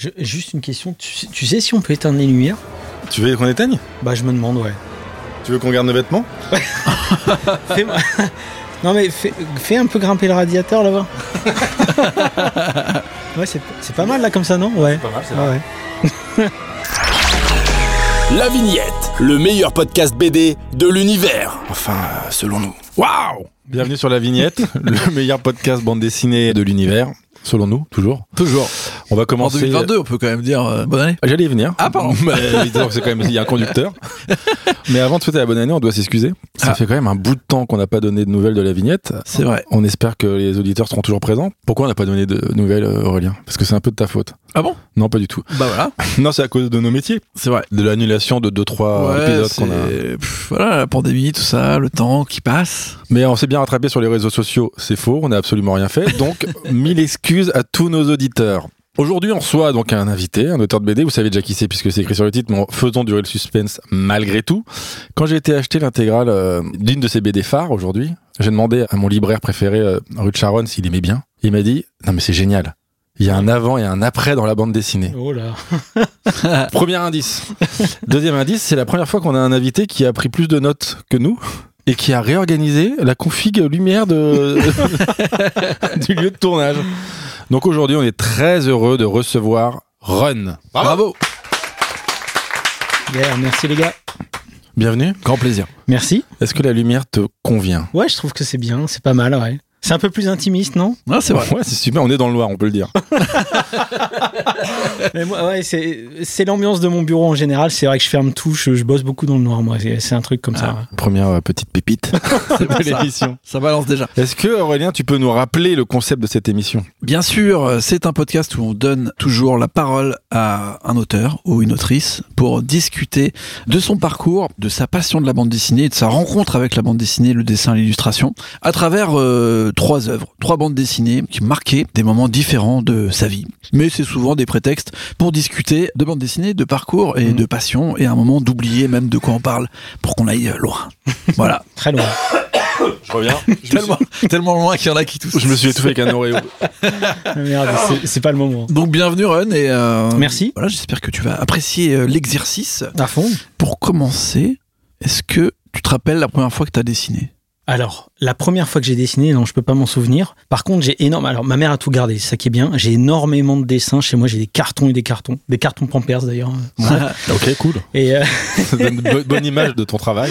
Je- juste une question, tu, sais- tu sais si on peut éteindre les lumières? Tu veux qu'on éteigne? Bah je me demande, ouais. Tu veux qu'on garde nos vêtements? Fais-moi- non mais fais, fais un peu grimper le radiateur là-bas. ouais, c'est c'est pas mal là comme ça, non? Ouais. Pas mal, c'est Ouais, ouais. La Vignette, le meilleur podcast BD de l'univers. Enfin, euh, selon nous. Waouh Bienvenue sur La Vignette, le meilleur podcast bande dessinée de l'univers, selon nous, toujours. Toujours. On va En commencer. 2022, on peut quand même dire euh, bonne année. J'allais y venir. Ah, pardon. C'est quand même, il y a un conducteur. Mais avant de souhaiter la bonne année, on doit s'excuser. Ça Ah. fait quand même un bout de temps qu'on n'a pas donné de nouvelles de la vignette. C'est vrai. On espère que les auditeurs seront toujours présents. Pourquoi on n'a pas donné de nouvelles, euh, Aurélien? Parce que c'est un peu de ta faute. Ah bon? Non, pas du tout. Bah voilà. Non, c'est à cause de nos métiers. C'est vrai. De l'annulation de 2-3 Ouais, épisodes qu'on a. pff, Voilà, la pandémie, tout ça, le temps qui passe. Mais on s'est bien rattrapé sur les réseaux sociaux, c'est faux, on n'a absolument rien fait. Donc, mille excuses à tous nos auditeurs. Aujourd'hui, on reçoit donc un invité, un auteur de BD. Vous savez déjà qui c'est puisque c'est écrit sur le titre, mais faisons durer le suspense malgré tout. Quand j'ai été acheter l'intégrale euh, d'une de ses BD phares aujourd'hui, j'ai demandé à mon libraire préféré, euh, rue de Charonne, s'il aimait bien. Il m'a dit Non, mais c'est génial. Il y a un avant et un après dans la bande dessinée. Oh là. Premier indice. Deuxième indice, c'est la première fois qu'on a un invité qui a pris plus de notes que nous et qui a réorganisé la config lumière de... du lieu de tournage. Donc aujourd'hui, on est très heureux de recevoir Run. Bravo. Yeah, merci les gars. Bienvenue. Grand plaisir. Merci. Est-ce que la lumière te convient? Ouais, je trouve que c'est bien, c'est pas mal, ouais. C'est un peu plus intimiste, non? Ah, c'est vrai. Ouais, c'est super. On est dans le noir, on peut le dire. Mais moi, ouais, c'est c'est l'ambiance de mon bureau en général. C'est vrai que je ferme tout, je, je bosse beaucoup dans le noir, moi. C'est c'est un truc comme ça. ouais. Première euh, petite pépite de l'émission. Ça balance déjà. Est-ce que Aurélien, tu peux nous rappeler le concept de cette émission? Bien sûr, euh, c'est un podcast où on donne toujours la parole à un auteur ou une autrice pour discuter de son parcours, de sa passion de la bande dessinée, de sa rencontre avec la bande dessinée, le dessin, l'illustration, à travers euh, trois œuvres, trois bandes dessinées qui marquaient des moments différents de sa vie. Mais c'est souvent des prétextes pour discuter de bande dessinée, de parcours et Mhm. de passion, et à un moment d'oublier même de quoi on parle pour qu'on aille loin. voilà. Très loin. Je reviens. tellement, tellement loin qu'il y en a qui toussent. Je me suis étouffé avec un Oreo. Ah, Merde, c'est- c'est pas le moment. Donc bienvenue Run et euh, Merci. Voilà, j'espère que tu vas apprécier euh, l'exercice. À fond. Pour commencer, est-ce que tu te rappelles la première fois que tu as dessiné? Alors, la première fois que j'ai dessiné, non, je peux pas m'en souvenir. Par contre, j'ai énorme. Alors, ma mère a tout gardé, c'est ça qui est bien. J'ai énormément de dessins chez moi. J'ai des cartons et des cartons, des cartons Pampers d'ailleurs. ok, cool. Et euh, Ça donne une bo- bonne image de ton travail.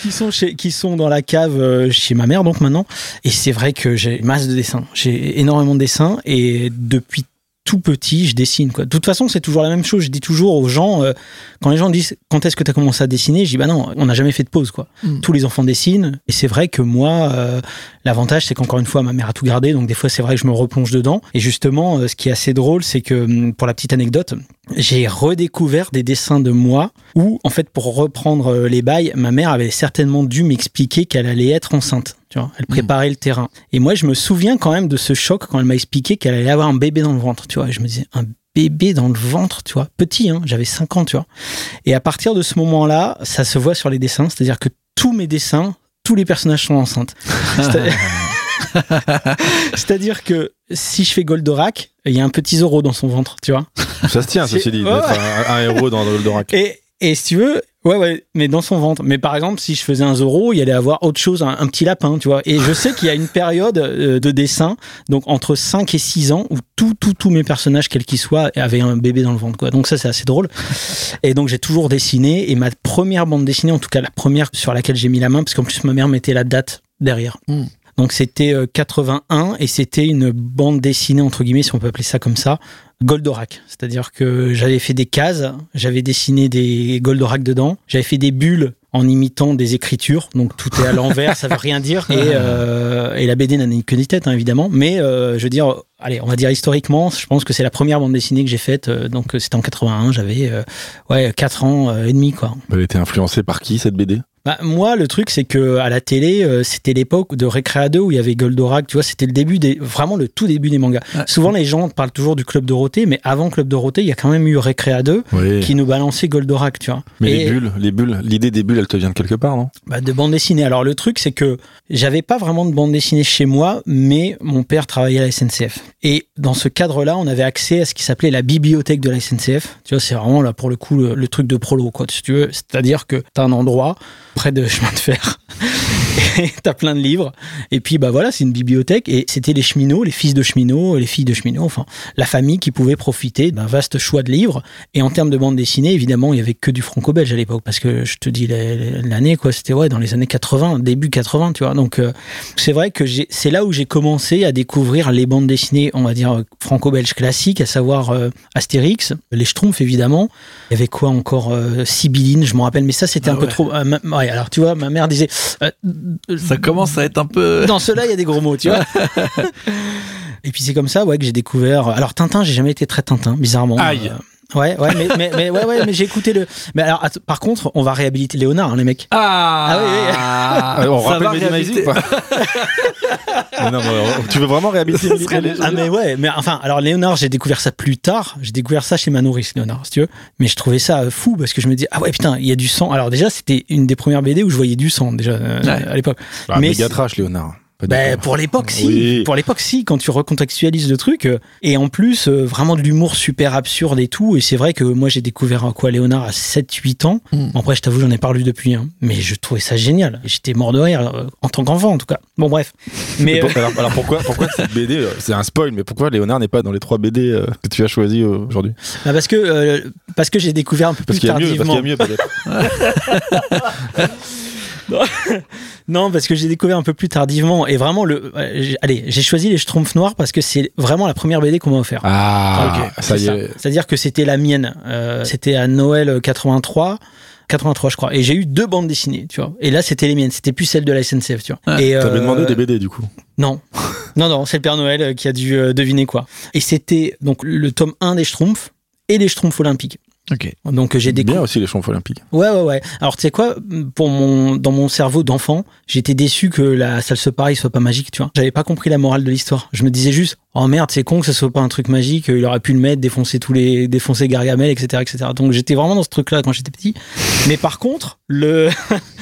qui sont chez, qui sont dans la cave euh, chez ma mère donc maintenant. Et c'est vrai que j'ai masse de dessins. J'ai énormément de dessins et depuis tout petit, je dessine quoi. De toute façon, c'est toujours la même chose. Je dis toujours aux gens euh, quand les gens disent quand est-ce que tu as commencé à dessiner, je dis bah non, on n'a jamais fait de pause quoi. Mm. Tous les enfants dessinent et c'est vrai que moi euh, l'avantage c'est qu'encore une fois ma mère a tout gardé donc des fois c'est vrai que je me replonge dedans et justement euh, ce qui est assez drôle c'est que hum, pour la petite anecdote, j'ai redécouvert des dessins de moi où en fait pour reprendre euh, les bails, ma mère avait certainement dû m'expliquer qu'elle allait être enceinte. Tu vois, elle préparait le terrain. Et moi, je me souviens quand même de ce choc quand elle m'a expliqué qu'elle allait avoir un bébé dans le ventre. Tu vois, Et je me disais un bébé dans le ventre, tu vois, petit, hein, j'avais 5 ans, tu vois. Et à partir de ce moment-là, ça se voit sur les dessins, c'est-à-dire que tous mes dessins, tous les personnages sont enceintes. C'est- C'est-à-dire que si je fais Goldorak, il y a un petit Zoro dans son ventre, tu vois. Ça se tient, C'est- ceci dit, Ouais, d'être un, un héros dans Goldorak. Et, et si tu veux, ouais, ouais, mais dans son ventre. Mais par exemple, si je faisais un Zoro, il y allait avoir autre chose, un, un petit lapin, tu vois. Et je sais qu'il y a une période euh, de dessin, donc entre 5 et 6 ans, où tous tout, tous mes personnages, quels qu'ils soient, avaient un bébé dans le ventre, quoi. Donc ça, c'est assez drôle. Et donc j'ai toujours dessiné. Et ma première bande dessinée, en tout cas la première sur laquelle j'ai mis la main, parce qu'en plus ma mère mettait la date derrière. Mm. Donc c'était euh, 81 et c'était une bande dessinée entre guillemets si on peut appeler ça comme ça, Goldorak. C'est-à-dire que j'avais fait des cases, j'avais dessiné des Goldorak dedans, j'avais fait des bulles en imitant des écritures, donc tout est à l'envers, ça veut rien dire. Et, euh, et la BD n'a ni queue ni tête, hein, évidemment. Mais euh, je veux dire, allez, on va dire historiquement, je pense que c'est la première bande dessinée que j'ai faite. euh, donc euh, c'était en 81, j'avais euh, ouais 4 ans et demi quoi. Elle était influencée par qui cette BD Bah, moi, le truc, c'est que à la télé, euh, c'était l'époque de Récréa 2 où il y avait Goldorak, tu vois, c'était le début des, vraiment le tout début des mangas. Ouais. Souvent, les gens parlent toujours du Club Dorothée, mais avant Club Dorothée, il y a quand même eu Récréa 2 Oui. qui nous balançait Goldorak, tu vois. Mais Et- les bulles, les bulles, l'idée des bulles, elle te vient de quelque part, non? Bah, de bande dessinée. Alors le truc, c'est que j'avais pas vraiment de bande dessinée chez moi, mais mon père travaillait à la SNCF. Et dans ce cadre-là, on avait accès à ce qui s'appelait la bibliothèque de la SNCF. Tu vois, c'est vraiment là pour le coup le, le truc de prolo, quoi. Si tu veux, c'est-à-dire que t'as un endroit près de chemin de fer. Et t'as plein de livres. Et puis, bah voilà, c'est une bibliothèque. Et c'était les cheminots, les fils de cheminots, les filles de cheminots, enfin, la famille qui pouvait profiter d'un vaste choix de livres. Et en termes de bande dessinée, évidemment, il y avait que du franco-belge à l'époque. Parce que je te dis la- la- l'année, quoi, c'était ouais, dans les années 80, début 80, tu vois. Donc, euh, c'est vrai que c'est là où j'ai commencé à découvrir les bandes dessinées, on va dire, franco-belges classiques, à savoir euh, Astérix, les Schtroumpfs, évidemment. Il y avait quoi encore euh, Sibylline, je me rappelle, mais ça, c'était Ah un peu trop. euh, alors, tu vois, ma mère disait. euh, Ça commence à être un peu. dans ceux-là, il y a des gros mots, tu vois. Et puis c'est comme ça, ouais, que j'ai découvert. Alors Tintin, j'ai jamais été très Tintin, bizarrement. Aïe. Ouais, ouais, mais, mais, mais ouais, ouais, mais j'ai écouté le. Mais alors, par contre, on va réhabiliter Léonard, hein, les mecs. Ah, oui, oui. Ah, On Ça rappelle va Mehdi Maizi réhabiliter. ou pas Mais non, mais, euh, Tu veux vraiment réhabiliter les- léger. Ah mais ouais, mais enfin, alors Léonard, j'ai découvert ça plus tard. J'ai découvert ça chez ma nourrice, Léonard, si tu veux. Mais je trouvais ça euh, fou parce que je me dis ah ouais putain, il y a du sang. Alors déjà, c'était une des premières BD où je voyais du sang déjà euh, Ouais. à l'époque. Ah, mais trash, Léonard. Ben, pour l'époque, si. Oui. Pour l'époque, si. Quand tu recontextualises le truc. euh, Et en plus, euh, vraiment de l'humour super absurde et tout. Et c'est vrai que moi, j'ai découvert quoi, Léonard à 7-8 ans. Mm. Bon, après, je t'avoue, j'en ai pas lu depuis. hein. Mais je trouvais ça génial. J'étais mort de rire, euh, en tant qu'enfant, en tout cas. Bon, bref. Mais Mais. pour- euh, alors, alors pourquoi, pourquoi cette BD euh, C'est un spoil, mais pourquoi Léonard n'est pas dans les trois BD euh, que tu as choisi euh, aujourd'hui? Bah, parce que, euh, parce que j'ai découvert un peu Parce plus a mieux, parce tardivement. qu'il y a mieux peut-être. Non, parce que j'ai découvert un peu plus tardivement. Et vraiment, le. euh, j'ai- Allez, j'ai choisi les Schtroumpfs noirs parce que c'est vraiment la première BD qu'on m'a offert. Ah, Ok, ça c'est y est. C'est-à-dire que c'était la mienne. Euh, c'était à Noël 83. 83 je crois et j'ai eu deux bandes dessinées tu vois et là c'était les miennes c'était plus celles de la SNCF tu vois Ah, et T'avais euh, demandé des BD du coup. non non non c'est le Père Noël euh, qui a dû euh, deviner quoi et c'était donc le tome 1 des Schtroumpfs et les Schtroumpfs olympiques Ok. donc euh, j'ai Bien découvert aussi les champs olympiques. Ouais, ouais, ouais. Alors, tu sais quoi, pour mon, dans mon cerveau d'enfant, j'étais déçu que la salle se pareil soit pas magique, tu vois. J'avais pas compris la morale de l'histoire. Je me disais juste, oh merde, c'est con que ça soit pas un truc magique, il aurait pu le mettre, défoncer tous les, défoncer Gargamel, etc., etc. Donc, j'étais vraiment dans ce truc-là quand j'étais petit. Mais par contre, le,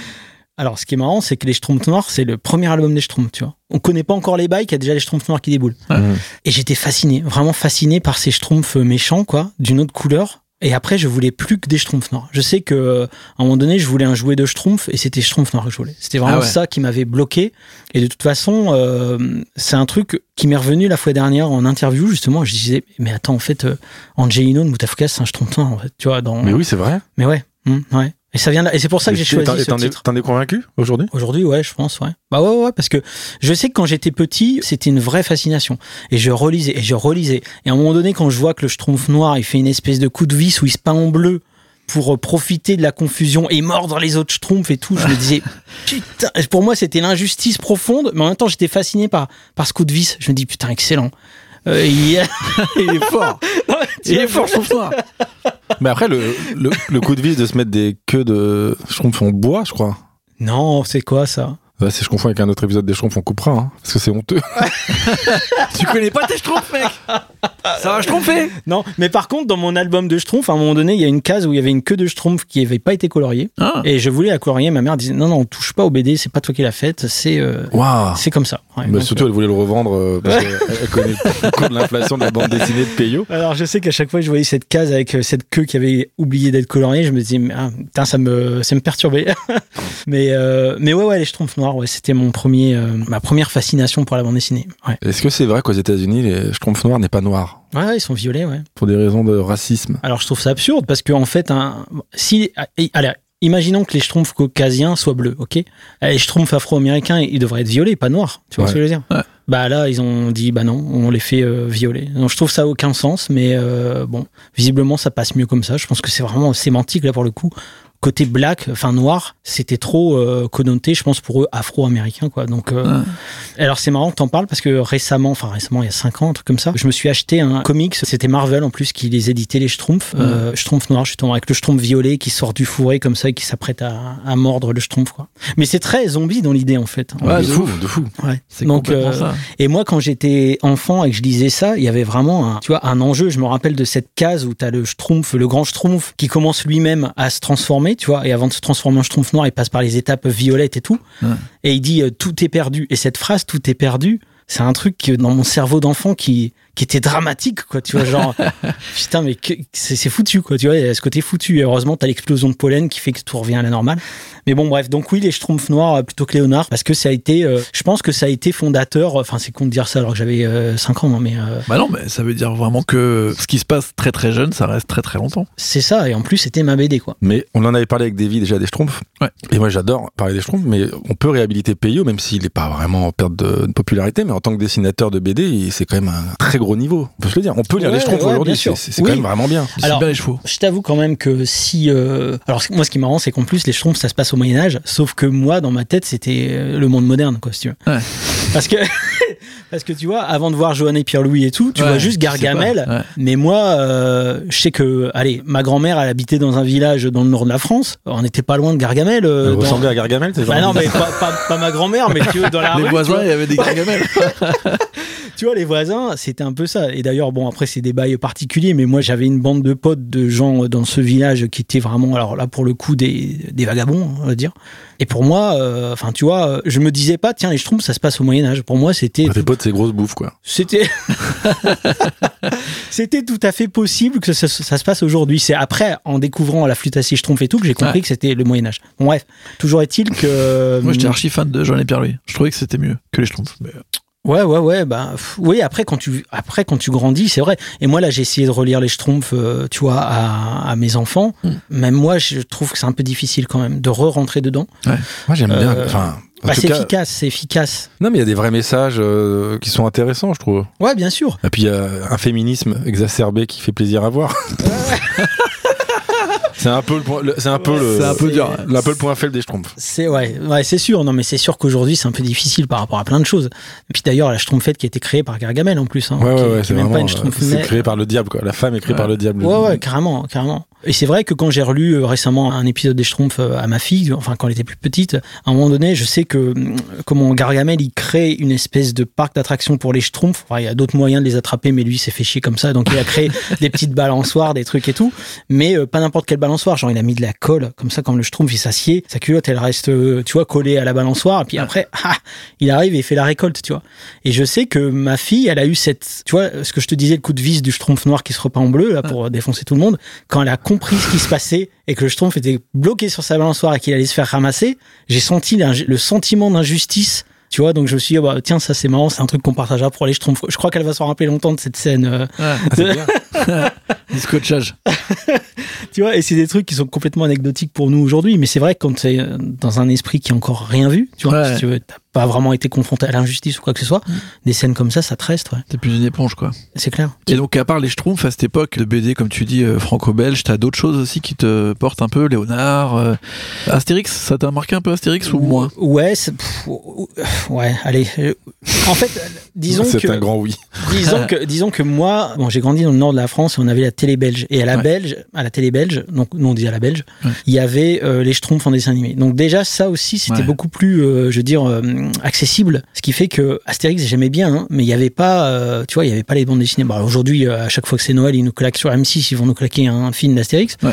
alors, ce qui est marrant, c'est que les Schtroumpfs noirs, c'est le premier album des Schtroumpfs, tu vois. On connaît pas encore les bails, qu'il y a déjà les Schtroumpfs noirs qui déboulent. Mmh. Et j'étais fasciné, vraiment fasciné par ces schtroumpfs méchants, quoi, d'une autre couleur. Et après, je voulais plus que des schtroumpfs noirs. Je sais que euh, à un moment donné, je voulais un jouet de schtroumpf et c'était schtroumpf noir que je voulais. C'était vraiment Ah ouais. ça qui m'avait bloqué. Et de toute façon, euh, c'est un truc qui m'est revenu la fois dernière en interview, justement. Je disais, mais attends, en fait, euh, Angelino de Moutafoukas, c'est un schtroumpf noir, en fait. Tu vois, dans... Mais oui, c'est vrai. Mais ouais, hum, ouais. Et ça vient de là. Et c'est pour ça que j'ai choisi ce titre. t'en es convaincu aujourd'hui? Aujourd'hui, ouais, je pense, ouais. Bah ouais, ouais, ouais, parce que je sais que quand j'étais petit, c'était une vraie fascination. Et je relisais, et je relisais. Et à un moment donné, quand je vois que le schtroumpf noir, il fait une espèce de coup de vis où il se peint en bleu pour euh, profiter de la confusion et mordre les autres schtroumpfs et tout, je me disais, putain, pour moi, c'était l'injustice profonde, mais en même temps, j'étais fasciné par, par ce coup de vis. Je me dis, putain, excellent. Euh, il- Il est fort. Il est fort, je trouve ça. Mais après, le, le, le coup de vis de se mettre des queues de schtroumpfs en bois, je crois. non, c'est quoi ça? Ouais, si je confonds avec un autre épisode des schtroumpfs, on coupera, hein, parce que c'est honteux. Tu connais pas tes schtroumpfs, mec? Ça va schtroumpfer Non, mais par contre, dans mon album de schtroumpf, à un moment donné, il y a une case où il y avait une queue de schtroumpf qui n'avait pas été coloriée. ah. Et je voulais la colorier. Ma mère disait non, non, on touche pas au BD, c'est pas toi qui l'as faite, c'est euh, Waouh c'est comme ça. Ouais, Mais surtout, elle voulait le revendre euh, parce qu'elle elle connaît le cours de l'inflation de la bande dessinée de Peyo. euh, alors je sais qu'à chaque fois que je voyais cette case avec euh, cette queue qui avait oublié d'être coloriée, je me disais ah, putain ça me ça me perturbait. mais euh, mais ouais ouais les schtroumpfs noirs, ouais, c'était mon premier euh, ma première fascination pour la bande dessinée. Ouais. Est-ce que c'est vrai qu'aux États-Unis, les schtroumpfs noirs n'est pas noir? Ouais, ouais, ils sont violets, ouais. pour des raisons de racisme Alors je trouve ça absurde parce qu'en fait, un, si, allez, imaginons que les schtroumpfs caucasiens soient bleus, ok? Les schtroumpfs afro-américains, ils devraient être violets, pas noirs. Tu vois Ouais. ce que je veux dire? Ouais. Bah là, ils ont dit, bah non, on les fait euh, violer. Donc je trouve ça a aucun sens, mais euh, bon, visiblement ça passe mieux comme ça. Je pense que c'est vraiment sémantique là pour le coup. Côté black, enfin noir, c'était trop euh, connoté, je pense pour eux afro-américain quoi. Donc euh, alors c'est marrant que t'en parles parce que récemment, enfin récemment il y a 5 ans, un truc comme ça, je me suis acheté un comics, c'était Marvel en plus qui les éditait les Schtroumpfs, euh, Schtroumpf noir justement avec le Schtroumpf violet qui sort du fourré comme ça et qui s'apprête à, à mordre le Schtroumpf quoi. Mais c'est très zombie dans l'idée en fait. Ouais, de fou, de fou. Ouais. C'est Donc, complètement euh, ça. Et moi, quand j'étais enfant et que je lisais ça, il y avait vraiment un, tu vois, un enjeu. Je me rappelle de cette case où tu as le Schtroumpf, le grand Schtroumpf, qui commence lui-même à se transformer, tu vois, et avant de se transformer en Schtroumpf noir, il passe par les étapes violettes et tout. Ouais. Et il dit euh, tout est perdu. Et cette phrase, tout est perdu, c'est un truc que dans mon cerveau d'enfant qui qui était dramatique quoi tu vois genre putain mais c'est c'est foutu quoi tu vois il y a ce côté foutu et heureusement t'as l'explosion de pollen qui fait que tout revient à la normale mais bon bref donc oui les schtroumpfs noirs euh, plutôt que Léonard parce que ça a été euh, je pense que ça a été fondateur enfin c'est con de dire ça alors que j'avais 5 ans hein, mais euh, Bah non, mais ça veut dire vraiment que ce qui se passe très très jeune, ça reste très très longtemps. c'est ça et en plus c'était ma BD quoi Mais on en avait parlé avec Davy déjà des Schtroumpfs. Ouais. Et moi j'adore parler des Schtroumpfs, mais on peut réhabiliter Peyo, même s'il n'est pas vraiment en perte de, de popularité, mais en tant que dessinateur de BD, c'est quand même un très gros niveau. On peut se le dire. On peut lire Ouais, les Schtroumpfs ouais, aujourd'hui, bien sûr. c'est c'est Oui. quand même vraiment bien. C'est Alors- bien les chevaux. Je t'avoue quand même que si. euh, Alors, moi, ce qui est marrant, c'est qu'en plus, les Schtroumpfs, ça se passe au Moyen-Âge. Sauf que moi, dans ma tête, c'était euh, le monde moderne, quoi, si tu veux. Ouais. Parce que. Parce que tu vois, avant de voir Johanna et Pierre-Louis et tout, tu Ouais, vois juste Gargamel. pas, ouais. Mais moi, euh, je sais que, allez, ma grand-mère, elle habitait dans un village dans le nord de la France. On n'était pas loin de Gargamel. euh, Vous dans- ressemblez à Gargamel, c'est Bah genre non, mais pas, pas- pas ma grand-mère, mais tu vois, dans la Les rue, voisins, vois. il y avait des gargamels. Tu vois, les voisins, c'était un peu ça. Et d'ailleurs, bon, après, c'est des bails particuliers, mais moi, j'avais une bande de potes de gens dans ce village qui étaient vraiment, alors là, pour le coup, des, des vagabonds, on va dire. Et pour moi, euh, enfin, tu vois, je me disais pas, tiens, les Schtroumpfs, ça se passe au Moyen-Âge. Pour moi, c'était. Tes potes, c'est grosse bouffe, quoi. C'était. C'était tout à fait possible que ça, ça se passe aujourd'hui. C'est après, en découvrant la flûte à six schtroumpfs et tout, que j'ai compris Ouais. que c'était le Moyen-Âge. Bon, bref, toujours est-il que. Moi, j'étais archi fan de Jean et Pierre-Louis. Je trouvais que c'était mieux que les Schtroumpfs. mais- Ouais, ouais, ouais. Bah, pff, oui. Après, quand tu, après, quand tu grandis, c'est vrai. Et moi, là, j'ai essayé de relire les Schtroumpfs, euh, tu vois, à, à mes enfants. Mm. Même moi, je trouve que c'est un peu difficile quand même de re-rentrer dedans. Moi, j'aime Euh, bien. Enfin, en Bah, c'est cas- efficace, c'est efficace. Non, mais il y a des vrais messages euh, qui sont intéressants, je trouve. Ouais, bien sûr. Et puis, il y a un féminisme exacerbé qui fait plaisir à voir. c'est un peu le c'est un peu le, C'est un peu dur. point faible des Schtroumpfs. C'est ouais, ouais, c'est sûr. Non, mais c'est sûr qu'aujourd'hui, c'est un peu difficile par rapport à plein de choses. Et puis d'ailleurs, la Schtroumpfette qui a été créée par Gargamel en plus, hein, Ouais, qui, ouais, qui c'est est même pas une c'est créé par le diable, quoi. La femme est créée par le diable. Ouais, ouais, carrément, carrément. Et c'est vrai que quand j'ai relu euh, récemment un épisode des Schtroumpfs euh, à ma fille, enfin quand elle était plus petite, à un moment donné, je sais que hum, comment Gargamel il crée une espèce de parc d'attractions pour les Schtroumpfs. Enfin, il y a d'autres moyens de les attraper, mais lui s'est fait chier comme ça, donc il a créé des petites balançoires, des trucs et tout, mais euh, pas n'importe quelle balançoire. Genre il a mis de la colle comme ça, comme le Schtroumpf il s'assied, sa culotte elle reste, euh, tu vois, collée à la balançoire, et puis après, ah, il arrive et il fait la récolte, tu vois. Et je sais que ma fille, elle a eu cette, tu vois, ce que je te disais, le coup de vis du Schtroumpf noir qui se repeint en bleu là pour défoncer tout le monde. Quand elle a compris ce qui se passait et que le Schtroumpf était bloqué sur sa balançoire et qu'il allait se faire ramasser, j'ai senti le sentiment d'injustice. Tu vois, donc je me suis dit, bah, tiens, ça c'est marrant, c'est un truc qu'on partagera pour les Schtroumpfs. Je crois qu'elle va s'en rappeler longtemps de cette scène. euh, Du scotchage. tu vois, et c'est des trucs qui sont complètement anecdotiques pour nous aujourd'hui, mais c'est vrai que quand tu es dans un esprit qui a encore rien vu, tu vois, Ouais. si tu veux, t'as pas vraiment été confronté à l'injustice ou quoi que ce soit, des scènes comme ça, ça te reste, ouais. T'es plus une éponge, quoi. C'est clair. Et donc, à part les Schtroumpfs, à cette époque de BD, comme tu dis, euh, franco-belge, t'as d'autres choses aussi qui te portent un peu, Léonard, euh, Astérix, ça t'a marqué un peu Astérix ou moins? Ouais, c'est- pff, ouais, allez. euh, En fait, disons C'est que, un grand oui. disons que, disons que moi, bon, j'ai grandi dans le nord de la France et on avait la télé belge. Et à la Ouais. belge, à la télé belge, donc nous on dit à la belge, Ouais. il y avait euh, les Schtroumpfs en dessin animé. Donc déjà ça aussi, c'était Ouais. beaucoup plus, euh, je veux dire, euh, accessible. Ce qui fait que Astérix j'aimais bien, hein, mais il y avait pas, euh, tu vois, il y avait pas les bandes dessinées. Bon, aujourd'hui, euh, à chaque fois que c'est Noël, ils nous claquent sur M6, ils vont nous claquer un film d'Astérix. Ouais.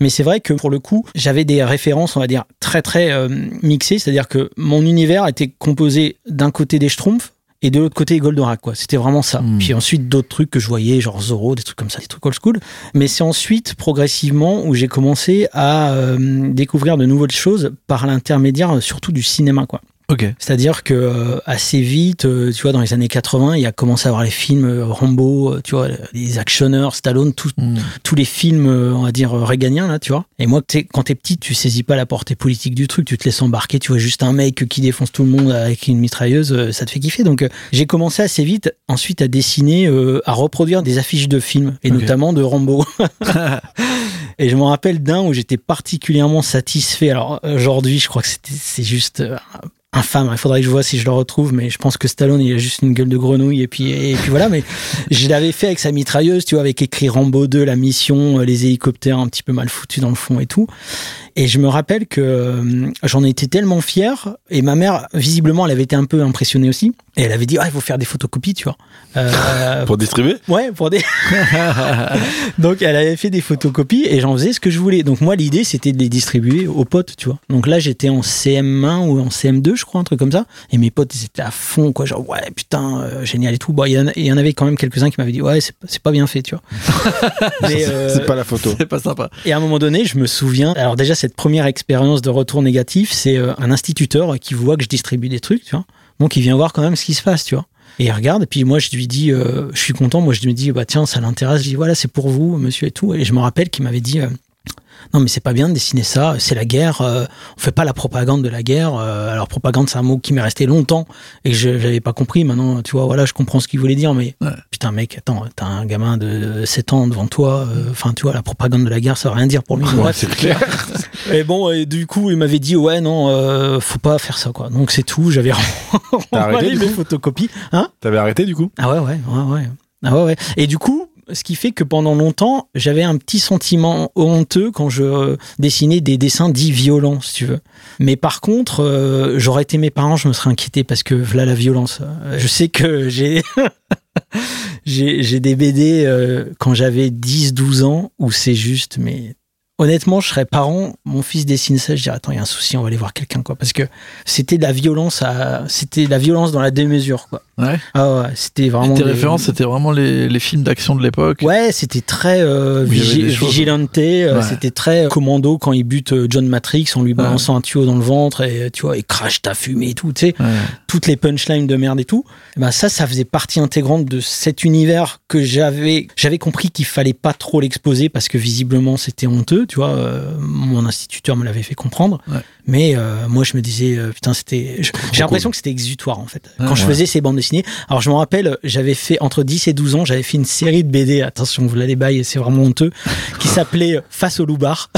Mais c'est vrai que pour le coup, j'avais des références, on va dire, très très euh, mixées. C'est-à-dire que mon univers était composé d'un côté des Schtroumpfs et de l'autre côté Goldorak, quoi. C'était vraiment ça. Hmm. Puis ensuite, d'autres trucs que je voyais, genre Zorro, des trucs comme ça, des trucs old school. Mais c'est ensuite, progressivement, où j'ai commencé à euh, découvrir de nouvelles choses par l'intermédiaire surtout du cinéma, quoi. Ok. C'est-à-dire que euh, assez vite, euh, tu vois, dans les années 80, il y a commencé à avoir les films euh, Rambo, euh, tu vois, les actionneurs, Stallone, tout- Hmm. tous les films, euh, on va dire, euh, réganiens, là, tu vois. Et moi, t'es- quand t'es petit, tu saisis pas la portée politique du truc, tu te laisses embarquer, tu vois juste un mec qui défonce tout le monde avec une mitrailleuse, euh, ça te fait kiffer. Donc, euh, j'ai commencé assez vite, ensuite, à dessiner, euh, à reproduire des affiches de films, et notamment de Rambo. Et je me rappelle d'un où j'étais particulièrement satisfait. Alors aujourd'hui, je crois que c'est juste euh, infâme. Il faudrait que je vois si je le retrouve, mais je pense que Stallone, il a juste une gueule de grenouille et puis et puis voilà. Mais je l'avais fait avec sa mitrailleuse, tu vois, avec écrit Rambo 2, la mission, euh, les hélicoptères un petit peu mal foutus dans le fond et tout. Et je me rappelle que euh, j'en étais tellement fier. Et ma mère, visiblement, elle avait été un peu impressionnée aussi. Et elle avait dit, ah, il faut faire des photocopies, tu vois. Euh, Pour distribuer? Ouais, pour des. donc elle avait fait des photocopies et j'en faisais ce que je voulais. Donc moi l'idée c'était de les distribuer aux potes, tu vois. Donc là j'étais en CM1 ou en CM2 je crois un truc comme ça. Et mes potes ils étaient à fond quoi, genre ouais putain euh, génial et tout. Bon il y, en y avait quand même quelques uns qui m'avaient dit ouais c'est c'est pas bien fait, tu vois. Euh, C'est pas la photo. C'est pas sympa. et à un moment donné, je me souviens, alors déjà cette première expérience de retour négatif, c'est euh, un instituteur qui voit que je distribue des trucs, tu vois. Donc il vient voir quand même ce qui se passe, tu vois. Et il regarde, et puis moi je lui dis, euh, je suis content, moi je lui dis, bah tiens, ça l'intéresse, je dis, voilà, c'est pour vous, monsieur et tout. Et je me rappelle qu'il m'avait dit, euh, non mais c'est pas bien de dessiner ça, c'est la guerre, euh, on fait pas la propagande de la guerre. euh, alors propagande c'est un mot qui m'est resté longtemps et que je j'avais pas compris. Maintenant, tu vois, voilà, je comprends ce qu'il voulait dire, mais Ouais. putain mec, attends, t'as un gamin de 7 ans devant toi, euh, enfin tu vois, la propagande de la guerre, ça veut rien dire pour lui. Bref. c'est clair. Et bon, et du coup, il m'avait dit ouais non, euh, faut pas faire ça quoi. Donc c'est tout. J'avais T'as arrêté, coup? photocopies. Hein? T'avais arrêté du coup? Ah ouais ouais ouais ouais. Ah ouais ouais. Et du coup, ce qui fait que pendant longtemps, j'avais un petit sentiment honteux quand je euh, dessinais des dessins dits violents, si tu veux. Mais par contre, euh, j'aurais été mes parents, je me serais inquiété parce que voilà la violence. Euh, Je sais que j'ai j'ai des BD quand j'avais 10-12 ans où c'est juste, mais honnêtement, je serais parent, mon fils dessine ça, je dirais attends, il y a un souci, on va aller voir quelqu'un quoi, parce que c'était de la violence, à, c'était la violence dans la démesure quoi. Ouais. Ah ouais, c'était Et vraiment. tes des- références, c'était vraiment les, les films d'action de l'époque. Ouais, c'était très euh, il vigi- vigilante, euh, Ouais. c'était très commando quand il bute euh, John Matrix en lui balançant un tuyau dans le ventre et tu vois, et crache ta fumée et tout, tu sais, toutes les punchlines de merde et tout. Et ben ça, ça faisait partie intégrante de cet univers que j'avais, j'avais compris qu'il fallait pas trop l'exposer parce que visiblement c'était honteux, tu vois. euh, mon instituteur me l'avait fait comprendre. Mais euh, moi, je me disais, euh, putain, c'était. J'ai l'impression que c'était exutoire en fait. Quand je faisais ces bandes Alors, je me rappelle, j'avais fait entre 10 et 12 ans, j'avais fait une série de BD. Attention, vous l'allez bailler, c'est vraiment honteux, qui s'appelait Face au loubar.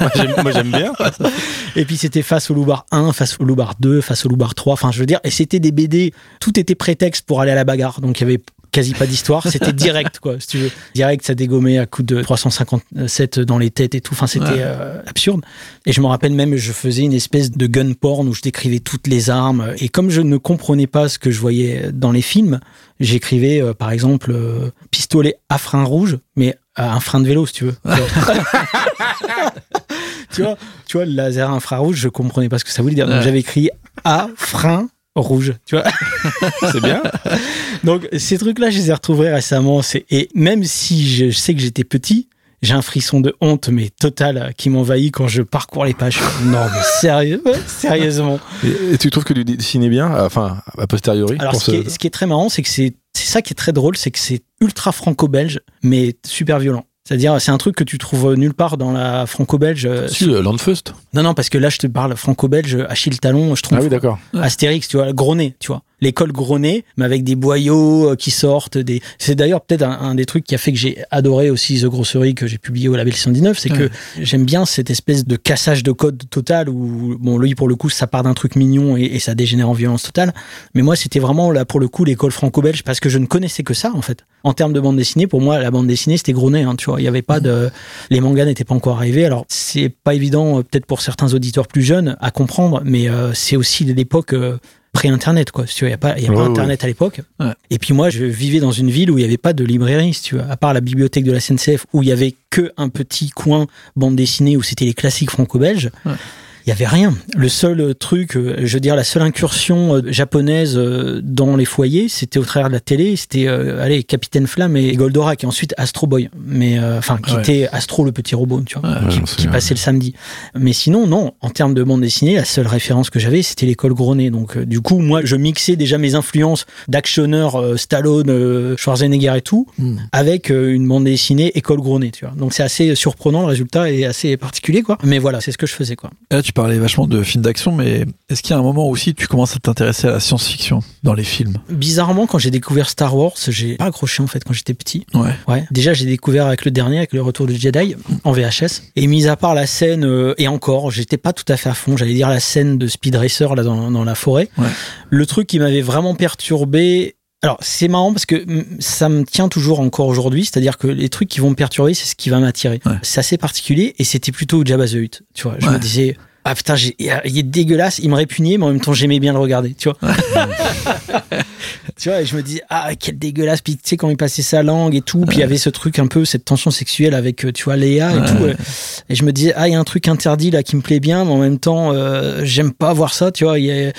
Moi, j'aime- Moi j'aime bien. Et puis c'était Face au loubar 1, Face au loubar 2, Face au loubar 3. Enfin, je veux dire, et c'était des BD. Tout était prétexte pour aller à la bagarre. Donc, il y avait quasi pas d'histoire. C'était direct, quoi, si tu veux. Direct, ça dégommait à coup de 357 dans les têtes et tout. Enfin, c'était Ouais. euh, absurde. Et je me rappelle même, je faisais une espèce de gun porn où je décrivais toutes les armes. Et comme je ne comprenais pas ce que je voyais dans les films, j'écrivais, euh, par exemple, euh, pistolet à frein rouge, mais à un frein de vélo, si tu veux. tu vois, tu vois, le laser infrarouge, je comprenais pas ce que ça voulait dire. Donc j'avais écrit à frein rouge, tu vois. C'est bien. Donc ces trucs-là, je les ai retrouvés récemment. C'est et même si je sais que j'étais petit, j'ai un frisson de honte mais total euh, qui m'envahit quand je parcours les pages. Non mais sérieux, sérieusement. Et, et tu trouves que tu dessinais bien Enfin, a posteriori Alors ce qui, est, ce qui est très marrant, c'est que c'est c'est ça qui est très drôle, c'est que c'est ultra franco-belge mais super violent. C'est-à-dire, c'est un truc que tu trouves nulle part dans la franco-belge. euh, Si, le Landfust. Non, non, parce que là, je te parle franco-belge, Achille Talon, je trouve. Ah oui, d'accord. Astérix, tu vois, Gronet, tu vois. L'école Gronet, mais avec des boyaux euh, qui sortent. Des... C'est d'ailleurs peut-être un, un des trucs qui a fait que j'ai adoré aussi The Grosserie que j'ai publié au label 119, c'est que j'aime bien cette espèce de cassage de code total où, bon, lui, pour le coup, ça part d'un truc mignon et, et ça dégénère en violence totale. Mais moi, c'était vraiment, là, pour le coup, l'école franco-belge parce que je ne connaissais que ça, en fait. En termes de bande dessinée, pour moi, la bande dessinée, c'était Gronet, hein, tu vois. Il y avait pas de, les mangas n'étaient pas encore arrivés. Alors, c'est pas évident, euh, peut-être pour certains auditeurs plus jeunes, à comprendre, mais euh, c'est aussi de l'époque euh, pré-internet, quoi. Si tu vois, il n'y a pas, y a Ouais, pas ouais. internet à l'époque. Ouais. Et puis moi, je vivais dans une ville où il n'y avait pas de librairie, si tu veux, à part la bibliothèque de la SNCF, où il y avait que un petit coin bande dessinée où c'était les classiques franco-belges. Il y avait rien. Le seul euh, truc, euh, je veux dire, la seule incursion euh, japonaise euh, dans les foyers, c'était au travers de la télé. C'était, euh, allez, Capitaine Flamme et Goldorak, et ensuite Astro Boy. Mais, euh, enfin, qui Ouais. était Astro le petit robot, tu vois, Ouais, qui, qui passait le samedi. Mais sinon, non. En termes de bande dessinée, la seule référence que j'avais, c'était l'école Gronet. Donc, euh, du coup, moi, je mixais déjà mes influences d'actionneurs euh, Stallone, euh, Schwarzenegger et tout, Hmm. avec euh, une bande dessinée école Gronet, tu vois. Donc, c'est assez surprenant le résultat et assez particulier, quoi. Mais voilà, c'est ce que je faisais, quoi. Là, tu parlais vachement de films d'action, mais est-ce qu'il y a un moment aussi tu commences à t'intéresser à la science-fiction dans les films? Bizarrement, quand j'ai découvert Star Wars, j'ai pas accroché en fait quand j'étais petit. Ouais. Ouais. Déjà, j'ai découvert avec le dernier, avec le Retour du Jedi, en VHS. Et mis à part la scène, euh, et encore, j'étais pas tout à fait à fond. J'allais dire la scène de Speed Racer là dans, dans la forêt. Ouais. Le truc qui m'avait vraiment perturbé. Alors c'est marrant parce que mm, ça me tient toujours encore aujourd'hui, c'est-à-dire que les trucs qui vont me perturber, c'est ce qui va m'attirer. Ouais. C'est assez particulier et c'était plutôt Jabba the Hutt. Tu vois, je Ouais. me disais ah putain, j'ai- il est dégueulasse, il me répugnait, mais en même temps j'aimais bien le regarder. Tu vois. tu vois, et je me dis ah quel dégueulasse. Puis tu sais quand il passait sa langue et tout, puis il y avait ce truc un peu cette tension sexuelle avec euh, tu vois Léa et Ouais. tout. euh, et je me disais ah il y a un truc interdit là qui me plaît bien, mais en même temps euh, j'aime pas voir ça. Tu vois, il y a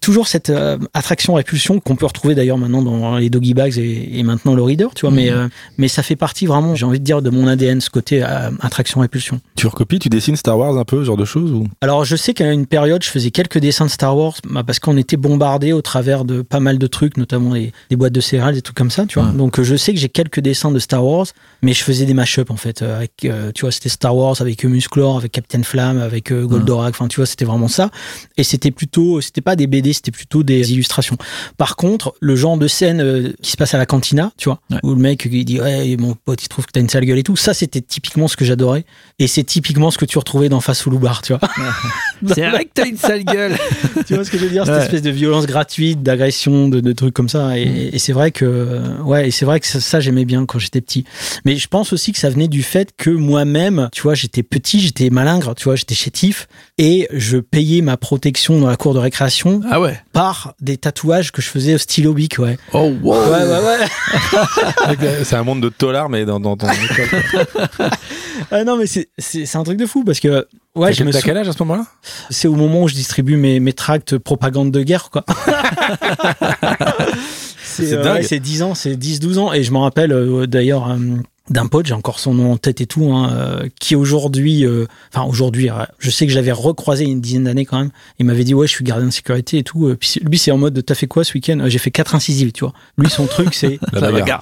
toujours cette euh, attraction répulsion qu'on peut retrouver d'ailleurs maintenant dans les doggy bags et, et maintenant le reader. Tu vois, mais euh, mais ça fait partie vraiment, j'ai envie de dire de mon ADN ce côté euh, attraction répulsion. Tu recopies, tu dessines Star Wars un peu, ce genre de choses ou? Alors je sais qu'à une période, je faisais quelques dessins de Star Wars bah, parce qu'on était bombardé au travers de pas mal de trucs, notamment des boîtes de céréales, des trucs comme ça, tu vois. Ouais. Donc je sais que j'ai quelques dessins de Star Wars, mais je faisais des mash-up en fait. avec, tu vois, c'était Star Wars avec Musclor, avec Captain Flamme, avec Goldorak. Enfin, tu vois, c'était vraiment ça. Et c'était plutôt, c'était pas des BD, c'était plutôt des illustrations. Par contre, le genre de scène euh, qui se passe à la cantina, tu vois, Ouais. où le mec il dit ouais mon pote il trouve que t'as une sale gueule et tout, ça c'était typiquement ce que j'adorais. Et c'est typiquement ce que tu retrouvais dans Face ou Bar, tu vois. C'est vrai que t'as une sale gueule. Tu vois ce que je veux dire? Cette Ouais. espèce de violence gratuite, d'agression, de, de trucs comme ça. Et, et c'est vrai que, ouais, et c'est vrai que ça, ça, j'aimais bien quand j'étais petit. Mais je pense aussi que ça venait du fait que moi-même, tu vois, j'étais petit, j'étais malingre, tu vois, j'étais chétif et je payais ma protection dans la cour de récréation Ah ouais. par des tatouages que je faisais au stylo bic, ouais. Oh wow. Ouais, ouais, ouais. C'est un monde de tolard, mais dans, dans ton école. Ah non, mais c'est, un truc de fou parce que, ouais, je quel- me quel âge à ce moment-là? C'est au moment où je distribue mes, mes tracts propagande de guerre, quoi. c'est C'est euh, dingue. ouais, c'est 10 ans, c'est 10-12 ans. Et je me rappelle euh, d'ailleurs euh, d'un pote, j'ai encore son nom en tête et tout, hein, euh, qui aujourd'hui, euh, enfin aujourd'hui, euh, je sais que j'avais recroisé il y a une dizaine d'années quand même. Il m'avait dit, ouais, je suis gardien de sécurité et tout. Puis lui, c'est en mode, t'as fait quoi ce week-end? J'ai fait quatre incisives, tu vois. Lui, son truc, c'est La La bagarre.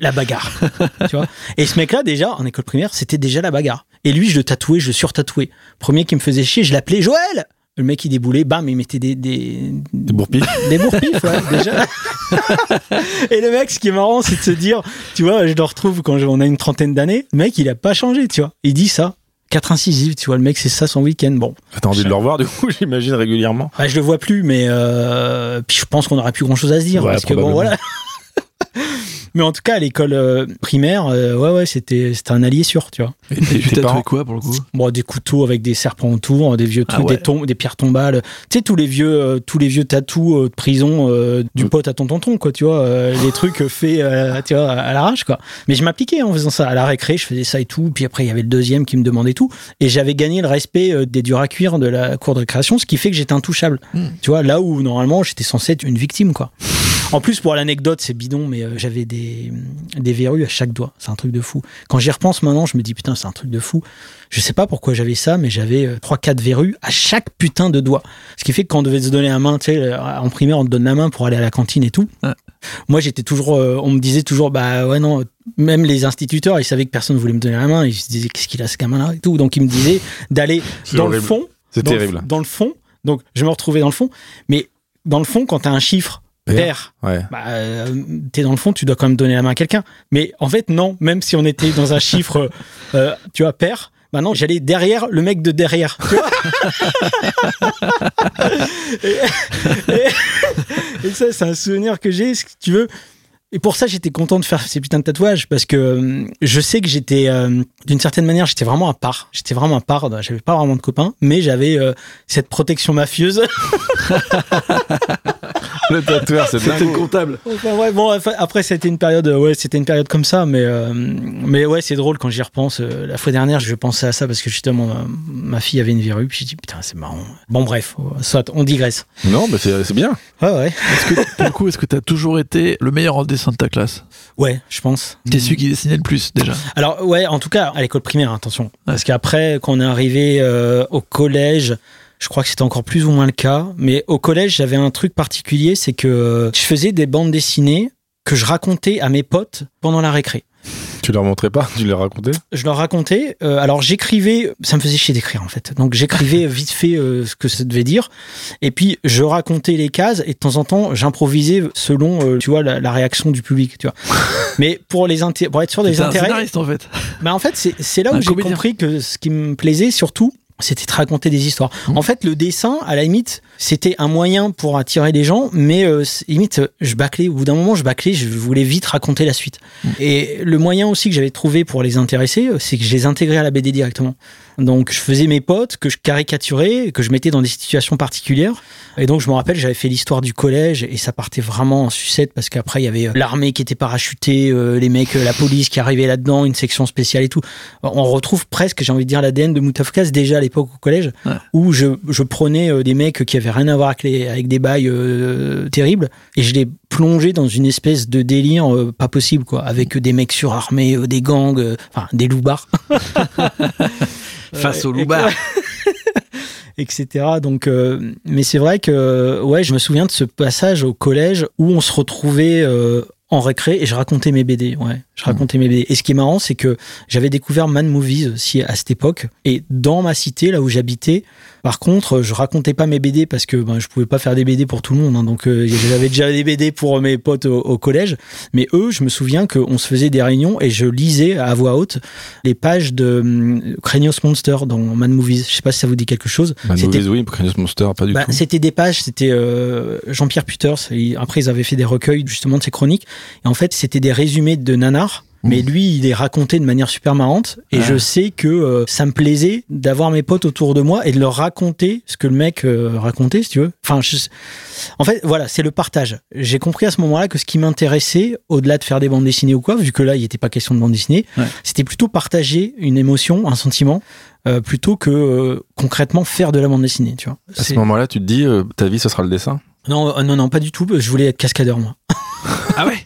la bagarre. tu vois et ce mec-là, déjà, en école primaire, c'était déjà la bagarre. Et lui, je le tatouais, je le surtatouais. Premier qui me faisait chier, je l'appelais Joël Le mec, il déboulait, bam, il mettait des, des, Des bourpilles des bourpifs, ouais, déjà. Et le mec, ce qui est marrant, c'est de se dire, tu vois, je le retrouve quand on a une trentaine d'années, le mec, il a pas changé, tu vois. Il dit ça. Quatre incisives, tu vois, le mec, c'est ça son week-end. Bon, T'as envie de le revoir, du coup, j'imagine régulièrement. Ouais, je le vois plus, mais euh, puis je pense qu'on n'aura plus grand chose à se dire Ouais, parce que bon, voilà. Mais en tout cas, à l'école euh, primaire, euh, ouais, ouais, c'était c'était un allié sûr, tu vois. Et, et tu parents quoi pour le coup Bon, des couteaux avec des serpents autour, des vieux Ah trucs, ouais. des, tom- des pierres tombales. Tu sais tous les vieux, euh, tous les vieux tatous euh, de prison euh, du Mm. pote à ton tonton, quoi. Tu vois, euh, les trucs faits, euh, tu vois, à l'arrache, quoi. Mais je m'appliquais en faisant ça à la récré, je faisais ça et tout. Puis après, il y avait le deuxième qui me demandait tout, et j'avais gagné le respect euh, des durs à cuire de la cour de récréation, ce qui fait que j'étais intouchable. Mm. Tu vois, là où normalement j'étais censé être une victime, quoi. En plus, pour l'anecdote, c'est bidon, mais euh, j'avais des, des verrues à chaque doigt. C'est un truc de fou. Quand j'y repense maintenant, je me dis putain, c'est un truc de fou. Je sais pas pourquoi j'avais ça, mais j'avais euh, trois, quatre verrues à chaque putain de doigt. Ce qui fait que quand on devait se donner la main, tu sais, euh, en primaire, on te donne la main pour aller à la cantine et tout. Ouais. Moi, j'étais toujours, euh, on me disait toujours, bah ouais, non, même les instituteurs, ils savaient que personne voulait me donner la main. Ils se disaient, qu'est-ce qu'il a ce gamin-là et tout. Donc, ils me disaient d'aller dans le fond. C'est le- terrible. dans le fond. Donc, je me retrouvais dans le fond. Mais dans le fond, quand t'as un chiffre Ouais. bah, euh, t'es dans le fond, tu dois quand même donner la main à quelqu'un. Mais en fait, non, même si on était dans un chiffre, euh, tu vois, pair, bah non, j'allais derrière le mec de derrière. Tu vois et, et- et ça, c'est un souvenir que j'ai, si tu veux. Et pour ça, j'étais content de faire ces putains de tatouages parce que euh, je sais que j'étais, euh, d'une certaine manière, j'étais vraiment à part. J'étais vraiment à part. J'avais pas vraiment de copains, mais j'avais euh, cette protection mafieuse. Le tatoueur, c'est C'était le comptable. Enfin, ouais, bon, après, c'était une période, euh, ouais, c'était une période comme ça, mais, euh, mais ouais, c'est drôle quand j'y repense. Euh, La fois dernière, je pensais à ça parce que justement, ma, ma fille avait une verrue, puis j'ai dit, putain, c'est marrant. Bon, bref, soit, on digresse. Non, mais c'est bien. Ouais, ouais. Est-ce que, le coup, est-ce que tu as toujours été le meilleur en dessin de ta classe? Ouais, je pense. T'es celui qui dessinait le plus déjà Alors, ouais, en tout cas, à l'école primaire, attention. Parce qu'après, quand on est arrivé euh, au collège, je crois que c'était encore plus ou moins le cas. Mais au collège, j'avais un truc particulier, c'est que je faisais des bandes dessinées que je racontais à mes potes pendant la récré. Tu leur montrais pas? Tu leur racontais? Je leur racontais. euh, alors j'écrivais, ça me faisait chier d'écrire en fait. Donc j'écrivais vite fait euh, ce que ça devait dire. Et puis je racontais les cases et de temps en temps j'improvisais selon, euh, tu vois, la, la réaction du public. Tu vois. Mais pour les pour être sûr des C'est un intérêts, scénariste en fait. bah en fait, c'est là Un où j'ai compris que ce qui me plaisait surtout, c'était de raconter des histoires. Mmh. En fait, le dessin, à la limite, c'était un moyen pour attirer les gens, mais euh, limite, je bâclais. Au bout d'un moment, je bâclais, je voulais vite raconter la suite. Mmh. Et le moyen aussi que j'avais trouvé pour les intéresser, euh, c'est que je les intégrais à la BD directement. Donc, je faisais mes potes, que je caricaturais, que je mettais dans des situations particulières. Et donc, je me rappelle, j'avais fait l'histoire du collège et ça partait vraiment en sucette parce qu'après, il y avait euh, l'armée qui était parachutée, euh, les mecs, euh, la police qui arrivait là-dedans, une section spéciale et tout. On retrouve presque, j'ai envie de dire, l'ADN de Moutafkas déjà à l'époque au collège, Ouais. où je, je prenais des mecs qui avaient rien à voir avec, les, avec des bails euh, terribles et je les plongeais dans une espèce de délire euh, pas possible, quoi, avec des mecs surarmés, euh, des gangs, euh, enfin, des loupards. Face Euh, au et- loupard. etc. Donc, euh, mais c'est vrai que ouais, je me souviens de ce passage au collège où on se retrouvait euh, en récré et je racontais mes BD. Ouais, je racontais mes BD. Et ce qui est marrant, c'est que j'avais découvert Man Movies aussi à cette époque. Et dans ma cité, là où j'habitais, par contre, je racontais pas mes BD parce que ben, je pouvais pas faire des BD pour tout le monde. hein. donc, euh, j'avais déjà des BD pour mes potes au, au collège. Mais eux, je me souviens qu'on se faisait des réunions et je lisais à voix haute les pages de hum, Monster dans Man Movies. Je sais pas si ça vous dit quelque chose. C'était- Movies, oui, Craignos Monster, pas du bah, tout. c'était des pages, c'était euh, Jean-Pierre Puters. et après, ils avaient fait des recueils justement de ses chroniques. Et en fait, c'était des résumés de Nanar. Mais lui, il est raconté de manière super marrante. Et Ah. je sais que euh, ça me plaisait d'avoir mes potes autour de moi et de leur raconter ce que le mec euh, racontait, si tu veux. Enfin, je- en fait, voilà, c'est le partage. J'ai compris à ce moment-là que ce qui m'intéressait, au-delà de faire des bandes dessinées ou quoi, vu que là, il n'était pas question de bande dessinée, Ouais. c'était plutôt partager une émotion, un sentiment, euh, plutôt que concrètement faire de la bande dessinée, tu vois. À ce moment-là, tu te dis, ta vie, ce sera le dessin? Non, non, non, pas du tout. Je voulais être cascadeur, moi. Ah ouais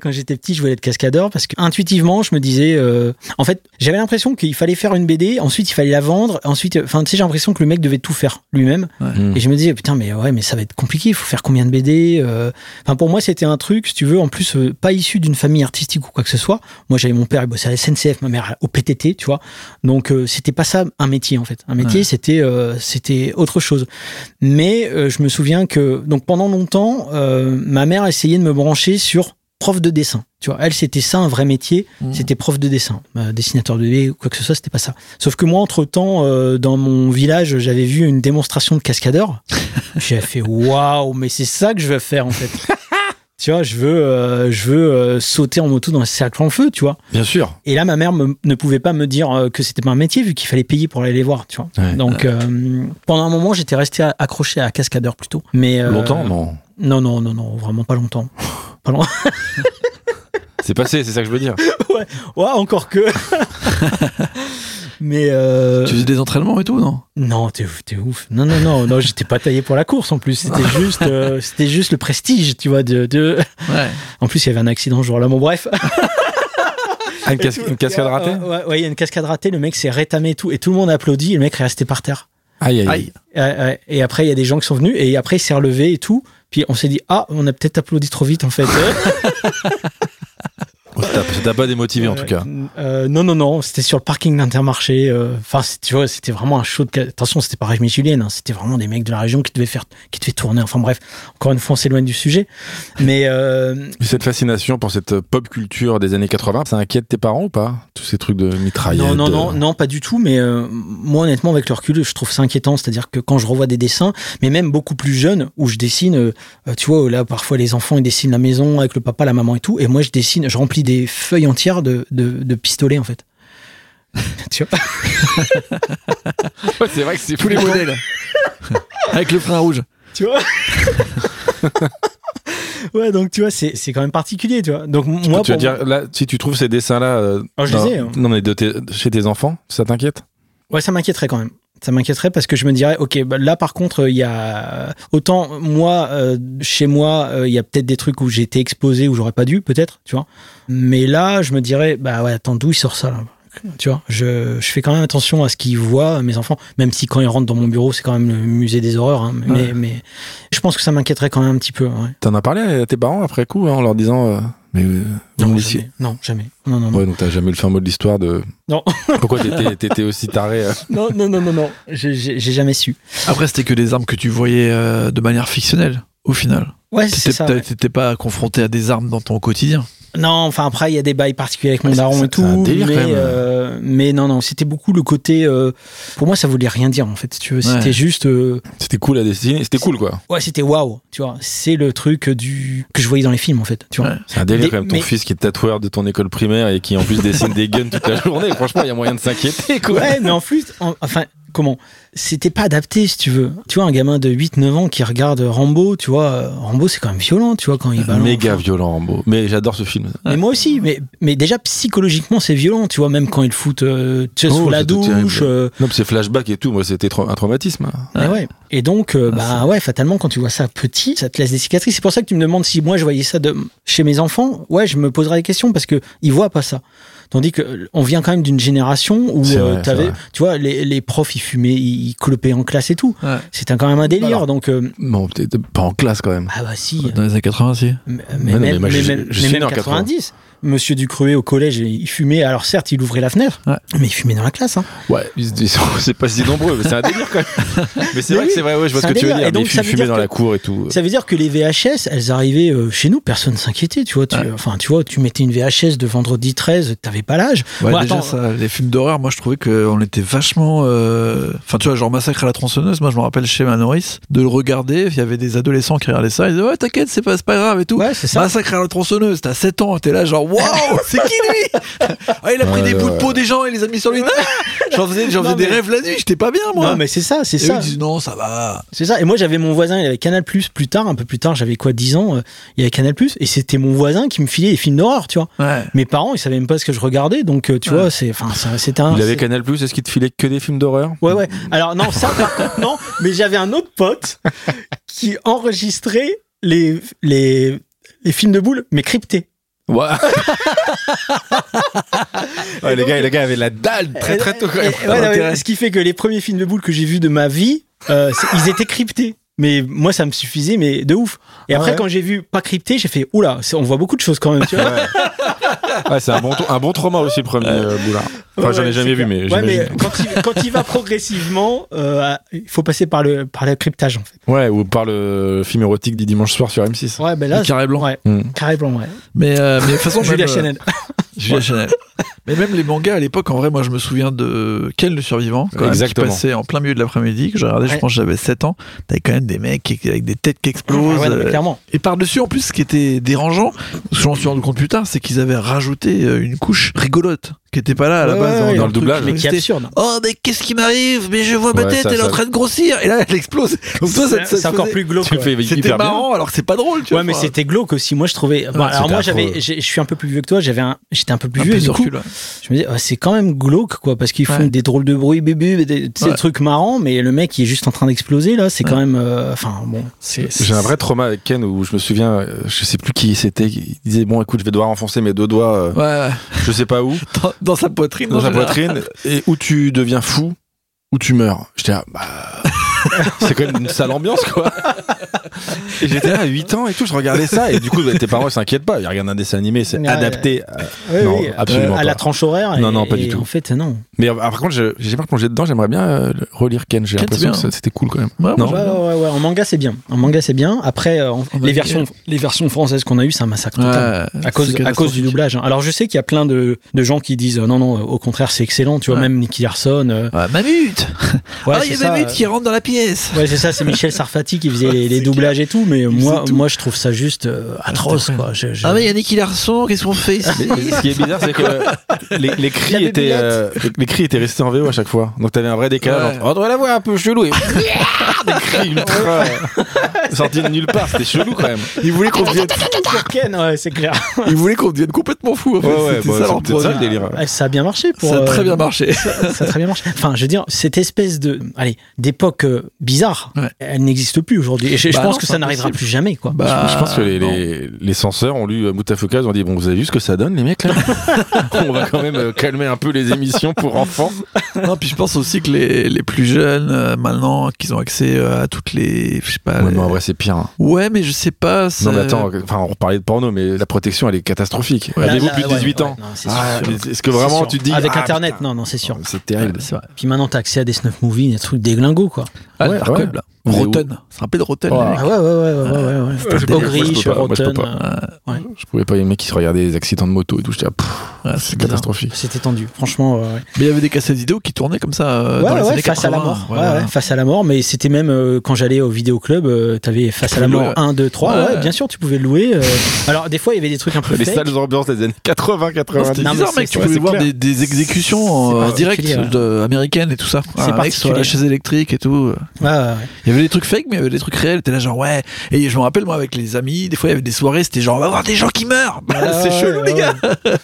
Quand j'étais petit, je voulais être cascadeur parce que intuitivement, je me disais, euh, en fait, j'avais l'impression qu'il fallait faire une BD, ensuite il fallait la vendre, ensuite, enfin, tu sais, j'ai l'impression que le mec devait tout faire lui-même. Mm. Et je me disais, putain, mais ouais, mais ça va être compliqué, il faut faire combien de BD euh. Enfin, pour moi, c'était un truc, si tu veux, en plus, euh, pas issu d'une famille artistique ou quoi que ce soit. Moi, j'avais mon père, il bossait à la SNCF, ma mère au PTT, tu vois. Donc, euh, c'était pas ça un métier, en fait. Un métier, Ouais. c'était euh, c'était autre chose. Mais euh, je me souviens que, donc, pendant longtemps, euh, ma mère essayait de me brancher sur prof de dessin. Tu vois, elle, c'était ça un vrai métier, Mmh. c'était prof de dessin, Euh, dessinateur de BD ou quoi que ce soit, c'était pas ça. Sauf que moi, entre temps, dans mon village, j'avais vu une démonstration de cascadeur. J'ai fait waouh, mais c'est ça que je veux faire en fait. tu vois, je veux, euh, je veux euh, sauter en moto dans un cercle en feu, tu vois. Bien sûr. Et là, ma mère me- ne pouvait pas me dire euh, que c'était pas un métier vu qu'il fallait payer pour aller les voir, tu vois. Ouais. Donc, euh, pendant un moment, j'étais resté accroché à cascadeur plutôt. Mais euh, Longtemps, non? Non, non, non, non, vraiment pas longtemps. Pas longtemps. C'est passé, c'est ça que je veux dire. ouais, encore que. Mais euh, Tu faisais des entraînements et tout, non? Non, t'es ouf, t'es ouf. Non, non, non, non, j'étais pas taillé pour la course en plus. C'était juste, euh, c'était juste le prestige, tu vois. De, de... Ouais. En plus, il y avait un accident ce jour-là. Bon, bref. Ah, une, cas- une cascade ratée Ouais, ouais, ouais, il y a une cascade ratée. Le mec s'est rétamé et tout, et tout le monde applaudit. Et le mec est resté par terre. Aïe, aïe, aïe. Ouais, ouais. Et après, il y a des gens qui sont venus, et après, il s'est relevé et tout. Puis on s'est dit, ah, on a peut-être applaudi trop vite en fait. Oh, ça t'a- ça t'a pas démotivé en tout cas. Euh, non, non, non, c'était sur le parking d'Intermarché. euh, Enfin, tu vois, c'était vraiment un show de. Attention, c'était pas Rémi Julienne, hein, c'était vraiment des mecs de la région qui devaient faire, qui devaient tourner. Enfin bref, encore une fois, on s'éloigne du sujet. Mais euh, Cette fascination pour cette pop culture des années 80, ça inquiète tes parents ou pas Tous ces trucs de mitraillettes. non, non, non, non, pas du tout. Mais euh, moi, honnêtement, avec le recul, je trouve ça inquiétant. C'est-à-dire que quand je revois des dessins, mais même beaucoup plus jeunes, où je dessine, euh, euh, tu vois, là, parfois les enfants ils dessinent la maison avec le papa, la maman et tout, et moi je dessine, je remplis des feuilles entières de, de, de pistolets en fait. tu vois Ouais, c'est vrai que c'est Tous les modèles. Avec le frein rouge. tu vois ouais donc tu vois c'est c'est quand même particulier tu vois donc moi tu dire, là, si tu trouves ces dessins-là euh, Ah, je dans- les ai, hein. non, mais de tes- chez tes enfants, ça t'inquiète? Ouais ça m'inquiéterait quand même ça m'inquiéterait parce que je me dirais ok bah, là par contre il y a autant moi euh, chez moi euh, il y a peut-être des trucs où j'ai été exposé où j'aurais pas dû peut-être tu vois. Mais là je me dirais bah ouais attends d'où il sort ça là Tu vois, je, je fais quand même attention à ce qu'ils voient, mes enfants, même si quand ils rentrent dans mon bureau, c'est quand même le musée des horreurs. hein, mais, Ouais. mais je pense que ça m'inquiéterait quand même un petit peu. Ouais. T'en as parlé à tes parents après coup, hein, en leur disant. euh, mais euh, Non, jamais. non, jamais. Non, non, non. Ouais, donc t'as jamais eu le fin mot de l'histoire de. Non. Pourquoi t'étais, t'étais aussi taré euh non, non, non, non, non. J'ai- jamais su. Après, c'était que des armes que tu voyais euh, de manière fictionnelle, au final. Ouais, c'est T'étais ça. t'as- ouais. t'étais pas confronté à des armes dans ton quotidien. Non, enfin après il y a des bails particuliers avec mon Ouais, daron et tout, un délire, mais même. euh, mais non non, c'était beaucoup le côté. euh, pour moi, ça voulait rien dire en fait. si Tu veux, Ouais. c'était juste. euh, C'était cool à dessiner, c'était cool quoi. ouais, c'était waouh. Tu vois, c'est le truc du que je voyais dans les films en fait. Tu vois. Ouais. C'est un délire quand même, ton mais- fils qui est tatoueur de ton école primaire et qui en plus dessine des guns toute la journée. Franchement, il y a moyen de s'inquiéter quoi. Ouais, mais en plus, en- enfin, comment C'était pas adapté, si tu veux. Tu vois, un gamin de 8-9 ans qui regarde Rambo, tu vois, euh, Rambo, c'est quand même violent, tu vois, quand il balance. Méga enfin. violent, Rambo. Mais j'adore ce film. Mais moi aussi, mais, mais déjà psychologiquement, c'est violent, tu vois, même quand ils le foutent euh, tu sais, Oh, sous la douche. euh, Non, mais c'est flashback et tout. Moi, c'était tra- un traumatisme. mais ouais. Et donc, euh, Ah, bah ouais, fatalement, quand tu vois ça petit, ça te laisse des cicatrices. C'est pour ça que tu me demandes si moi je voyais ça de, chez mes enfants. Ouais, je me poserais des questions parce que ils voient pas ça. Tandis que on vient quand même d'une génération où euh, vrai, tu vois, les, les profs ils fumaient, ils, clopaient en classe et tout. Ouais. C'était quand même un délire. Alors. donc, euh, Bon, peut-être pas en classe quand même. ah bah si. Dans les années 80, si. Mais, mais non, mais même, moi, je- mais je- même- en 90. Monsieur Ducruet au collège, il fumait. Alors certes, il ouvrait la fenêtre, Ouais. mais il fumait dans la classe. Hein. Ouais, sont- c'est pas si nombreux, mais c'est un délire quand même. Mais c'est Mais vrai oui, que c'est vrai, ouais, je vois ce que tu veux dire. Et donc, veut fumaient dire dans que- la cour et tout. Ça veut dire que les VHS, elles arrivaient euh, chez nous, personne ne s'inquiétait, tu vois. Tu, Ouais. Enfin, tu vois, tu mettais une VHS de vendredi 13, t'avais pas l'âge. Ouais, Bon, déjà, attends, ça, les films d'horreur, moi je trouvais qu'on était vachement. euh, Enfin, tu vois, genre Massacre à la tronçonneuse, moi je me rappelle chez Manoris, de le regarder, il y avait des adolescents qui regardaient ça, ils disaient Ouais, t'inquiète, c'est pas, c'est pas grave et tout. Ouais, c'est ça. Massacre à la tronçonneuse, t'as 7 ans, t'es là, genre Waouh, c'est qui lui Ah, il a pris Ouais, des ouais, bouts de peau des gens et les a mis sur lui. J'en faisais, j'en Non, faisais des mais- rêves la nuit, j'étais pas bien moi. Non, mais c'est ça, c'est et eux, ça. ils disent Non, ça va. C'est ça. Et moi, j'avais mon voisin, il avait Canal Plus plus tard, un peu plus tard, j'avais quoi, 10 ans, euh, il y avait Canal Plus, et c'était mon voisin qui me filait des films d'horreur, tu vois. Ouais. Mes parents, ils savaient même pas ce que je regardais, donc euh, tu Ouais. vois, c'est, enfin, c'était un. Il avait Canal Plus, est-ce qu'il te filait que des films d'horreur? Ouais, ouais. Alors, non, ça, par contre, non, mais j'avais un autre pote qui enregistrait les, les, les films de boules, mais cryptés. Ouais. ouais, les gars, les gars avaient la dalle très très tôt quand même. ouais, non, ce qui fait que les premiers films de boules que j'ai vus de ma vie, euh, ils étaient cryptés. Mais moi, ça me suffisait, mais de ouf. Et après, ouais quand j'ai vu pas crypté, j'ai fait, oula, on voit beaucoup de choses quand même, tu vois. Ouais. Ouais, c'est un bon, un bon trauma aussi, le premier euh, Boulard. Enfin, Ouais, j'en ai jamais vu, mais Ouais, mais quand il, quand il va progressivement, euh, il faut passer par le, par le cryptage, en fait. Ouais, ou par le film érotique du dimanche soir sur M6. Ouais, ben là. Le carré blanc. Ouais, Hmm. carré blanc, ouais. Mais, euh, mais de toute façon, Julia même, euh, Chanel. Mais même les mangas à l'époque, en vrai, moi je me souviens de Ken le survivant, quand même, Exactement. qui passait en plein milieu de l'après-midi, que j'ai regardé, je pense que j'avais 7 ans. T'avais quand même des mecs qui- avec des têtes qui explosent. Ouais, non, mais euh, clairement. et par-dessus, en plus, ce qui était dérangeant, ce que j'en suis rendu compte plus tard, c'est qu'ils avaient rajouté euh, une couche rigolote qui était pas là à la Ouais, base ouais, dans, le doublage. Mais qui est absurde. Oh, mais qu'est-ce qui m'arrive? Mais je vois ma Ouais, tête, ça, elle est en train de grossir. Et là, elle explose. C'est encore faisait- plus glauque. C'était marrant, alors que c'est pas drôle, tu vois. Ouais, mais enfin, c'était glauque aussi. Moi, je trouvais. Bon, Ouais, alors moi, j'avais, je suis un peu plus vieux que toi. J'avais, un, j'étais un peu plus un vieux. peu du coup, recul, ouais. je me disais, ah, c'est quand même glauque, quoi, parce qu'ils font Ouais. des drôles de bruits, bébé, des, trucs marrants, mais le mec, il est juste en train d'exploser là. C'est quand même, euh, enfin, bon. J'ai un vrai trauma avec Ken où je me souviens, euh, je sais plus qui c'était, il disait bon écoute je vais devoir enfoncer mes deux doigts, euh, Ouais, ouais. je sais pas où, Dans, sa poitrine. dans sa poitrine, et où tu deviens fou, où tu meurs. J'étais là, bah, c'est quand même une sale ambiance quoi. Et j'étais là à 8 ans et tout, je regardais ça et du coup tes parents ils s'inquiètent pas, ils regardent un dessin animé, c'est Ouais. adapté. à- Ouais, non, oui, absolument à pas. la tranche horaire. Non, et- non, pas du tout. En fait, non. Mais euh, par contre, j'ai pas plongé dedans, j'aimerais bien euh, relire Ken, j'ai l'impression que c'était cool quand même. Ouais, Non? Ouais, ouais, ouais, En manga, c'est bien. En manga, c'est bien. Après, euh, en- En les versions, les versions françaises qu'on a eues, c'est un massacre total. À cause, à cause du doublage. hein. Alors je sais qu'il y a plein de, de gens qui disent euh, non non au contraire c'est excellent tu vois Ouais. même Nicky Larson euh, Mamut ouais, Ah, il y a Mamut euh, qui rentre dans la pièce ouais c'est ça c'est Michel Sarfati qui faisait les, doublages et tout mais Il moi tout. moi je trouve ça juste euh, atroce c'était quoi Je- je- Ah, mais il y a Nicky Larson, qu'est-ce qu'on fait? Ce qui est bizarre, c'est que les, les cris étaient, euh, les, cris étaient restés en VO à chaque fois. Donc t'avais un vrai décalage Ouais. entre, on doit la voix un peu chelou et des cris ultra sortis de nulle part. C'était chelou quand même. Il voulait qu'on devienne, Ken ouais c'est clair il voulait qu'on devienne complètement fou. En fait. Ouais, ouais, C'était bah, ça, leur le délire. Ouais, ça a bien marché pour Ça a euh, très bien marché. ça a très bien marché enfin je veux dire cette espèce de allez d'époque euh, bizarre. Ouais. Elle n'existe plus aujourd'hui. Et je, je Bah pense non, que ça n'arrivera plus jamais, quoi. Bah, je pense que les, les, les censeurs ont lu euh, Moutafoukaz, ils ont dit bon vous avez vu ce que ça donne les mecs là On va quand même euh, calmer un peu les émissions pour enfants. Non, puis je pense aussi que les, les plus jeunes, euh, maintenant, qu'ils ont accès euh, à toutes les. Je sais pas. Ouais, les- mais en vrai c'est pire. hein. Ouais, mais je sais pas. Non mais attends, enfin on parlait de porno mais la protection elle est catastrophique. Ouais, Avez-vous plus de ouais, 18 ouais, ans non, c'est Ah, sûr. mais Est-ce que C'est vraiment sûr. tu te dis Avec ah, Internet, putain, non, non, c'est sûr. C'est Ouais, terrible. c'est vrai. Puis maintenant, t'as accès à des snuff movies, des trucs déglingos, quoi. Ah, Ouais, Dark. Web, là. Rotten. Ça rappelle de Rotten, Oh. les. Ah ouais, ouais, ouais, ouais, ouais, ouais. Ouais, ouais. je peux pas, peux Rotten, pas. euh, ouais. Je pouvais pas les mecs qui se regardaient des accidents de moto et tout. J'étais ah, Ouais, c'est catastrophique. C'était tendu, franchement. ouais, ouais. Mais il y avait des cassettes vidéo qui tournaient comme ça euh, Ouais, dans les ouais, années face à la 80. mort. Ouais, Ouais, face à la mort. Mais c'était même euh, quand j'allais au vidéoclub, euh, t'avais face à la mort louer, 1, 2, 3. Ouais. Bien sûr, tu pouvais le louer. euh. Alors, des fois, il y avait des trucs un peu Les fake. sales ambiances des années 80, Non, 90. C'était bizarre, c'est- mec. Tu pouvais voir des, exécutions en direct américaines et tout ça. C'est mec sur la chaise électrique et tout. Ouais, ouais, ouais. Il avait des trucs fake, mais il y avait des trucs réels. T'es là, genre, ouais. Et je me rappelle, moi, avec les amis, des fois, il y avait des soirées, c'était genre, on va voir des gens qui meurent. Bah, Ouais, c'est chelou, ouais, les ouais. gars.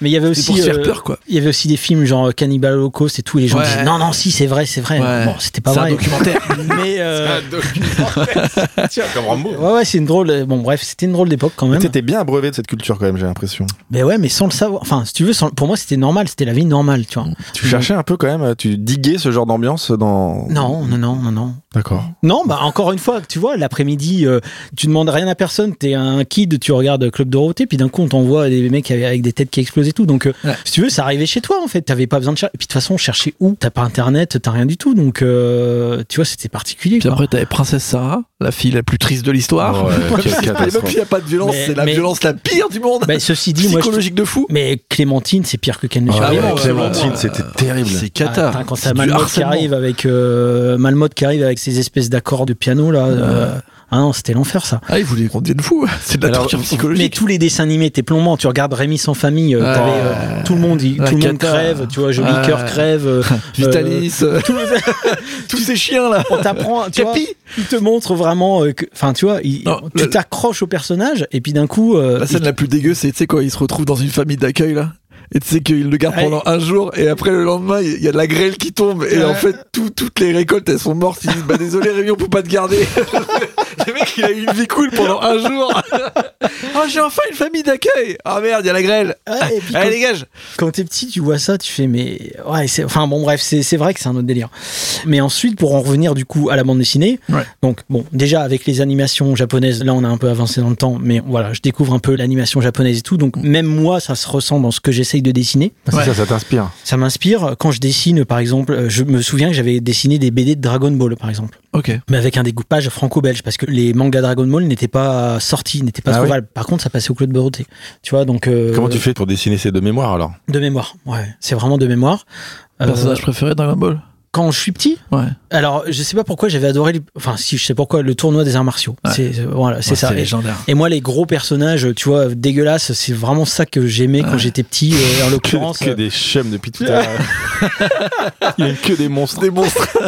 Mais il y avait C'est aussi. pour se faire euh, peur, quoi. Il y avait aussi des films genre Cannibal Holocaust et tout, et les gens Ouais. disaient non, non, si, c'est vrai, c'est vrai. Ouais. Bon, c'était pas C'est un vrai. documentaire. Mais. euh, Tiens, comme Rambo. Ouais, ouais, c'est une drôle. Bon, bref, c'était une drôle d'époque quand même. T'étais bien abreuvé de cette culture quand même, j'ai l'impression. Mais ouais, mais sans le savoir. Enfin, si tu veux, sans- pour moi, c'était normal. C'était la vie normale, tu vois. Tu cherchais un peu quand même, tu diguais ce genre d'ambiance dans. Non, non, non, non, non. D'accord. Non, bah encore une fois, tu vois, l'après-midi, euh, tu demandes rien à personne, t'es un kid, tu regardes Club Dorothée, puis d'un coup on t'envoie des mecs avec, des têtes qui explosent et tout. Donc, euh, Ouais. si tu veux, ça arrivait chez toi en fait. T'avais pas besoin de chercher. Et puis de toute façon, chercher où? T'as pas internet, t'as rien du tout. Donc, euh, tu vois, c'était particulier. Puis quoi. après, t'avais Princesse Sarah, la fille la plus triste de l'histoire. Ouais, même catastrophe. s'il n'y a pas de violence, c'est la mais- violence la pire du monde. Bah, ceci dit, moi, je- Psychologique de fou. mais Clémentine, c'est pire que Ken le Ah ouais, ouais, Clémentine, ouais. c'était terrible. C'est Ah, cata. putain, quand C'est t'as Malmode qui harcèlement. arrive avec euh, Malmode qui arrive avec ses espèces d'accords de piano là. euh, ah non, c'était l'enfer ça. Ah, il voulait qu'on devienne fou. C'est de la Alors, torture Mais psychologique. tous les dessins animés, t'es plombant. Tu regardes Rémi sans famille, euh, euh, tout le monde, il- tout le monde crève. Tu vois, Joli Ouais. Cœur crève. euh, Vitalis, euh, tous ces chiens là. on t'apprend, tu vois, Capi. il te montre vraiment, euh, que- enfin, tu vois, il- Non, tu le- t'accroches au personnage et puis d'un coup, euh, La scène la plus dégueu, c'est tu sais quoi, il se retrouve dans une famille d'accueil là. Et tu sais qu'il le garde Ouais. pendant un jour et après le lendemain il y a de la grêle qui tombe et Ouais. en fait tout- toutes les récoltes elles sont mortes. Ils disent bah désolé Rémi on peut pas te garder. le mec il a eu une vie cool pendant un jour. oh j'ai enfin une famille d'accueil. Ah merde il y a la grêle. Ouais, et puis Allez quand- dégage. quand t'es petit, tu vois ça, tu fais mais ouais, c'est enfin bon bref, c'est c'est vrai que c'est un autre délire. Mais ensuite pour en revenir du coup à la bande dessinée, donc bon, déjà avec les animations japonaises, là on a un peu avancé dans le temps, mais voilà, je découvre un peu l'animation japonaise et tout, donc même moi ça se ressent dans ce que j'essaye de dessiner. Ah, Ouais. ça, ça t'inspire. Ça m'inspire quand je dessine par exemple, euh, je me souviens que j'avais dessiné des BD de Dragon Ball par exemple. Ok. Mais avec un découpage franco-belge, parce que les mangas Dragon Ball n'étaient pas sortis, n'étaient pas Ah trouvables. Par contre, ça passait au Club Dorothée. Tu vois, donc. euh, Comment tu fais pour dessiner ces deux mémoires alors? De mémoire, ouais. C'est vraiment de mémoire. Euh, Personnage préféré Dragon Ball? Quand je suis petit, Ouais. alors je sais pas pourquoi j'avais adoré, les- enfin si je sais pourquoi, le tournoi des arts martiaux. Ouais. C'est voilà, c'est Ouais, ça. Et, légendaire. et moi, les gros personnages, tu vois, dégueulasses, c'est vraiment ça que j'aimais quand j'étais petit. euh, en que, l'occurrence, que des chums depuis tout à l'heure. Il y a que des monstres. Des monstres.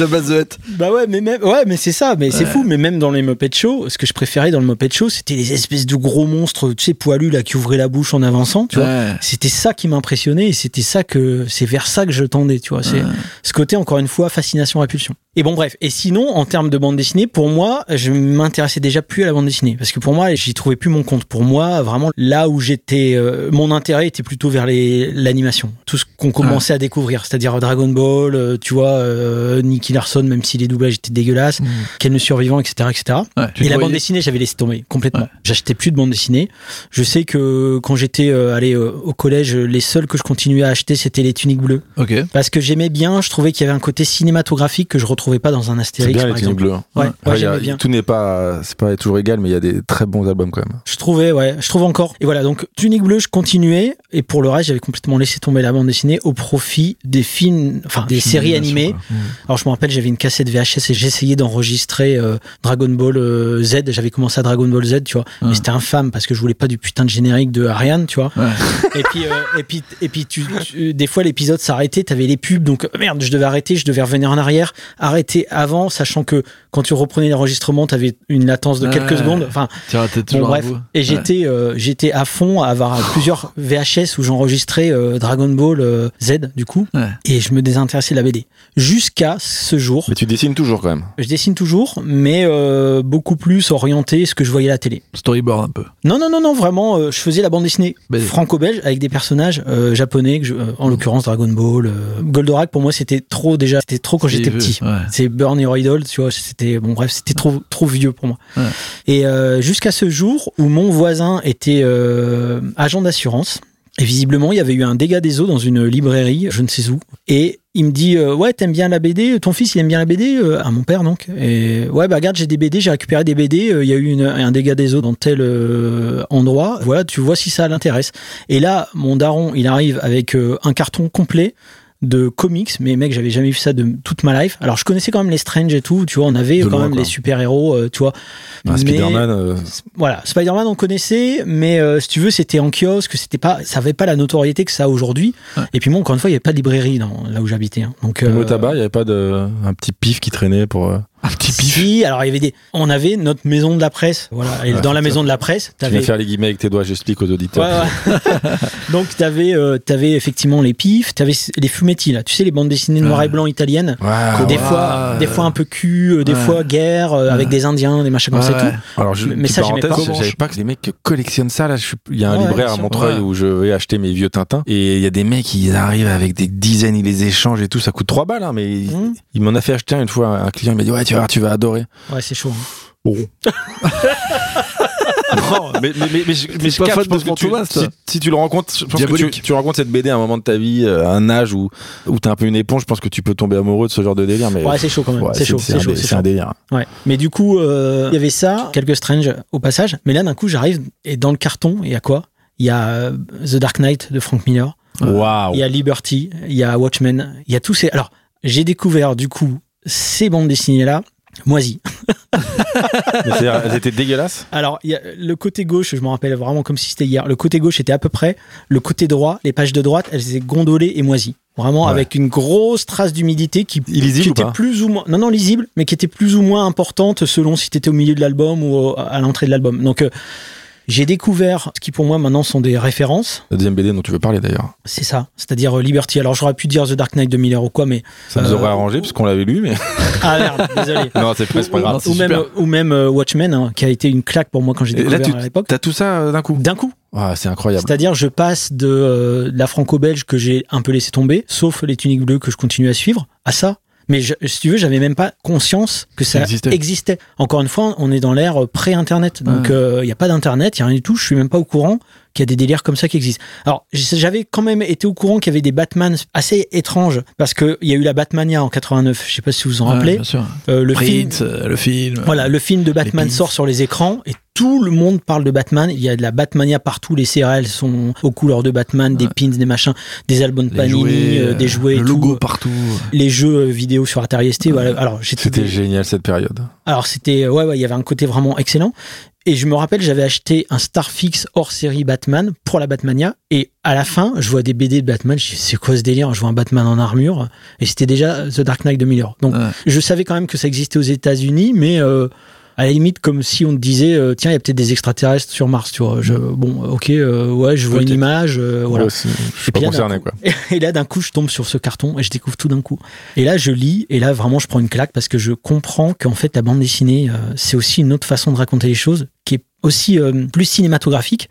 Hutt. Bah ouais, mais même, ouais, mais c'est ça, mais c'est fou. Mais même dans les Muppet Show, ce que je préférais dans le Muppet Show, c'était les espèces de gros monstres, tu sais, poilus là, qui ouvraient la bouche en avançant, tu vois. C'était ça qui m'impressionnait et c'était ça que c'est vers ça que je tendais, tu vois. C'est Ouais. ce côté encore une fois fascination répulsion. Et bon bref. Et sinon, en termes de bande dessinée, pour moi, je m'intéressais déjà plus à la bande dessinée parce que pour moi, j'y trouvais plus mon compte. Pour moi, vraiment là où j'étais, euh, mon intérêt était plutôt vers l'animation, tout ce qu'on commençait à découvrir, c'est-à-dire Dragon Ball, euh, tu vois, euh, Nicky Larson, même si les doublages étaient dégueulasses, Mmh. Ken le survivant, etc., etc. Ouais. Et la bande dessinée, j'avais laissé tomber complètement. Ouais. J'achetais plus de bande dessinée. Je sais que quand j'étais euh, allé euh, au collège, les seuls que je continuais à acheter, c'était les tuniques bleues. Ok. Parce que j'aimais bien, je trouvais qu'il y avait un côté cinématographique que je retrouvais pas dans un C'est Astérix, bien par les exemple. hein. Ouais, ouais, a- bien. Tout n'est pas, c'est pas toujours égal, mais il y a des très bons albums quand même. Je trouvais, ouais, je trouve encore. Et voilà, donc tunique bleue, je continuais. Et pour le reste, j'avais complètement laissé tomber la bande dessinée au profit des films, enfin des séries animées. quoi. Alors je me rappelle, j'avais une cassette VHS et j'essayais d'enregistrer euh, Dragon Ball euh, Z. J'avais commencé à Dragon Ball Z, tu vois. Mais c'était infâme parce que je voulais pas du putain de générique de Ariane, tu vois. Ouais. et puis, euh, et puis, et puis tu, tu- des fois l'épisode s'arrêtait, t'avais les pubs, donc euh, merde, je devais arrêter, je devais revenir en arrière. Arrêté avant, sachant que quand tu reprenais l'enregistrement, tu avais une latence de quelques Ouais. secondes. Enfin, bon, bref. Et j'étais euh, j'étais à fond à avoir plusieurs VHS où j'enregistrais euh, Dragon Ball euh, Z, du coup, Ouais. et je me désintéressais de la BD. Jusqu'à ce jour. Mais tu dessines toujours quand même. Je dessine toujours, mais euh, beaucoup plus orienté ce que je voyais à la télé. Storyboard un peu. Non, non, non, non, vraiment, euh, je faisais la bande dessinée franco-belge avec des personnages euh, japonais, que je- euh, en l'occurrence Dragon Ball. euh, Goldorak, pour moi, c'était trop déjà, c'était trop quand j'étais petit. ouais. C'est Burn Your Idol, tu vois, c'était, bon, bref, c'était trop, trop vieux pour moi. Ouais. Et euh, jusqu'à ce jour où mon voisin était euh, agent d'assurance. Et visiblement, il y avait eu un dégât des eaux dans une librairie, je ne sais où. Et il me dit euh, Ouais, t'aimes bien la BD Ton fils, il aime bien la BD euh, À mon père, donc. Et ouais, bah regarde, j'ai des BD, j'ai récupéré des BD. euh, Il y a eu une- un dégât des eaux dans tel endroit. Voilà, tu vois si ça l'intéresse. Et là, mon daron, il arrive avec un carton complet de comics, mais mec, j'avais jamais vu ça de toute ma life. Alors, je connaissais quand même les Strange et tout, tu vois, on avait De quand loin, même quoi. les super-héros, euh, tu vois. Un Mais- Spider-Man. euh, voilà, Spider-Man on connaissait, mais euh, si tu veux, c'était en kiosque, c'était pas, ça avait pas la notoriété que ça a aujourd'hui. Ouais. Et puis moi, encore une fois, il y avait pas de librairie dans, là où j'habitais. hein. Donc Même euh, au tabac, il n'y avait pas de, un petit pif qui traînait pour. Un petit pif. Si, alors il y avait des, on avait notre maison de la presse, voilà. Et Ouais, dans la maison de la presse, Tu viens t'avais. faire les guillemets avec tes doigts, j'explique aux auditeurs. Ouais, ouais. Donc t'avais, euh, t'avais effectivement les pifs, t'avais les fumetti là, tu sais les bandes dessinées noir et blanc italiennes. Des fois, des fois un peu cul, euh, des fois guerre, euh, avec des Indiens, des machins comme ça tout. Alors, je, Mais ça, j'aimais pas. je savais pas que les mecs collectionnent ça. Là, je suis- il y a un libraire à. Montreuil où je vais acheter mes vieux Tintins et il y a des mecs, ils arrivent avec des dizaines, ils les échangent et tout. Ça coûte 3 balles, hein, mais il, Mmh. il m'en a fait acheter un une fois. Un client il m'a dit Ouais, tu vas voir, tu vas adorer. Ouais, c'est chaud. hein. Bon. non, mais, mais, mais, mais, je- mais je pas capte, fan je pense que tu- si, si tu le rencontres, je pense que tu, rencontres cette BD à un moment de ta vie, euh, à un âge où, où t'es un peu une éponge, je pense que tu peux tomber amoureux de ce genre de délire. Mais Ouais, c'est chaud quand même. ouais, c'est chaud, c'est un, dé- délire. Ouais. Mais du coup, euh, il y avait ça, quelques Strange au passage. Mais là, d'un coup, j'arrive et dans le carton, il y a quoi? Il y a euh, The Dark Knight de Frank Miller, Waouh! il y a Liberty, il y a Watchmen, il y a tous ces. Alors, j'ai découvert du coup ces bandes dessinées là. Moisies. Elles étaient dégueulasses? Alors, il y a le côté gauche, je me rappelle vraiment comme si c'était hier. Le côté gauche était à peu près. Le côté droit, les pages de droite, elles étaient gondolées et moisies. Vraiment Ouais. avec une grosse trace d'humidité qui, était plus ou moins non non lisible, mais qui était plus ou moins importante selon si tu étais au milieu de l'album ou à l'entrée de l'album. Donc euh, j'ai découvert ce qui pour moi maintenant sont des références. La deuxième BD dont tu veux parler d'ailleurs. C'est ça, c'est-à-dire euh, Liberty. Alors j'aurais pu dire The Dark Knight de Miller ou quoi, mais Ça nous Euh, aurait arrangé puisqu'on l'avait lu, mais. ah merde, désolé. non, c'est c'est pas ou, grave. ou même, super. ou même euh, Watchmen, hein, qui a été une claque pour moi quand j'ai Et là, découvert tu à l'époque. as tout ça euh, d'un coup. D'un coup, Ah, c'est incroyable. C'est-à-dire, je passe de, euh, de la franco-belge que j'ai un peu laissé tomber, sauf les tuniques bleues que je continue à suivre, à ça. Mais je- si tu veux, j'avais même pas conscience que ça existait. existait. Encore une fois, on est dans l'ère pré-internet, donc il Ouais. n'y a pas d'internet, il y a rien du tout. Je suis même pas au courant qu'il y a des délires comme ça qui existent. Alors, j'avais quand même été au courant qu'il y avait des Batman assez étranges parce qu'il y a eu la Batmania en 89. Je sais pas si vous vous en Ouais, rappelez. bien sûr. Euh, le film, Prince, euh, le film. voilà, le film de Batman sort sur les écrans et tout le monde parle de Batman. Il y a de la Batmania partout. Les CRL sont aux couleurs de Batman, des Ouais. pins, des machins, des albums de Les Panini, jouets, euh, des jouets, le tout. logo partout. les jeux euh, vidéo sur Atari ST. Voilà. Alors. C'était génial cette période. Alors c'était ouais, ouais, il y avait un côté vraiment excellent. Et je me rappelle, j'avais acheté un Starfix hors série Batman pour la Batmania. Et à la fin, je vois des BD de Batman. Je dis, c'est quoi ce délire? Je vois un Batman en armure. Et c'était déjà The Dark Knight de Miller. Donc, Ouais. je savais quand même que ça existait aux États-Unis, mais euh, à la limite, comme si on te disait, euh, tiens, il y a peut-être des extraterrestres sur Mars, tu vois. Je, bon, ok, euh, ouais, je vois une image, euh, voilà. Ouais, je suis Et pas puis là, d'un concerné, coup- quoi. Et là, d'un coup, je tombe sur ce carton et je découvre tout d'un coup. Et là, je lis et là, vraiment, je prends une claque parce que je comprends qu'en fait, la bande dessinée, c'est aussi une autre façon de raconter les choses qui est aussi euh, plus cinématographique.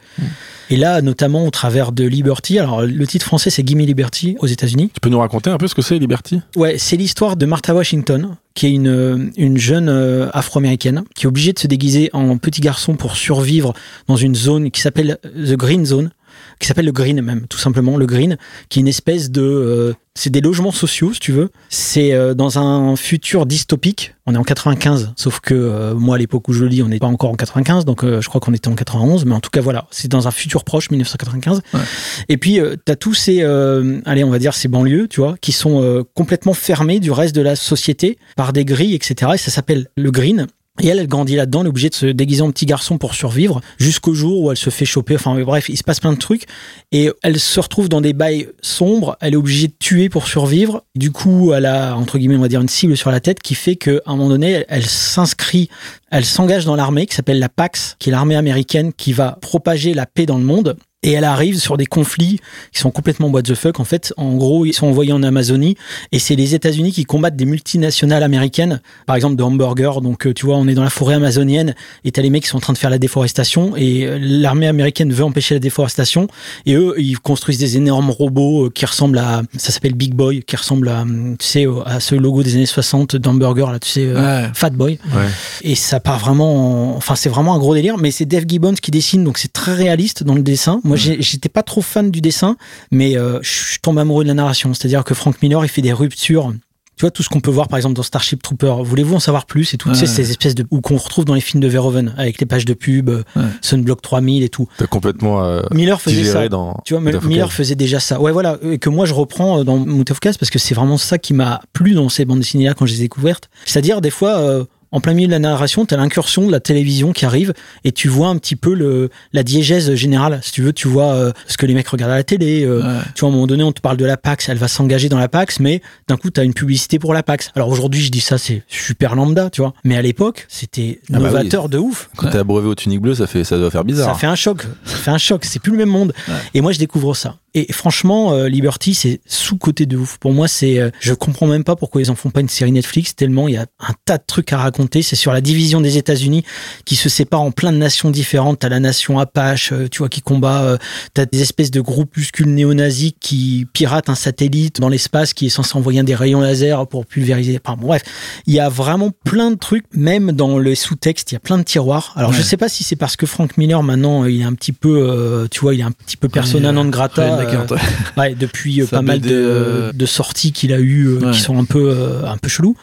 Et là, notamment au travers de Liberty. Alors, le titre français, c'est Gimme Liberty aux États-Unis. Tu peux nous raconter un peu ce que c'est Liberty? Ouais, c'est l'histoire de Martha Washington, qui est une, euh, une jeune euh, afro-américaine, qui est obligée de se déguiser en petit garçon pour survivre dans une zone qui s'appelle The Green Zone, qui s'appelle le Green même, tout simplement, le Green, qui est une espèce de... euh, c'est des logements sociaux, si tu veux. C'est euh, dans un futur dystopique. On est en 95, sauf que euh, moi, à l'époque où je le lis, on n'est pas encore en 95, donc je crois qu'on était en 91, mais en tout cas, voilà, c'est dans un futur proche, 1995. Ouais. Et puis, euh, t'as tous ces, allez, on va dire ces banlieues, tu vois, qui sont complètement fermées du reste de la société par des grilles, etc. Et ça s'appelle le green. Et elle, elle grandit là-dedans, elle est obligée de se déguiser en petit garçon pour survivre, jusqu'au jour où elle se fait choper. Enfin, bref, il se passe plein de trucs. Et elle se retrouve dans des bails sombres, elle est obligée de tuer pour survivre. Du coup, elle a, entre guillemets, on va dire, une cible sur la tête qui fait qu'à un moment donné, elle s'inscrit, elle s'engage dans l'armée qui s'appelle la PAX, qui est l'armée américaine qui va propager la paix dans le monde. Et elle arrive sur des conflits qui sont complètement what the fuck. En fait, en gros, ils sont envoyés en Amazonie et c'est les États-Unis qui combattent des multinationales américaines, par exemple de hamburgers. Donc, euh, tu vois, on est dans la forêt amazonienne et t'as les mecs qui sont en train de faire la déforestation et euh, l'armée américaine veut empêcher la déforestation et eux, ils construisent des énormes robots euh, qui ressemblent à, ça s'appelle Big Boy, qui ressemble à, tu sais, à ce logo des années 60 d'hamburger, là, tu sais, Fat Boy. Ouais. Et ça part vraiment, en- enfin, c'est vraiment un gros délire, mais c'est Dave Gibbons qui dessine, donc c'est très réaliste dans le dessin. Moi, j'étais pas trop fan du dessin, mais euh, je tombe amoureux de la narration. C'est-à-dire que Frank Miller, il fait des ruptures. Tu vois, tout ce qu'on peut voir, par exemple, dans Starship Trooper. Voulez-vous en savoir plus et tout, tu sais, Ouais. ces espèces de, ou qu'on retrouve dans les films de Verhoeven, avec les pages de pub, euh, Ouais. Sunblock 3000 et tout. T'as complètement euh, Miller faisait ça. dans. Tu vois. Miller faisait déjà ça. Ouais, voilà. Et que moi, je reprends dans Moutafkaz parce que c'est vraiment ça qui m'a plu dans ces bandes dessinées-là quand je les ai découvertes. C'est-à-dire, des fois, euh, en plein milieu de la narration, t'as l'incursion de la télévision qui arrive et tu vois un petit peu le, la diégèse générale. Si tu veux, tu vois euh, ce que les mecs regardent à la télé. euh, Ouais. Tu vois, à un moment donné, on te parle de la PAX, elle va s'engager dans la PAX, mais d'un coup, t'as une publicité pour la PAX. Alors aujourd'hui, je dis ça, c'est super lambda, tu vois. Mais à l'époque, c'était Ah bah oui. novateur de ouf. Quand t'es abreuvé au tunique bleu, ça fait, ça doit faire bizarre. Ça fait un choc. Ça fait un choc. C'est plus le même monde. Et moi, je découvre ça. Et franchement, euh, Liberty, c'est sous-côté de ouf. Pour moi, c'est, euh, je comprends même pas pourquoi ils en font pas une série Netflix, tellement il y a un tas de trucs à raconter. C'est sur la division des États-Unis qui se sépare en plein de nations différentes. T'as la nation Apache, euh, tu vois, qui combat. euh, T'as des espèces de groupuscules néo-nazis qui piratent un satellite dans l'espace qui est censé envoyer des rayons laser pour pulvériser. Enfin, bon, bref, il y a vraiment plein de trucs, même dans le sous-texte, il y a plein de tiroirs. Alors, je Ouais. sais pas si c'est parce que Frank Miller, maintenant, il est un petit peu, euh, tu vois, il est un petit peu persona non grata. Euh, ouais. depuis euh, pas mal de, euh, de sorties qu'il a eu euh, Ouais. qui sont un peu, euh, un peu chelous.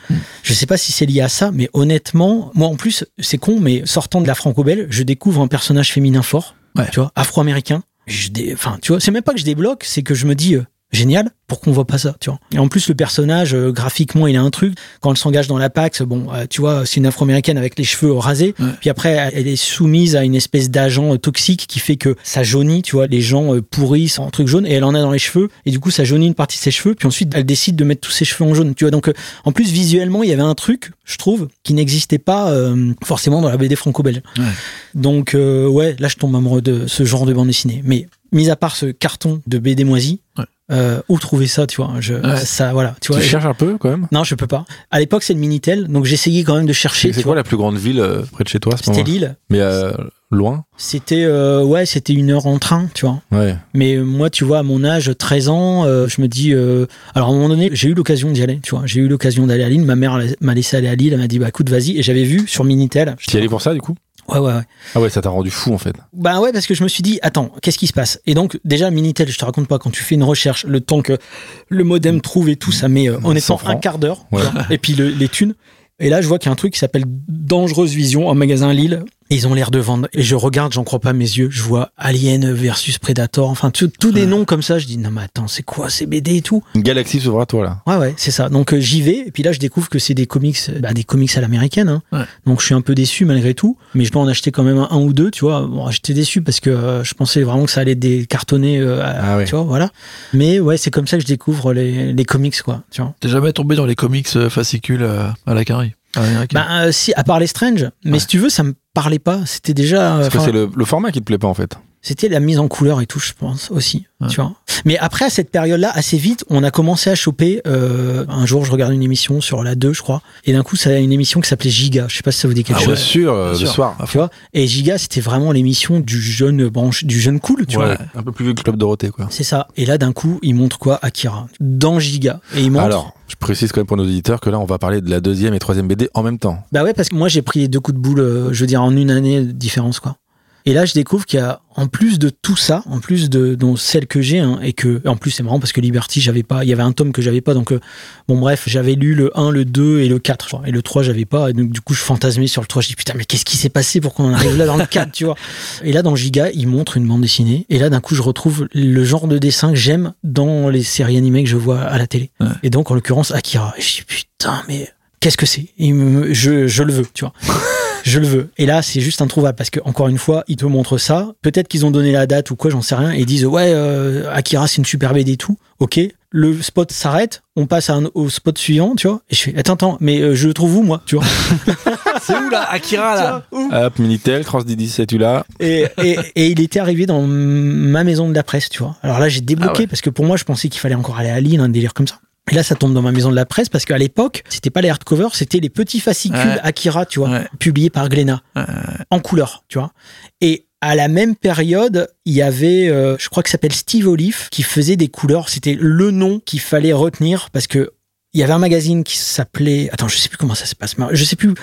Je sais pas si c'est lié à ça, mais honnêtement, moi, en plus, c'est con, mais sortant de la franco-belge, je découvre un personnage féminin fort, Ouais. tu vois, afro-américain. Je dé- Enfin, tu vois, c'est même pas que je débloque, c'est que je me dis, euh, génial, pourquoi on voit pas ça, tu vois. Et en plus, le personnage, euh, graphiquement, il a un truc. Quand elle s'engage dans la PAX, bon, euh, tu vois, c'est une afro-américaine avec les cheveux rasés. Ouais. Puis après, elle est soumise à une espèce d'agent euh, toxique qui fait que ça jaunit, tu vois, les gens pourrissent en truc jaune et elle en a dans les cheveux. Et du coup, ça jaunit une partie de ses cheveux. Puis ensuite, elle décide de mettre tous ses cheveux en jaune, tu vois. Donc, en plus, visuellement, il y avait un truc, je trouve, qui n'existait pas forcément dans la BD franco-belge. Ouais. Donc, ouais, là, je tombe amoureux de ce genre de bande dessinée. Mais, mis à part ce carton de BD moisi, Ouais. Euh, où trouver ça, tu vois je, Ouais. Ça, voilà, tu Tu vois. cherches un peu quand même? Non, je peux pas. À l'époque, c'est le Minitel, donc j'essayais quand même de chercher. C'est tu quoi vois. la plus grande ville euh, près de chez toi C'était Lille. Mais euh, loin? C'était ouais, c'était une heure en train, tu vois. Ouais. Mais moi, tu vois, à mon âge, 13 ans, je me dis. alors, à un moment donné, j'ai eu l'occasion d'y aller, tu vois. J'ai eu l'occasion d'aller à Lille. Ma mère m'a laissé aller à Lille. Elle m'a dit, bah, écoute, vas-y. Et j'avais vu sur Minitel. Tu y allais pour ça du coup? Ouais, ouais, ouais. Ah ouais, ça t'a rendu fou en fait. Bah ouais, parce que je me suis dit, attends, qu'est-ce qui se passe? Et donc, déjà, Minitel, je te raconte pas, quand tu fais une recherche, le temps que le modem trouve et tout, ça met euh, 100 honnêtement un francs. quart d'heure. Ouais. Et puis le- les thunes. Et là, je vois qu'il y a un truc qui s'appelle Dangereuse Vision, un magasin Lille. Ils ont l'air de vendre. Et je regarde, j'en crois pas mes yeux. Je vois Alien versus Predator. Enfin, tout- tous des noms comme ça. Je dis, non, mais attends, c'est quoi ces BD et tout? Une galaxie s'ouvre à toi là. Ouais, ouais, c'est ça. Donc euh, j'y vais, et puis là je découvre que c'est des comics, euh, bah, des comics à l'américaine. Hein. Ouais. Donc je suis un peu déçu malgré tout, mais je dois en acheter quand même un, un ou deux, tu vois. Bon, j'étais déçu parce que euh, je pensais vraiment que ça allait décartonner, euh, Ah ouais. tu vois, voilà. Mais ouais, c'est comme ça que je découvre les, les comics, quoi. Tu vois. T'es jamais tombé dans les comics fascicules euh, à la à l'américaine? Bah euh, si, à part les Strange, mais Ouais. si tu veux, ça me parlait pas. C'était déjà, Parce que c'est le, le format qui te plaît pas en fait. C'était la mise en couleur et tout, je pense aussi. Ouais. Tu vois. Mais après, à cette période-là, assez vite, on a commencé à choper. euh, un jour, je regarde une émission sur la 2, je crois, et d'un coup, ça a une émission qui s'appelait Giga. Je sais pas si ça vous dit quelque Ah chose. sûr, euh, Bien le sûr. soir. À Tu vois Et Giga, c'était vraiment l'émission du jeune branche, du jeune cool, tu Ouais, vois. un peu plus vieux que Club Dorothée quoi. C'est ça. Et là, d'un coup, il montre quoi Akira? Dans Giga. Et il montre. Alors, je précise quand même pour nos auditeurs que là, on va parler de la deuxième et troisième BD en même temps. Bah ouais, parce que moi, j'ai pris les deux coups de boule, euh, je veux dire, en une année de différence, quoi. Et là, je découvre qu'il y a, en plus de tout ça, en plus de dont celle que j'ai, hein, et que, en plus, c'est marrant parce que Liberty, j'avais pas, il y avait un tome que j'avais pas, donc, euh, bon, bref, j'avais lu le 1, le 2 et le 4, genre, et le 3, j'avais pas, et donc, du coup, je fantasmais sur le 3, je dis, putain, mais qu'est-ce qui s'est passé? Pour qu'on en arrive là dans le 4, tu vois? Et là, dans Giga, il montre une bande dessinée, et là, d'un coup, je retrouve le genre de dessin que j'aime dans les séries animées que je vois à la télé. Ouais. Et donc, en l'occurrence, Akira. Et je dis, putain, mais qu'est-ce que c'est? Je, je le veux, tu vois. Je le veux. Et là, c'est juste introuvable parce que encore une fois, ils te montrent ça. Peut-être qu'ils ont donné la date ou quoi, j'en sais rien, et ils disent ouais, euh, Akira, c'est une super BD et tout. Ok, le spot s'arrête, on passe à un- au spot suivant, tu vois. Et je fais attends, attends, mais euh, je le trouve où moi, tu vois? C'est où là Akira là? Hop, Minitel, Transdidi, c'est tu là? et, et, et il était arrivé dans ma maison de la presse, tu vois. Alors là, j'ai débloqué Ah ouais. parce que pour moi, je pensais qu'il fallait encore aller à Lille, un délire comme ça. Et là, ça tombe dans ma maison de la presse parce qu'à l'époque, c'était pas les hardcovers, c'était les petits fascicules Ouais. Akira, tu vois, Ouais. publiés par Glénat, Ouais. en couleur, tu vois. Et à la même période, il y avait, euh, je crois que s'appelle Steve Olive, qui faisait des couleurs. C'était le nom qu'il fallait retenir parce que il y avait un magazine qui s'appelait, attends, je sais plus comment ça se passe, je sais plus.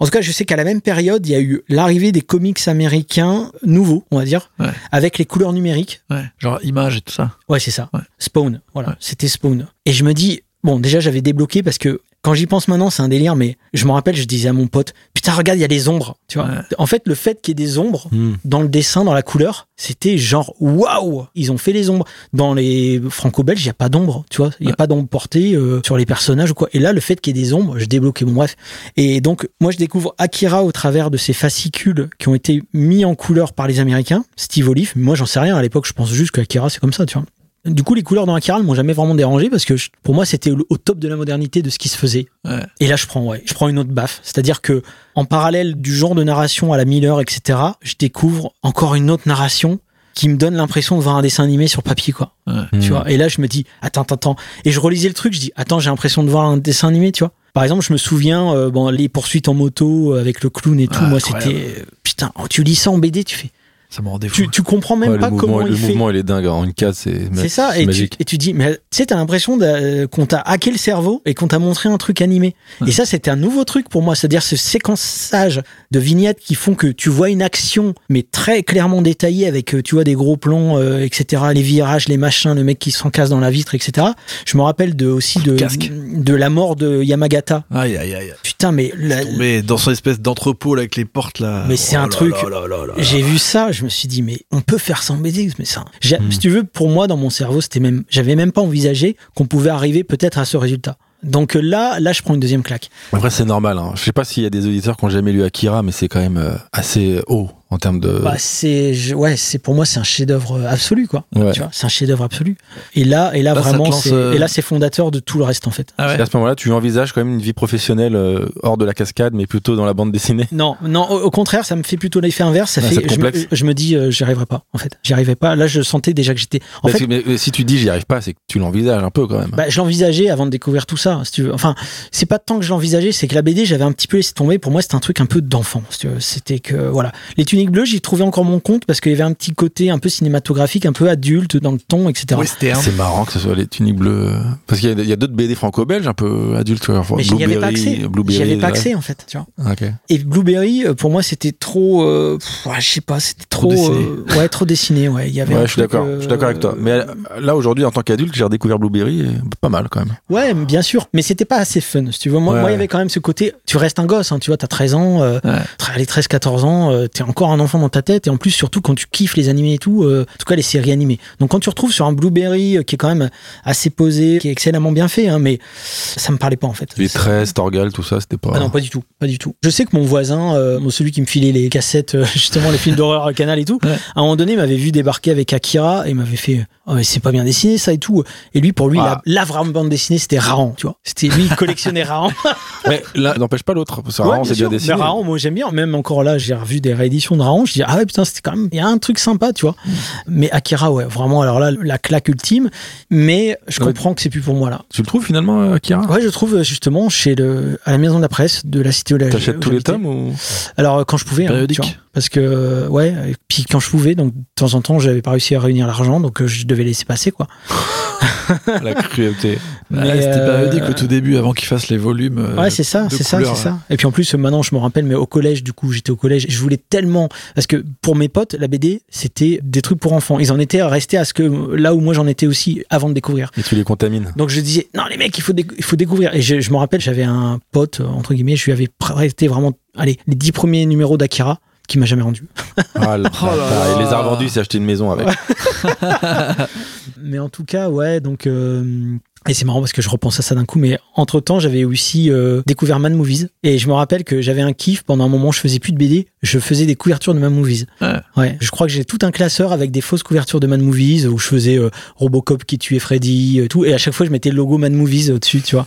En tout cas, je sais qu'à la même période, il y a eu l'arrivée des comics américains nouveaux, on va dire, Ouais. avec les couleurs numériques. Ouais, genre image et tout ça. Ouais, c'est ça. Ouais. Spawn, voilà, c'était Spawn. Et je me dis, bon, déjà j'avais débloqué parce que quand j'y pense maintenant, c'est un délire, mais je me rappelle, je disais à mon pote, putain, regarde, il y a des ombres, tu vois. Ouais. En fait, le fait qu'il y ait des ombres Hmm. dans le dessin, dans la couleur, c'était genre waouh, ils ont fait les ombres. Dans les franco-belges, il y a pas d'ombre, tu vois, il y a Ouais. pas d'ombre portée euh, sur les personnages ou quoi. Et là, le fait qu'il y ait des ombres, je débloquais. Bon bref. Et donc, moi, je découvre Akira au travers de ces fascicules qui ont été mis en couleur par les Américains, Steve Olive. Moi, j'en sais rien. À l'époque, je pense juste qu'Akira, c'est comme ça, tu vois. Du coup, les couleurs dans Akira ne m'ont jamais vraiment dérangé parce que je- pour moi, c'était au, top de la modernité de ce qui se faisait. Ouais. Et là, je prends, ouais, je prends une autre baffe. C'est-à-dire que, en parallèle du genre de narration à la Miller, etc., je découvre encore une autre narration qui me donne l'impression de voir un dessin animé sur papier, quoi. Ouais. Tu Hmm. vois? Et là, je me dis, attends, attends, attends. Et je relisais le truc, je dis, attends, j'ai l'impression de voir un dessin animé, tu vois. Par exemple, je me souviens, euh, bon, les poursuites en moto euh, avec le clown et tout, Ah, moi, c'était, putain, oh, tu lis ça en BD, tu fais, Ça me rendait fou. tu, tu comprends même Ouais, pas le comment il le fait. mouvement, il est dingue. En une case, c'est C'est ça, et tu, magique. et tu dis, mais tu sais, t'as l'impression d'a- qu'on t'a hacké le cerveau et qu'on t'a montré un truc animé. Ouais. Et ça, c'était un nouveau truc pour moi, c'est-à-dire ce séquençage de vignettes qui font que tu vois une action, mais très clairement détaillée avec, euh, tu vois, des gros plans, euh, etc., les virages, les machins, le mec qui s'encasse dans la vitre, etc. Je me rappelle de, aussi de, de la mort de Yamagata. Aïe, aïe, aïe. Putain, mais la- Mais dans son espèce d'entrepôt là, avec les portes là. Mais c'est Oh un là truc-. J'ai vu ça, je me suis dit, mais on peut faire ça en BD, mais ça. j'ai- Hmm. Si tu veux, pour moi, dans mon cerveau, c'était même, j'avais même pas envisagé qu'on pouvait arriver peut-être à ce résultat. Donc euh, là, là, je prends une deuxième claque. Après, c'est normal. Hein. Je sais pas s'il y a des auditeurs qui ont jamais lu Akira, mais c'est quand même euh, assez haut en termes de. Bah, c'est, ouais, c'est pour moi, c'est un chef-d'œuvre absolu, quoi. Ouais. Tu vois, c'est un chef-d'œuvre absolu. Et là, et là, vraiment, lance, euh, et là, c'est fondateur de tout le reste, en fait. Ah ouais. à ce moment-là, tu envisages quand même une vie professionnelle euh, hors de la cascade, mais plutôt dans la bande dessinée. Non, non, au, au contraire, ça me fait plutôt l'effet inverse. Ça Ah, fait, je, me, je me dis, euh, j'y arriverai pas, en fait. J'y arriverai pas. Là, je sentais déjà que j'étais. En Parce fait, que- mais, si tu dis j'y arrive pas, c'est que tu l'envisages un peu quand même. Bah, je l'envisageais avant de découvrir tout ça, si tu veux. Enfin, c'est pas tant que je l'envisageais, c'est que la BD, j'avais un petit peu laissé tomber. Pour moi, c'était un truc un peu d'enfant, si. C'était que, voilà. Tuniques bleues, j'y trouvais encore mon compte parce qu'il y avait un petit côté un peu cinématographique, un peu adulte dans le ton, etc. Western. c'est marrant que ce soit les tuniques bleues. Parce qu'il y a, d'autres BD franco-belges un peu adultes. Mais j'y avais pas accès. Blueberry. J'y avais pas accès, en fait, tu vois. Ah. Et Blueberry, euh, pour moi, c'était trop, euh, ouais, je sais pas, c'était Trop trop, dessiné. euh, ouais, trop dessiné, ouais. Il y avait un Ouais, je suis d'accord. euh, Je suis d'accord avec toi. Mais là aujourd'hui, en tant qu'adulte, j'ai redécouvert Blueberry, et pas mal quand même. Ouais, bien sûr, mais c'était pas assez fun, si tu veux. Moi, Ouais. il y avait quand même ce côté, tu restes un gosse, hein, tu vois, t'as 13 ans, euh, Ouais. tra- les 13-14 ans, euh, t'es encore un enfant dans ta tête, et en plus, surtout quand tu kiffes les animés et tout, euh, en tout cas les séries animées. Donc quand tu retrouves sur un Blueberry euh, qui est quand même assez posé, qui est excellemment bien fait, hein, mais ça me parlait pas en fait. Les 13, Torgal, tout ça, c'était pas. Ah non, pas du tout, pas du tout. Je sais que mon voisin, euh, celui qui me filait les cassettes, euh, justement les films d'horreur à Canal et tout, Ouais. à un moment donné, m'avait vu débarquer avec Akira et m'avait fait, oh, mais c'est pas bien dessiné ça et tout. Et lui, pour lui, Ah. la, la vraie bande dessinée, c'était Raon, tu vois. C'était lui, il collectionnait Raon. Mais l'un n'empêche pas l'autre. Parce que Ouais, Raon, c'est bien dessiné. Mais Raon, moi j'aime bien. Même encore là, j'ai revu des rééditions de Raon. Je dis, ah ouais, putain, c'était quand même, il y a un truc sympa, tu vois. Mais Akira, ouais, vraiment, alors là, la claque ultime. Mais je Ouais. comprends que c'est plus pour moi là. Tu le trouves finalement, euh, Akira? Ouais, je trouve justement chez le, à la maison de la presse de la cité où la- T'achètes où tous les tomes ou? Alors euh, quand je pouvais, hein, Périodique. tu vois. Parce que ouais, et puis quand je pouvais, donc de temps en temps, j'avais pas réussi à réunir l'argent, donc euh, je devais laisser passer quoi. la cruauté Mais, C'était euh, périodique au tout début avant qu'ils fassent les volumes. euh, Ouais, c'est ça, c'est ça, c'est ça. Et puis en plus, maintenant, je me rappelle, mais au collège, du coup, j'étais au collège, je voulais tellement, parce que pour mes potes, la BD, c'était des trucs pour enfants. Ils en étaient restés à ce que là où moi j'en étais aussi avant de découvrir. Et tu les contamines. Donc je disais, non les mecs, il faut, il faut découvrir. Et je, je me rappelle, j'avais un pote, entre guillemets, je lui avais prêté vraiment, allez, les dix premiers numéros d'Akira, qui m'a jamais rendu. Ah, Oh là bâtard. là. Il les a revendus, il s'est acheté une maison avec. Mais en tout cas, ouais, donc euh, Et c'est marrant parce que je repense à ça d'un coup, mais entre temps, j'avais aussi euh, découvert Man Movies. Et je me rappelle que j'avais un kiff pendant un moment, je faisais plus de BD, je faisais des couvertures de Man Movies. Ouais. Ouais. Je crois que j'ai tout un classeur avec des fausses couvertures de Man Movies où je faisais euh, Robocop qui tuait Freddy, euh, tout. Et à chaque fois, je mettais le logo Man Movies au-dessus, tu vois.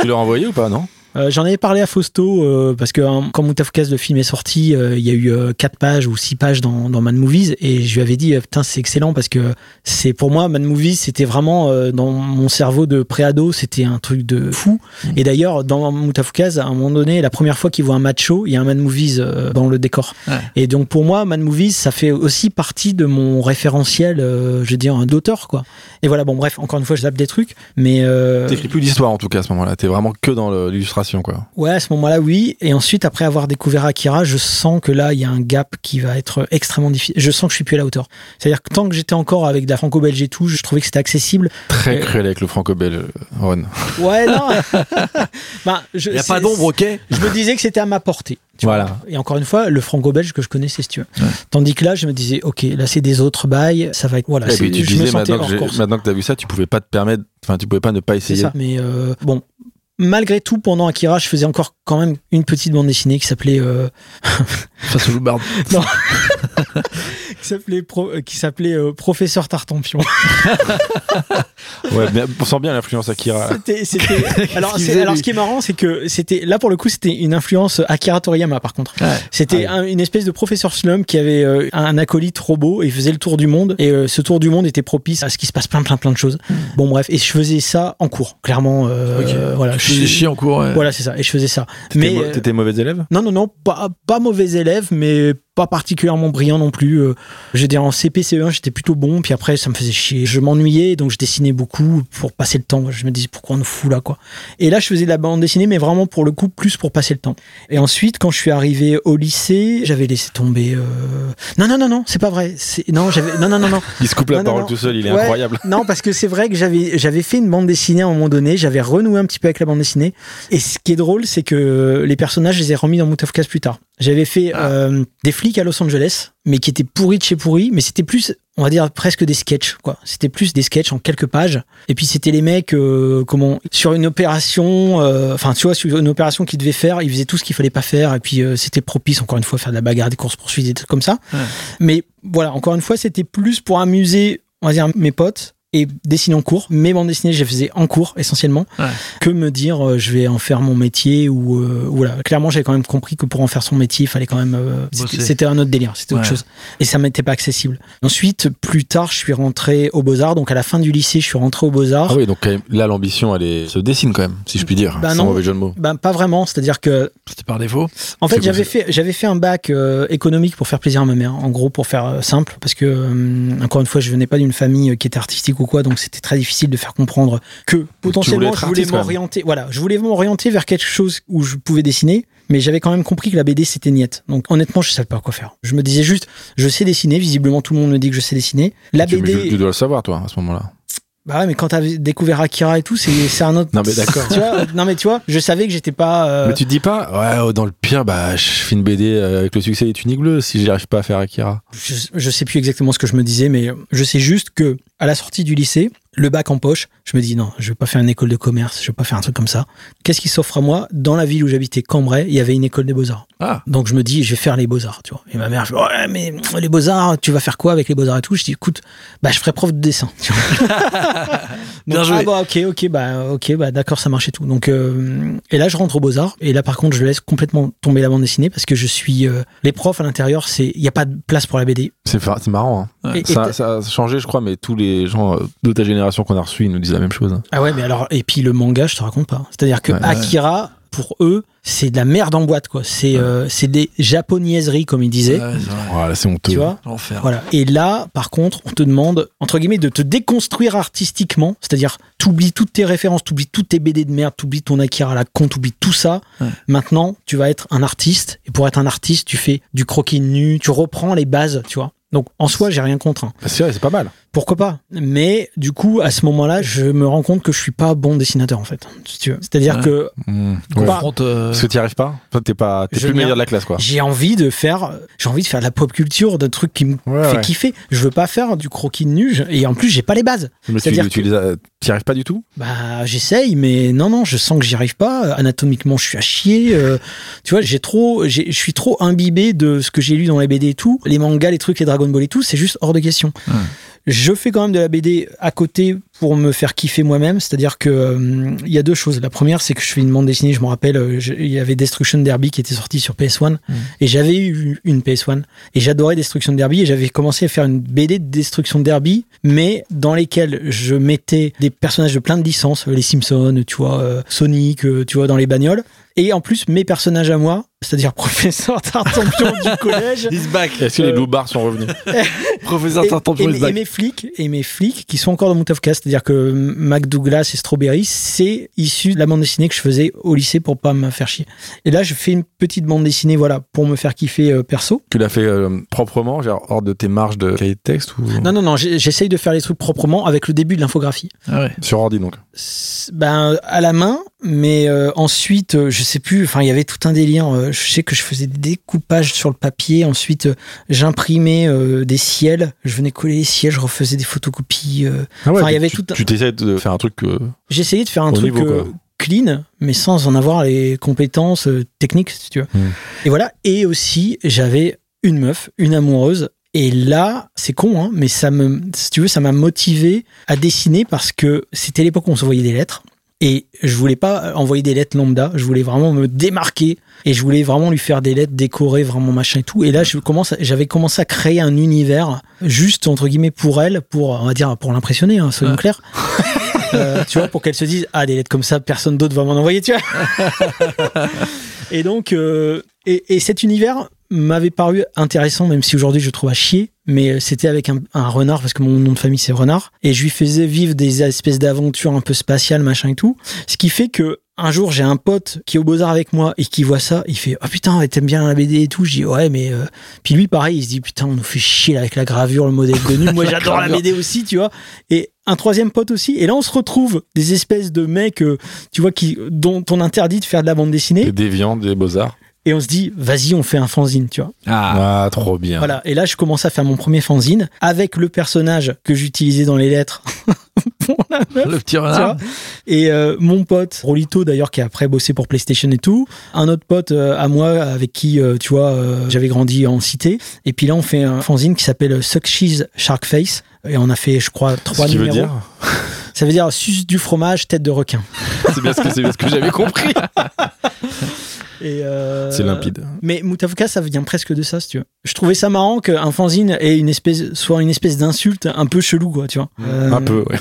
Tu l'as envoyé ou pas, non? Euh, J'en avais parlé à Fausto euh, parce que hein, quand Moutafoukas le film est sorti, euh, il y a eu euh, quatre pages ou six pages dans, dans Man Movies et je lui avais dit putain c'est excellent parce que c'est pour moi Man Movies c'était vraiment euh, dans mon cerveau de préado c'était un truc de fou. Et d'ailleurs dans Moutafoukas à un moment donné la première fois qu'il voit un macho il y a un Man Movies euh, dans le décor. Ouais. et donc pour moi Man Movies ça fait aussi partie de mon référentiel euh, je veux dire d'auteur quoi. Et voilà bon bref encore une fois je zappe des trucs mais euh, T'écris plus d'histoire en tout cas à ce moment-là. T'es vraiment que dans le- quoi. Ouais, à ce moment-là, oui. Et ensuite, après avoir découvert Akira, je sens que là, il y a un gap qui va être extrêmement difficile. Je sens que je suis plus à la hauteur. C'est-à-dire que tant que j'étais encore avec de la franco-belge et tout, je trouvais que c'était accessible. Très Euh, cruel avec le franco-belge, Ron. Ouais, non. ben, je, Il n'y a pas d'ombre, ok Je me disais que c'était à ma portée. tu Voilà. vois. Et encore une fois, le franco-belge que je connaissais, si tu veux. Tandis que là, je me disais, ok, là, c'est des autres bails, ça va être. Voilà, puis tu je disais, maintenant que, maintenant que t'as vu ça, tu pouvais pas te permettre, enfin, tu pouvais pas ne pas C'est essayer. ça. Mais euh, bon. Malgré tout, pendant Akira, je faisais encore quand même une petite bande dessinée qui s'appelait euh, Face au loup-barbe. qui s'appelait pro- euh, qui s'appelait euh, Professeur Tartampion. Ouais, mais on sent bien l'influence Akira. C'était, c'était- alors, c'est- ce qui est marrant, c'est que c'était là pour le coup, c'était une influence Akira Toriyama par contre. Ouais. C'était Ah un- une espèce de professeur Slum qui avait euh, un acolyte robot et il faisait le tour du monde. Et euh, ce tour du monde était propice à ce qu'il se passe plein, plein, plein de choses. Bon, bref, et je faisais ça en cours, clairement. euh, voilà, Je faisais chier en cours. ouais. Voilà, c'est ça. Et je faisais ça. T'étais Mais euh, T'étais mauvais élève? Non, non, non, pas, pas mauvais élève, mais pas particulièrement brillant non plus. Euh, J'ai dit en CPCE1, j'étais plutôt bon, puis après, ça me faisait chier. Je m'ennuyais, donc je dessinais beaucoup pour passer le temps. Je me disais, pourquoi on nous fout là, quoi. Et là, je faisais de la bande dessinée, mais vraiment pour le coup, plus pour passer le temps. Et ensuite, quand je suis arrivé au lycée, j'avais laissé tomber. euh, Non, non, non, non, c'est pas vrai. C'est- Non, j'avais. Non, non, non, non. Il se coupe la Non, parole non. tout seul, il est Ouais. incroyable. Non, parce que c'est vrai que j'avais j'avais fait une bande dessinée à un moment donné, j'avais renoué un petit peu avec la bande dessinée. Et ce qui est drôle, c'est que les personnages, je les ai remis dans Chaos plus tard. J'avais fait euh, des flics à Los Angeles, mais qui étaient pourris de chez pourris, mais c'était plus, on va dire presque des sketchs, quoi. C'était plus des sketchs en quelques pages. Et puis c'était les mecs, euh, comment, sur une opération, euh, enfin tu vois, sur une opération qu'ils devaient faire, ils faisaient tout ce qu'il fallait pas faire. Et puis euh, c'était propice, encore une fois, à faire de la bagarre, des courses poursuites, des trucs comme ça. Mais voilà, encore une fois, c'était plus pour amuser, on va dire, mes potes et dessiner en cours. Mes bandes dessinées, je les faisais en cours essentiellement, Ouais. que me dire euh, je vais en faire mon métier ou euh, voilà. Clairement, j'avais quand même compris que pour en faire son métier, il fallait quand même. euh, c'était- un autre délire, c'était autre chose. Et ça m'était pas accessible. Ensuite, plus tard, je suis rentré au Beaux Arts. Donc à la fin du lycée, je suis rentré au Beaux Arts. Ah oui, donc quand même, là, l'ambition, elle est- se dessine quand même, si je puis dire. Bah sans non. mauvais jeu de mots. Ben, pas vraiment, c'est-à-dire que C'était par défaut. En fait, j'avais fait, j'avais fait un bac euh, économique pour faire plaisir à ma mère, en gros, pour faire euh, simple, parce que, euh, encore une fois, je venais pas d'une famille qui était artistique ou quoi, donc c'était très difficile de faire comprendre que potentiellement je voulais m'orienter, voilà, je voulais m'orienter vers quelque chose où je pouvais dessiner, mais j'avais quand même compris que la BD c'était niette. Donc honnêtement, je savais pas quoi faire. Je me disais juste, je sais dessiner, visiblement tout le monde me dit que je sais dessiner. La Tu, BD, tu- tu dois le savoir, toi, à ce moment-là. bah ouais, mais quand t'as découvert Akira et tout, c'est un autre. Non, mais d'accord. Non mais tu vois, je savais que j'étais pas. euh, Mais tu te dis pas, ouais, oh, dans le pire, bah, je fais une BD euh, avec le succès des tuniques bleues si j'y arrive pas à faire Akira. je, je sais plus exactement ce que je me disais, mais je sais juste que à la sortie du lycée, le bac en poche, je me dis non, je vais pas faire une école de commerce, je vais pas faire un truc comme ça. Qu'est-ce qui s'offre à moi Dans la ville où j'habitais, Cambrai, il y avait une école des beaux-arts. Ah. Donc je me dis, je vais faire les beaux-arts, tu vois. Et ma mère, je dis, ouais, mais les beaux-arts, tu vas faire quoi avec les beaux-arts et tout? Je dis, écoute, bah, je ferai prof de dessin. tu vois. Bien Donc, joué. Ah bah ok, ok, bah ok, bah d'accord, ça marche et tout. Donc euh, et là je rentre aux beaux arts et là par contre je laisse complètement tomber la bande dessinée parce que je suis euh, les profs à l'intérieur, c'est il y a pas de place pour la BD. C'est marrant. hein. Et- ça a changé, je crois, mais tous les gens euh, de ta génération qu'on a reçus, ils nous disent la même chose. hein. Ah ouais, mais alors, et puis le manga, je te raconte pas. C'est-à-dire que Ouais. Akira, pour eux, c'est de la merde en boîte, quoi. C'est euh, c'est des japonaiseries, comme ils disaient. Voilà, c'est honteux. Tu vois. Voilà. Et là, par contre, on te demande, entre guillemets, de te déconstruire artistiquement. C'est-à-dire, t'oublies toutes tes références, t'oublies toutes tes BD de merde, t'oublies ton Akira à la con, t'oublies tout ça. Ouais. Maintenant, tu vas être un artiste. Et pour être un artiste, tu fais du croquis nu, tu reprends les bases, tu vois. Donc en soi, j'ai rien contre. hein. Bah, c'est vrai, c'est pas mal. Pourquoi pas? Mais du coup, à ce moment-là, je me rends compte que je suis pas bon dessinateur en fait. si tu veux. C'est-à-dire Ouais. que Mmh. Confronte, euh, Parce que t'y arrives pas Enfin, T'es pas, t'es Je plus le meilleur de la classe, quoi. j'ai envie de faire, j'ai envie de faire de la pop culture, de trucs qui me Ouais, fait ouais. kiffer. Je veux pas faire du croquis de nu. Et en plus, j'ai pas les bases. Mais tu, C'est-à-dire tu que- les as- t'y arrives pas du tout? Bah, j'essaye, mais non, non, je sens que j'y arrive pas. Anatomiquement, je suis à chier. euh, tu vois, j'ai trop, je suis trop imbibé de ce que j'ai lu dans les BD et tout. Les mangas, les trucs, les Dragon Ball et tout, c'est juste hors de question. Je fais quand même de la BD à côté pour me faire kiffer moi-même. C'est-à-dire que euh, il y a deux choses. La première, c'est que je fais une bande dessinée. Je me rappelle, euh, il y avait Destruction Derby qui était sorti sur PS1 et j'avais eu une PS1 et j'adorais Destruction Derby et j'avais commencé à faire une BD de Destruction Derby, mais dans lesquelles je mettais des personnages de plein de licences, euh, les Simpsons, tu vois, euh, Sonic, tu vois, dans les bagnoles. Et en plus, mes personnages à moi, c'est-à-dire professeur Tartampion du collège, He's back. Est-ce que les Euh, loupards sont revenus Professeur et, Tartampion et et back. mes flics et mes flics qui sont encore dans mon Tofcast, c'est-à-dire que Mac Douglas et Strawberry, c'est issu de la bande dessinée que je faisais au lycée pour pas me faire chier. Et là, je fais une petite bande dessinée, voilà, pour me faire kiffer euh, perso. Tu l'as fait euh, proprement, genre hors de tes marges de cahier de texte ou Non, non, non, j'essaye de faire les trucs proprement avec le début de l'infographie. Ah ouais. sur ordi donc Ben, à la main, mais euh, ensuite, euh, je sais plus, enfin, il y avait tout un délire. Euh, je sais que je faisais des découpages sur le papier. Ensuite, euh, j'imprimais euh, des ciels. Je venais coller les ciels, je refaisais des photocopies. Ah ouais, Enfin, il y avait tu, tout un- tu t'essayes de faire un truc J'essayais de faire un truc niveau, clean, mais sans en avoir les compétences techniques, si tu veux. Mm. Et voilà. Et aussi, j'avais une meuf, une amoureuse. Et là, c'est con, hein, mais ça me, si tu veux, ça m'a motivé à dessiner parce que c'était l'époque où on s'envoyait des lettres. Et je voulais pas envoyer des lettres lambda, je voulais vraiment me démarquer et je voulais vraiment lui faire des lettres décorées, vraiment machin et tout. Et là, je commence, à- j'avais commencé à créer un univers juste entre guillemets pour elle, pour on va dire pour l'impressionner, hein, soyons Ouais. clairs. Euh, tu vois, pour qu'elle se dise ah des lettres comme ça, personne d'autre va m'en envoyer, tu vois. et donc, euh, et, et cet univers m'avait paru intéressant, même si aujourd'hui je trouve à chier. Mais c'était avec un, un renard parce que mon nom de famille c'est renard et je lui faisais vivre des espèces d'aventures un peu spatiales machin et tout. Ce qui fait que un jour j'ai un pote qui est au beaux arts avec moi et qui voit ça, il fait ah putain t'aimes bien la BD et tout. Je dis ouais mais euh... puis lui pareil il se dit putain on nous fait chier avec la gravure le modèle de nu. Moi j'adore la. BD aussi tu vois. Et un troisième pote aussi. Et là on se retrouve des espèces de mecs euh, tu vois qui dont on interdit de faire de la bande dessinée des déviants, des beaux-arts. Et on se dit vas-y on fait un fanzine tu vois. Ah. Ah, trop bien. Voilà, et là je commence à faire mon premier fanzine avec le personnage que j'utilisais dans les lettres pour la meuf, Le petit renard. Et euh, mon pote Rolito d'ailleurs qui a après bossé pour PlayStation et tout, un autre pote euh, à moi avec qui euh, tu vois euh, j'avais grandi en cité. Et puis là on fait un fanzine qui s'appelle Suck Cheese Shark Face et on a fait je crois Ce trois qui veut numéros. dire, Ça veut dire suce du fromage tête de requin. c'est bien ce que, c'est bien ce que j'avais compris. Et euh, C'est limpide. Mais Moutafka, ça vient presque de ça, si tu veux. Je trouvais ça marrant qu'un fanzine ait une espèce, soit une espèce d'insulte un peu chelou, quoi, tu vois. Euh, Un peu, ouais.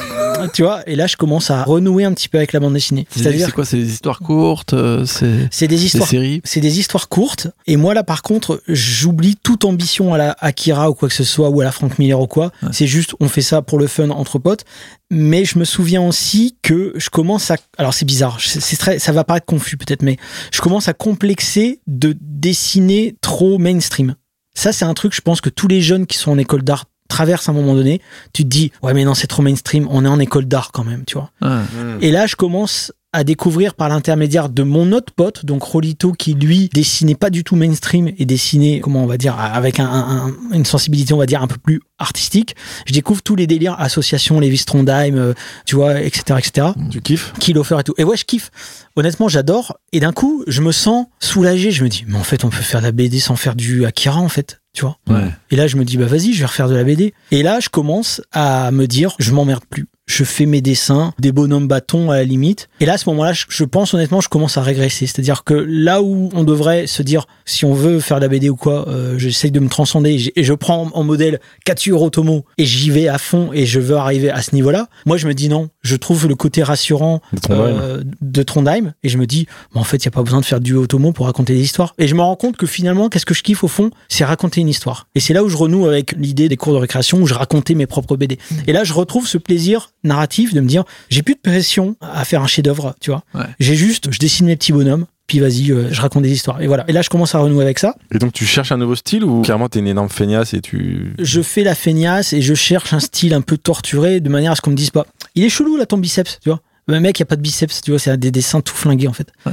Tu vois, et là, je commence à renouer un petit peu avec la bande dessinée. C'est C'est-à-dire, c'est quoi C'est des histoires courtes euh, C'est des histoires séries c'est des histoires courtes. Et moi, là, par contre, j'oublie toute ambition à la Akira ou quoi que ce soit, ou à la Frank Miller ou quoi. Ouais. C'est juste, on fait ça pour le fun entre potes. Mais je me souviens aussi que je commence à, alors c'est bizarre, c'est très, ça va paraître confus peut-être, mais je commence à complexer de dessiner trop mainstream. Ça, c'est un truc, je pense que tous les jeunes qui sont en école d'art traversent à un moment donné. Tu te dis, ouais, mais non, c'est trop mainstream. On est en école d'art quand même, tu vois. Ah. Et là, je commence à découvrir par l'intermédiaire de mon autre pote, donc Rolito, qui lui dessinait pas du tout mainstream et dessinait, comment on va dire, avec un, un- une sensibilité, on va dire, un peu plus artistique. Je découvre tous les délires, associations, Lévi Strondheim, euh, tu vois, etc., etc. Tu kiffes? Kilofer et tout. Et ouais, je kiffe. Honnêtement, j'adore. Et d'un coup, je me sens soulagé. Je me dis, mais en fait, on peut faire de la BD sans faire du Akira, en fait. Tu vois. Ouais. Et là, je me dis, bah vas-y, je vais refaire de la BD. Et là, je commence à me dire, je m'emmerde plus. Je fais mes dessins, des bonhommes bâtons à la limite. Et là, à ce moment-là, je, pense honnêtement, je commence à régresser. C'est-à-dire que là où on devrait se dire, si on veut faire de la BD ou quoi, euh, j'essaye de me transcender et, je prends en modèle Katsuro Otomo et j'y vais à fond et je veux arriver à ce niveau-là. Moi, je me dis non. Je trouve le côté rassurant De Trondheim. euh, de Trondheim et je me dis, en fait, il n'y a pas besoin de faire du Otomo pour raconter des histoires. Et je me rends compte que finalement, qu'est-ce que je kiffe au fond C'est raconter une histoire. Et c'est là où je renoue avec l'idée des cours de récréation où je racontais mes propres BD. Et là, je retrouve ce plaisir narratif de me dire, j'ai plus de pression à faire un chef-d'œuvre, tu vois. Ouais. J'ai juste, je dessine mes petits bonhommes. puis vas-y, euh, je raconte des histoires. Et voilà. Et là, je commence à renouer avec ça. Et donc tu cherches un nouveau style ou carrément t'es une énorme feignasse et tu. Je fais la feignasse et je cherche un style un peu torturé de manière à ce qu'on me dise pas, il est chelou là ton biceps, tu vois. Le mec, il n'y a pas de biceps, tu vois, c'est des dessins tout flingués en fait.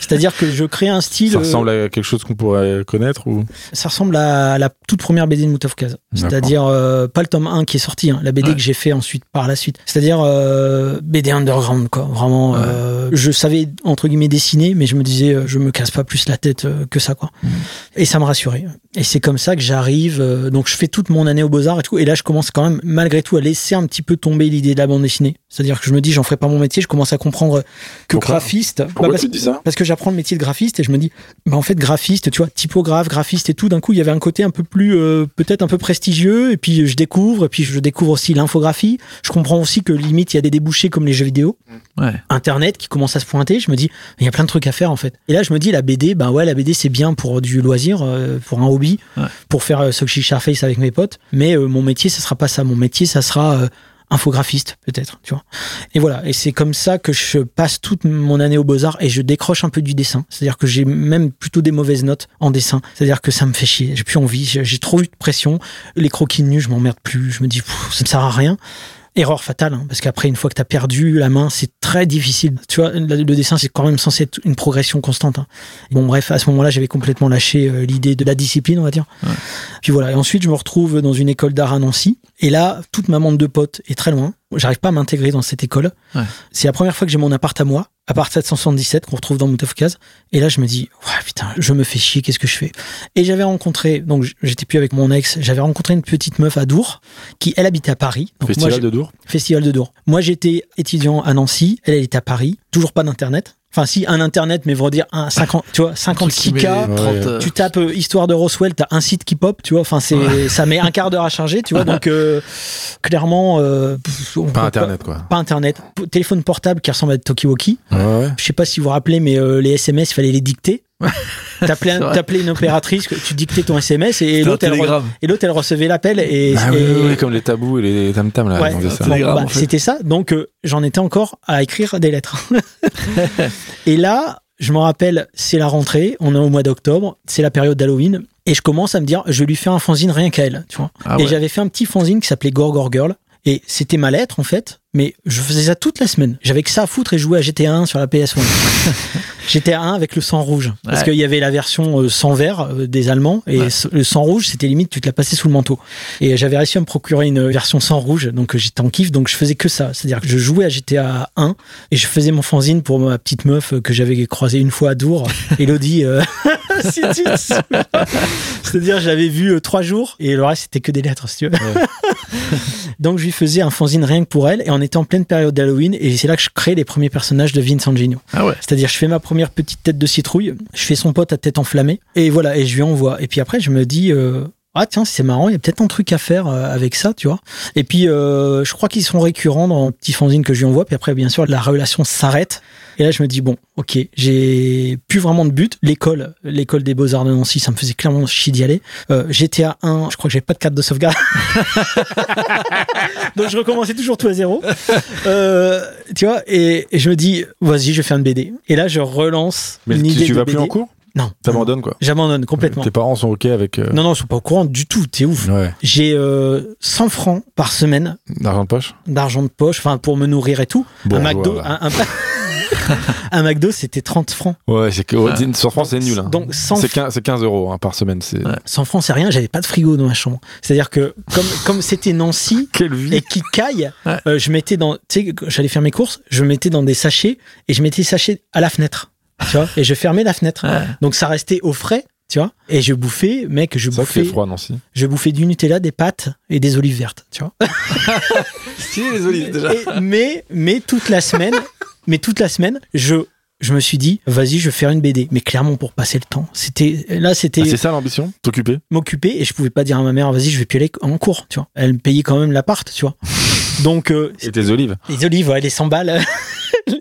C'est-à-dire que je crée un style. Ça euh, ressemble à quelque chose qu'on pourrait connaître ou? Ça ressemble à la toute première BD de Moutafkaz. C'est-à-dire euh, pas le tome 1 qui est sorti, hein, la BD Ouais. que j'ai fait ensuite par la suite. C'est-à-dire euh, BD underground quoi. Vraiment, Ouais. euh, je savais entre guillemets dessiner, mais je me disais euh, je me casse pas plus la tête euh, que ça quoi. Mhm. Et ça me rassurait. Et c'est comme ça que j'arrive. euh, donc je fais toute mon année au Beaux Arts et tout. Et là je commence quand même malgré tout à laisser un petit peu tomber l'idée de la bande dessinée. C'est-à-dire que je me dis j'en ferai pas mon métier. Je commence à comprendre que Pourquoi graphiste. Pourquoi parce, tu dis ça parce que j'apprends le métier de graphiste et je me dis bah en fait graphiste tu vois typographe graphiste et tout d'un coup il y avait un côté un peu plus euh, peut-être un peu prestigieux et puis je découvre et puis je découvre aussi l'infographie je comprends aussi que limite il y a des débouchés comme les jeux vidéo Ouais. internet qui commence à se pointer je me dis il y a plein de trucs à faire en fait et là je me dis la BD ben ouais la BD c'est bien pour du loisir euh, pour un hobby Ouais. pour faire euh, Sochi Sharface avec mes potes mais euh, mon métier ça sera pas ça mon métier ça sera euh, infographiste peut-être tu vois. Et voilà. Et c'est comme ça que je passe toute mon année aux beaux-arts et je décroche un peu du dessin. C'est-à-dire que j'ai même plutôt des mauvaises notes en dessin. C'est-à-dire que ça me fait chier. J'ai plus envie. J'ai trop eu de pression. Les croquis nus je m'emmerde plus. Je me dis ça ne sert à rien Erreur fatale, hein, parce qu'après, une fois que tu as perdu la main, c'est très difficile. Tu vois, le dessin, c'est quand même censé être une progression constante. hein. Bon, bref, à ce moment-là, j'avais complètement lâché euh, l'idée de la discipline, on va dire. Ouais. Puis voilà, et ensuite, je me retrouve dans une école d'art à Nancy. Et là, toute ma bande de potes est très loin. J'arrive pas à m'intégrer dans cette école. Ouais. C'est la première fois que j'ai mon appart à moi, appart 777 qu'on retrouve dans Moutafkaz. Et là, je me dis, ouais, putain, je me fais chier, qu'est-ce que je fais? Et j'avais rencontré, donc j'étais plus avec mon ex, j'avais rencontré une petite meuf à Dour, qui, elle, habitait à Paris. Donc, Festival de Dour Festival de Dour. Moi, j'étais étudiant à Nancy, elle, elle était à Paris. Toujours pas d'internet. Enfin, si, un internet, mais veut dire un 50, tu vois, 56K. Ouais. 30, euh, Tu tapes euh, histoire de Roswell, t'as un site qui pop, tu vois. Enfin, c'est, ça met un quart d'heure à charger, tu vois. Donc, euh, clairement, euh, on Pas internet quoi. Pas, internet. P- téléphone portable qui ressemble à Tokiwoki. Ouais, ouais. Je sais pas si vous vous rappelez, mais euh, les SMS, il fallait les dicter. T'appelais, une opératrice, que tu dictais ton SMS et l'autre, elle, recevait l'appel et, Ah oui, et- oui, oui, comme les tabous et les là. Ouais. ça. Bon, Télégramme, bah, en fait. C'était ça. Donc, euh, j'en étais encore à écrire des lettres. et là, je me rappelle, c'est la rentrée, on est au mois d'octobre, c'est la période d'Halloween, et je commence à me dire, je vais lui faire un fanzine rien qu'à elle, tu vois. Ah et j'avais fait un petit fanzine qui s'appelait Gorgor Girl, et c'était ma lettre, en fait, mais je faisais ça toute la semaine. J'avais que ça à foutre et je jouais à GTA 1 sur la PS1. GTA 1 avec le sang rouge. Parce Ouais. qu'il y avait la version euh, sans vert euh, des Allemands, et Ouais. le sang rouge, c'était limite, tu te la passais sous le manteau. Et j'avais réussi à me procurer une version sans rouge, donc euh, j'étais en kiff, donc je faisais que ça. C'est-à-dire que je jouais à GTA 1 et je faisais mon fanzine pour ma petite meuf que j'avais croisée une fois à Dour, Elodie. euh, si tu. C'est-à-dire, je l'avais euh, trois jours et le reste, c'était que des lettres, si tu veux. donc je lui faisais un fanzine rien que pour elle et on était en pleine période d'Halloween et c'est là que je crée les premiers personnages de Vincent Gino. Ah ouais. C'est-à-dire, je fais ma première petite tête de citrouille, je fais son pote à tête enflammée, et voilà, et je lui envoie. Et puis après, je me dis, euh, ah tiens, c'est marrant, il y a peut-être un truc à faire euh, avec ça, tu vois. Et puis, euh, je crois qu'ils sont récurrents dans le petit fanzine que je lui envoie. Puis après, bien sûr, la relation s'arrête. Et là, je me dis, bon, ok, j'ai plus vraiment de but. L'école, l'école des beaux-arts de Nancy, ça me faisait clairement chier d'y aller. Euh, GTA 1, je crois que j'avais pas de carte de sauvegarde. Donc, je recommençais toujours tout à zéro. Euh, tu vois, et, et je me dis, vas-y, je fais une BD. Et là, je relance Mais une idée tu de vas plus en cours? Non. T'abandonnes quoi J'abandonne complètement. Tes parents sont ok avec. euh, Non, non, ils sont pas au courant du tout. T'es ouf. Ouais. J'ai euh, 100 francs par semaine D'argent de poche d'argent de poche, enfin pour me nourrir et tout. Bon, un McDo, voilà. un, un- un McDo, c'était 30 francs. Ouais, c'est que Ah. sur France c'est nul. hein. Donc 100, C'est 15, c'est 15 euros hein, par semaine. C'est 100 francs, c'est rien. J'avais pas de frigo dans ma chambre. C'est-à-dire que comme comme c'était Nancy et qui caille, Ouais. euh, je mettais dans, tu sais, quand j'allais faire mes courses, je mettais dans des sachets et je mettais les sachets à la fenêtre, tu vois, et je fermais la fenêtre. Ouais. Donc ça restait au frais. Tu vois Et je bouffais, mec, je bouffais, froid Nancy. je bouffais du Nutella, des pâtes et des olives vertes, tu vois. Si, les olives déjà. Et- mais, mais toute la semaine, mais toute la semaine, je, je me suis dit, vas-y, je vais faire une BD. Mais clairement, pour passer le temps. C'était, là, c'était Ah, c'est ça l'ambition T'occuper? m'occuper et je pouvais pas dire à ma mère, vas-y, je vais plus aller en cours, tu vois. Elle me payait quand même l'appart, tu vois. Donc, euh, Et tes olives? les olives, ouais, les 100 balles,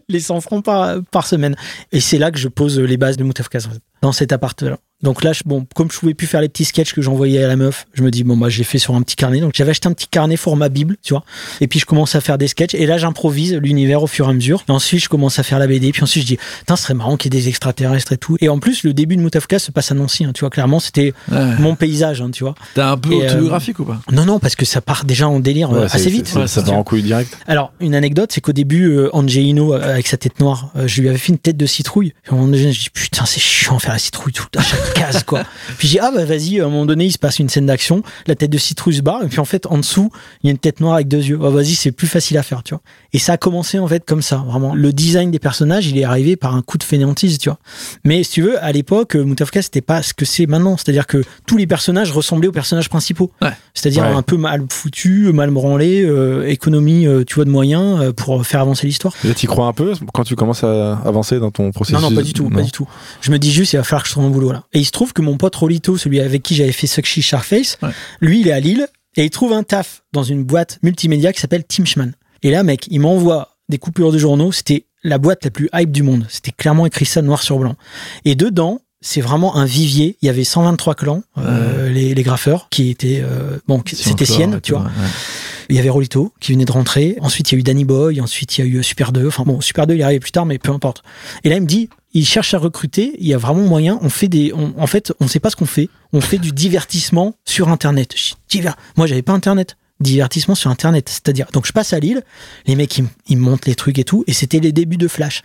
les 100 francs par, par semaine. Et c'est là que je pose les bases de Moutafkaz, dans cet appart-là. Donc là, je- bon, comme je pouvais plus faire les petits sketchs que j'envoyais à la meuf, je me dis bon, moi, je l'ai fait sur un petit carnet. Donc j'avais acheté un petit carnet format Bible, tu vois. Et puis je commence à faire des sketchs. Et là, j'improvise l'univers au fur et à mesure. Et ensuite, je commence à faire la BD. Puis ensuite, je dis, putain, ce serait marrant qu'il y ait des extraterrestres et tout. Et en plus, le début de Moutafka se passe à Nancy, hein, tu vois. Clairement, c'était Ouais. mon paysage, hein, tu vois. T'as un peu Et, euh, autobiographique ou pas? Non, non, parce que ça part déjà en délire euh, Ouais, assez vite. c'est- Ça part en couille direct. Alors, une anecdote, c'est qu'au début, euh, Angelino, euh, avec sa tête noire, euh, je lui avais fait une tête de citrouille. Et à un moment donné, je dis, putain, c'est chiant faire la citrouille tout, à chaque case, quoi. Puis j'ai ah bah vas-y, à un moment donné, il se passe une scène d'action, la tête de citrouille se barre, et puis en fait, en dessous, il y a une tête noire avec deux yeux. Ah, vas-y, c'est plus facile à faire, tu vois. Et ça a commencé, en fait, comme ça, vraiment. Le design des personnages, il est arrivé par un coup de fainéantise, tu vois. Mais si tu veux, à l'époque, euh, Moutafka, c'était pas ce que c'est maintenant. C'est-à-dire que tous les personnages ressemblaient aux personnages principaux. Ouais. C'est-à-dire Ouais. un peu mal foutu, mal branlé, euh, économie, euh, tu vois, de moyens euh, pour faire avancer l'histoire. Là, t'y crois un peu quand tu commences à avancer dans ton processus Non, non, pas du tout, pas du tout. Je me dis juste, il va falloir que je trouve un boulot là. Et il se trouve que mon pote Rolito, celui avec qui j'avais fait Sucky Sharkface, Ouais. lui, il est à Lille et il trouve un taf dans une boîte multimédia qui s'appelle Teamshman. Et là, mec, il m'envoie des coupures de journaux. C'était la boîte la plus hype du monde. C'était clairement écrit ça noir sur blanc. Et dedans, c'est vraiment un vivier. Il y avait 123 clans, euh, les, les graffeurs, qui étaient euh, bon, c'était Sienne, tu vois. Il y avait Rolito qui venait de rentrer. Ensuite, il y a eu Danny Boy. Ensuite, il y a eu Super 2. Enfin bon, Super 2, il est arrivé plus tard, mais peu importe. Et là, il me dit, il cherche à recruter. Il y a vraiment moyen. On fait des, on- en fait, on sait pas ce qu'on fait. On fait du divertissement sur Internet. Je dis, Diver- Moi, j'avais pas Internet. Divertissement sur Internet. C'est-à-dire, donc je passe à Lille. Les mecs, ils, ils me montrent les trucs et tout. Et c'était les débuts de Flash.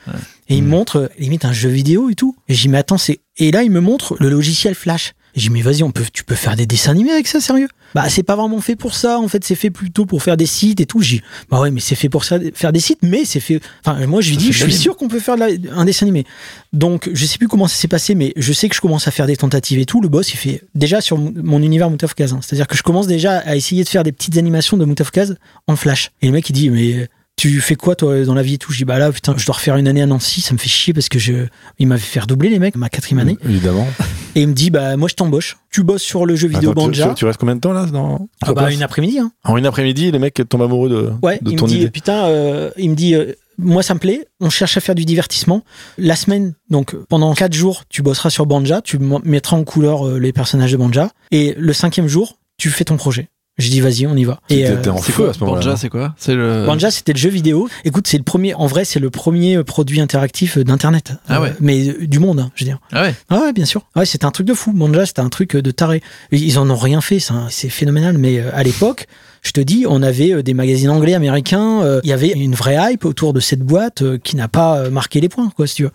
Et ils me montrent, euh, limite, un jeu vidéo et tout. Et dit, mais attends, c'est, et là, ils me montrent le logiciel Flash. J'ai dit, mais vas-y, on peut, tu peux faire des dessins animés avec ça, sérieux? Bah, c'est pas vraiment fait pour ça. En fait, c'est fait plutôt pour faire des sites et tout. J'ai dit, bah ouais, mais c'est fait pour ça, faire des sites, mais c'est fait, enfin, moi, je lui dis, je suis sûr qu'on peut faire de la- un dessin animé. Donc, je sais plus comment ça s'est passé, mais je sais que je commence à faire des tentatives et tout. Le boss, il fait déjà sur mon, univers Mout of Kaz, hein. C'est-à-dire que je commence déjà à essayer de faire des petites animations de Mout of Kaz en flash. Et le mec, il dit, mais tu fais quoi, toi, dans la vie et tout? Je dis, bah là, putain, je dois refaire une année à Nancy, ça me fait chier parce que je, il m'avait fait doubler les mecs, ma quatrième année. Évidemment. Et il me dit, bah, moi, je t'embauche. Tu bosses sur le jeu vidéo Attends, Banja. tu- tu restes combien de temps là dans Ah bah, une après-midi, hein. En une après-midi, les mecs tombent amoureux de, Ouais, de il ton me dit, idée. putain, euh, il me dit, euh, moi ça me plaît, on cherche à faire du divertissement. La semaine, donc pendant quatre jours, tu bosseras sur Banja, tu mettras en couleur euh, les personnages de Banja, et le cinquième jour, tu fais ton projet. Je dis, vas-y, on y va. Et, euh, en C'est feu quoi à ce moment-là. Banja, c'est quoi? C'est le. Banja, c'était le jeu vidéo. Écoute, c'est le premier, en vrai, c'est le premier produit interactif d'Internet. Ah ouais. Euh, mais euh, du monde, hein, je veux dire. Ah ouais. Ah ouais, bien sûr. Ouais, c'était un truc de fou. Banja, c'était un truc euh, de taré. Ils en ont rien fait, c'est phénoménal. Mais euh, à l'époque, je te dis, on avait euh, des magazines anglais, américains. euh, Il y avait une vraie hype autour de cette boîte euh, qui n'a pas marqué les points, quoi, si tu veux.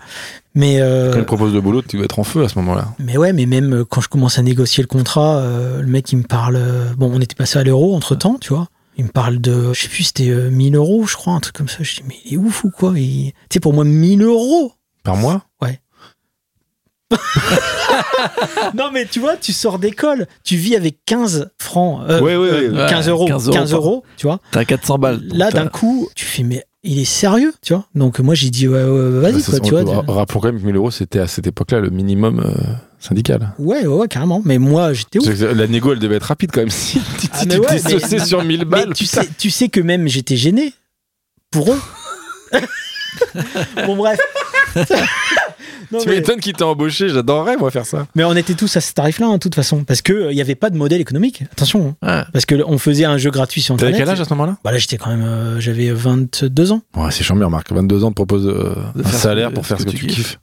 Mais Quand ils te proposent de boulot, tu dois être en feu à ce moment-là. mais ouais, mais même quand je commence à négocier le contrat, le mec il me parle. bon, on était passé à l'euro entre temps, tu vois. Il me parle de, je sais plus, c'était euh, 1000 euros, je crois, un truc comme ça. Je dis, mais il est ouf ou quoi? Il- Tu sais, pour moi, 1000 euros Par mois? Non, mais tu vois, tu sors d'école, tu vis avec 15 francs, euh, Ouais, ouais, euh, ouais. 15 euros, 15 15 euros, tu vois. T'as 400 balles. Là, d'un coup, tu fais, mais il est sérieux, tu vois. Donc, moi, j'ai dit, ouais, ouais, ouais, vas-y, Bah, quoi, tu vois. ra- Rappelons quand même que 1000 euros, c'était à cette époque-là le minimum euh, syndical. Ouais, ouais, ouais, carrément. Mais moi, j'étais ouf. Que La négo, elle devait être rapide quand même. Si, Ah, tu ouais, t'es mais- saucé sur 1000 Mais balles, tu putain. sais, tu sais que même j'étais gêné pour eux. bon, bref. Non, Tu mais, m'étonnes qu'il t'a embauché, j'adorerais moi faire ça. mais on était tous à ce tarif-là, hein, de toute façon, parce que il n'y avait pas de modèle économique. Attention, hein. Ouais. parce que on faisait un jeu gratuit sur T'avais Internet. quel âge à ce moment-là? Bah là, j'étais quand même, euh, j'avais 22 ans. Ouais, c'est chambé, remarque. 22 ans te propose euh, De un salaire pour faire ce que, tu kiffes.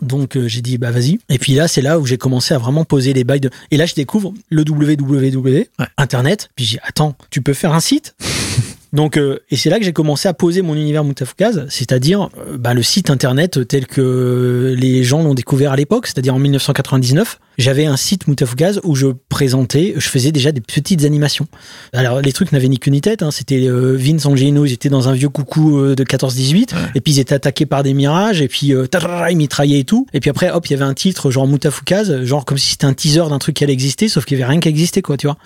Donc euh, j'ai dit bah vas-y. Et puis là c'est là où j'ai commencé à vraiment poser les bails de. Et là je découvre le www, Internet. Puis j'ai dit, attends, tu peux faire un site? Donc euh, et c'est là que j'ai commencé à poser mon univers Moutafoukaz, c'est-à-dire euh, bah, le site internet tel que les gens l'ont découvert à l'époque, c'est-à-dire en 1999. J'avais un site Moutafoukaz où je présentais, je faisais déjà des petites animations. Alors les trucs n'avaient ni queue ni tête, hein. c'était euh, Vince Angelino, ils étaient dans un vieux coucou euh, de 14-18, et puis ils étaient attaqués par des mirages, et puis euh, tadadada, ils mitraillaient et tout. Et puis après, hop, il y avait un titre genre Moutafoukaz, genre comme si c'était un teaser d'un truc qui allait exister, sauf qu'il y avait rien qui existait, quoi, tu vois.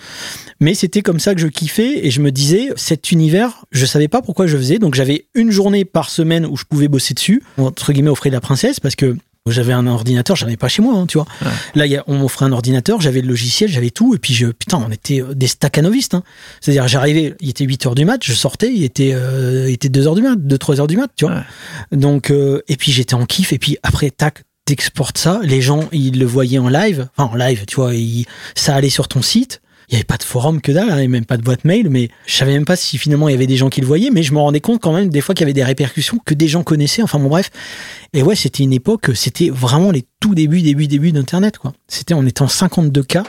Mais c'était comme ça que je kiffais, et je me disais, cet univers, je savais pas pourquoi je faisais, donc j'avais une journée par semaine où je pouvais bosser dessus, entre guillemets, au frais de la princesse, parce que j'avais un ordinateur, j'en avais pas chez moi, hein, tu vois. Là, il y a- on m'offrait un ordinateur, j'avais le logiciel, j'avais tout, et puis je, putain, on était euh, des staccanovistes. Hein. C'est-à-dire, j'arrivais, il était 8 heures du mat, je sortais, il était, euh, il était 2 heures du mat, 2, 3 heures du mat, tu vois. Ouais. Donc, euh, et puis j'étais en kiff, et puis après, tac, t'exportes ça, les gens, ils le voyaient en live, enfin en live, tu vois, ils- ça allait sur ton site. Il n'y avait pas de forum que dalle, hein, et même pas de boîte mail, mais je savais même pas si finalement il y avait des gens qui le voyaient, mais je me rendais compte quand même des fois qu'il y avait des répercussions que des gens connaissaient, enfin bon bref. Et ouais, c'était une époque, c'était vraiment les tout débuts, début, début d'Internet, quoi. C'était, on était en 52K.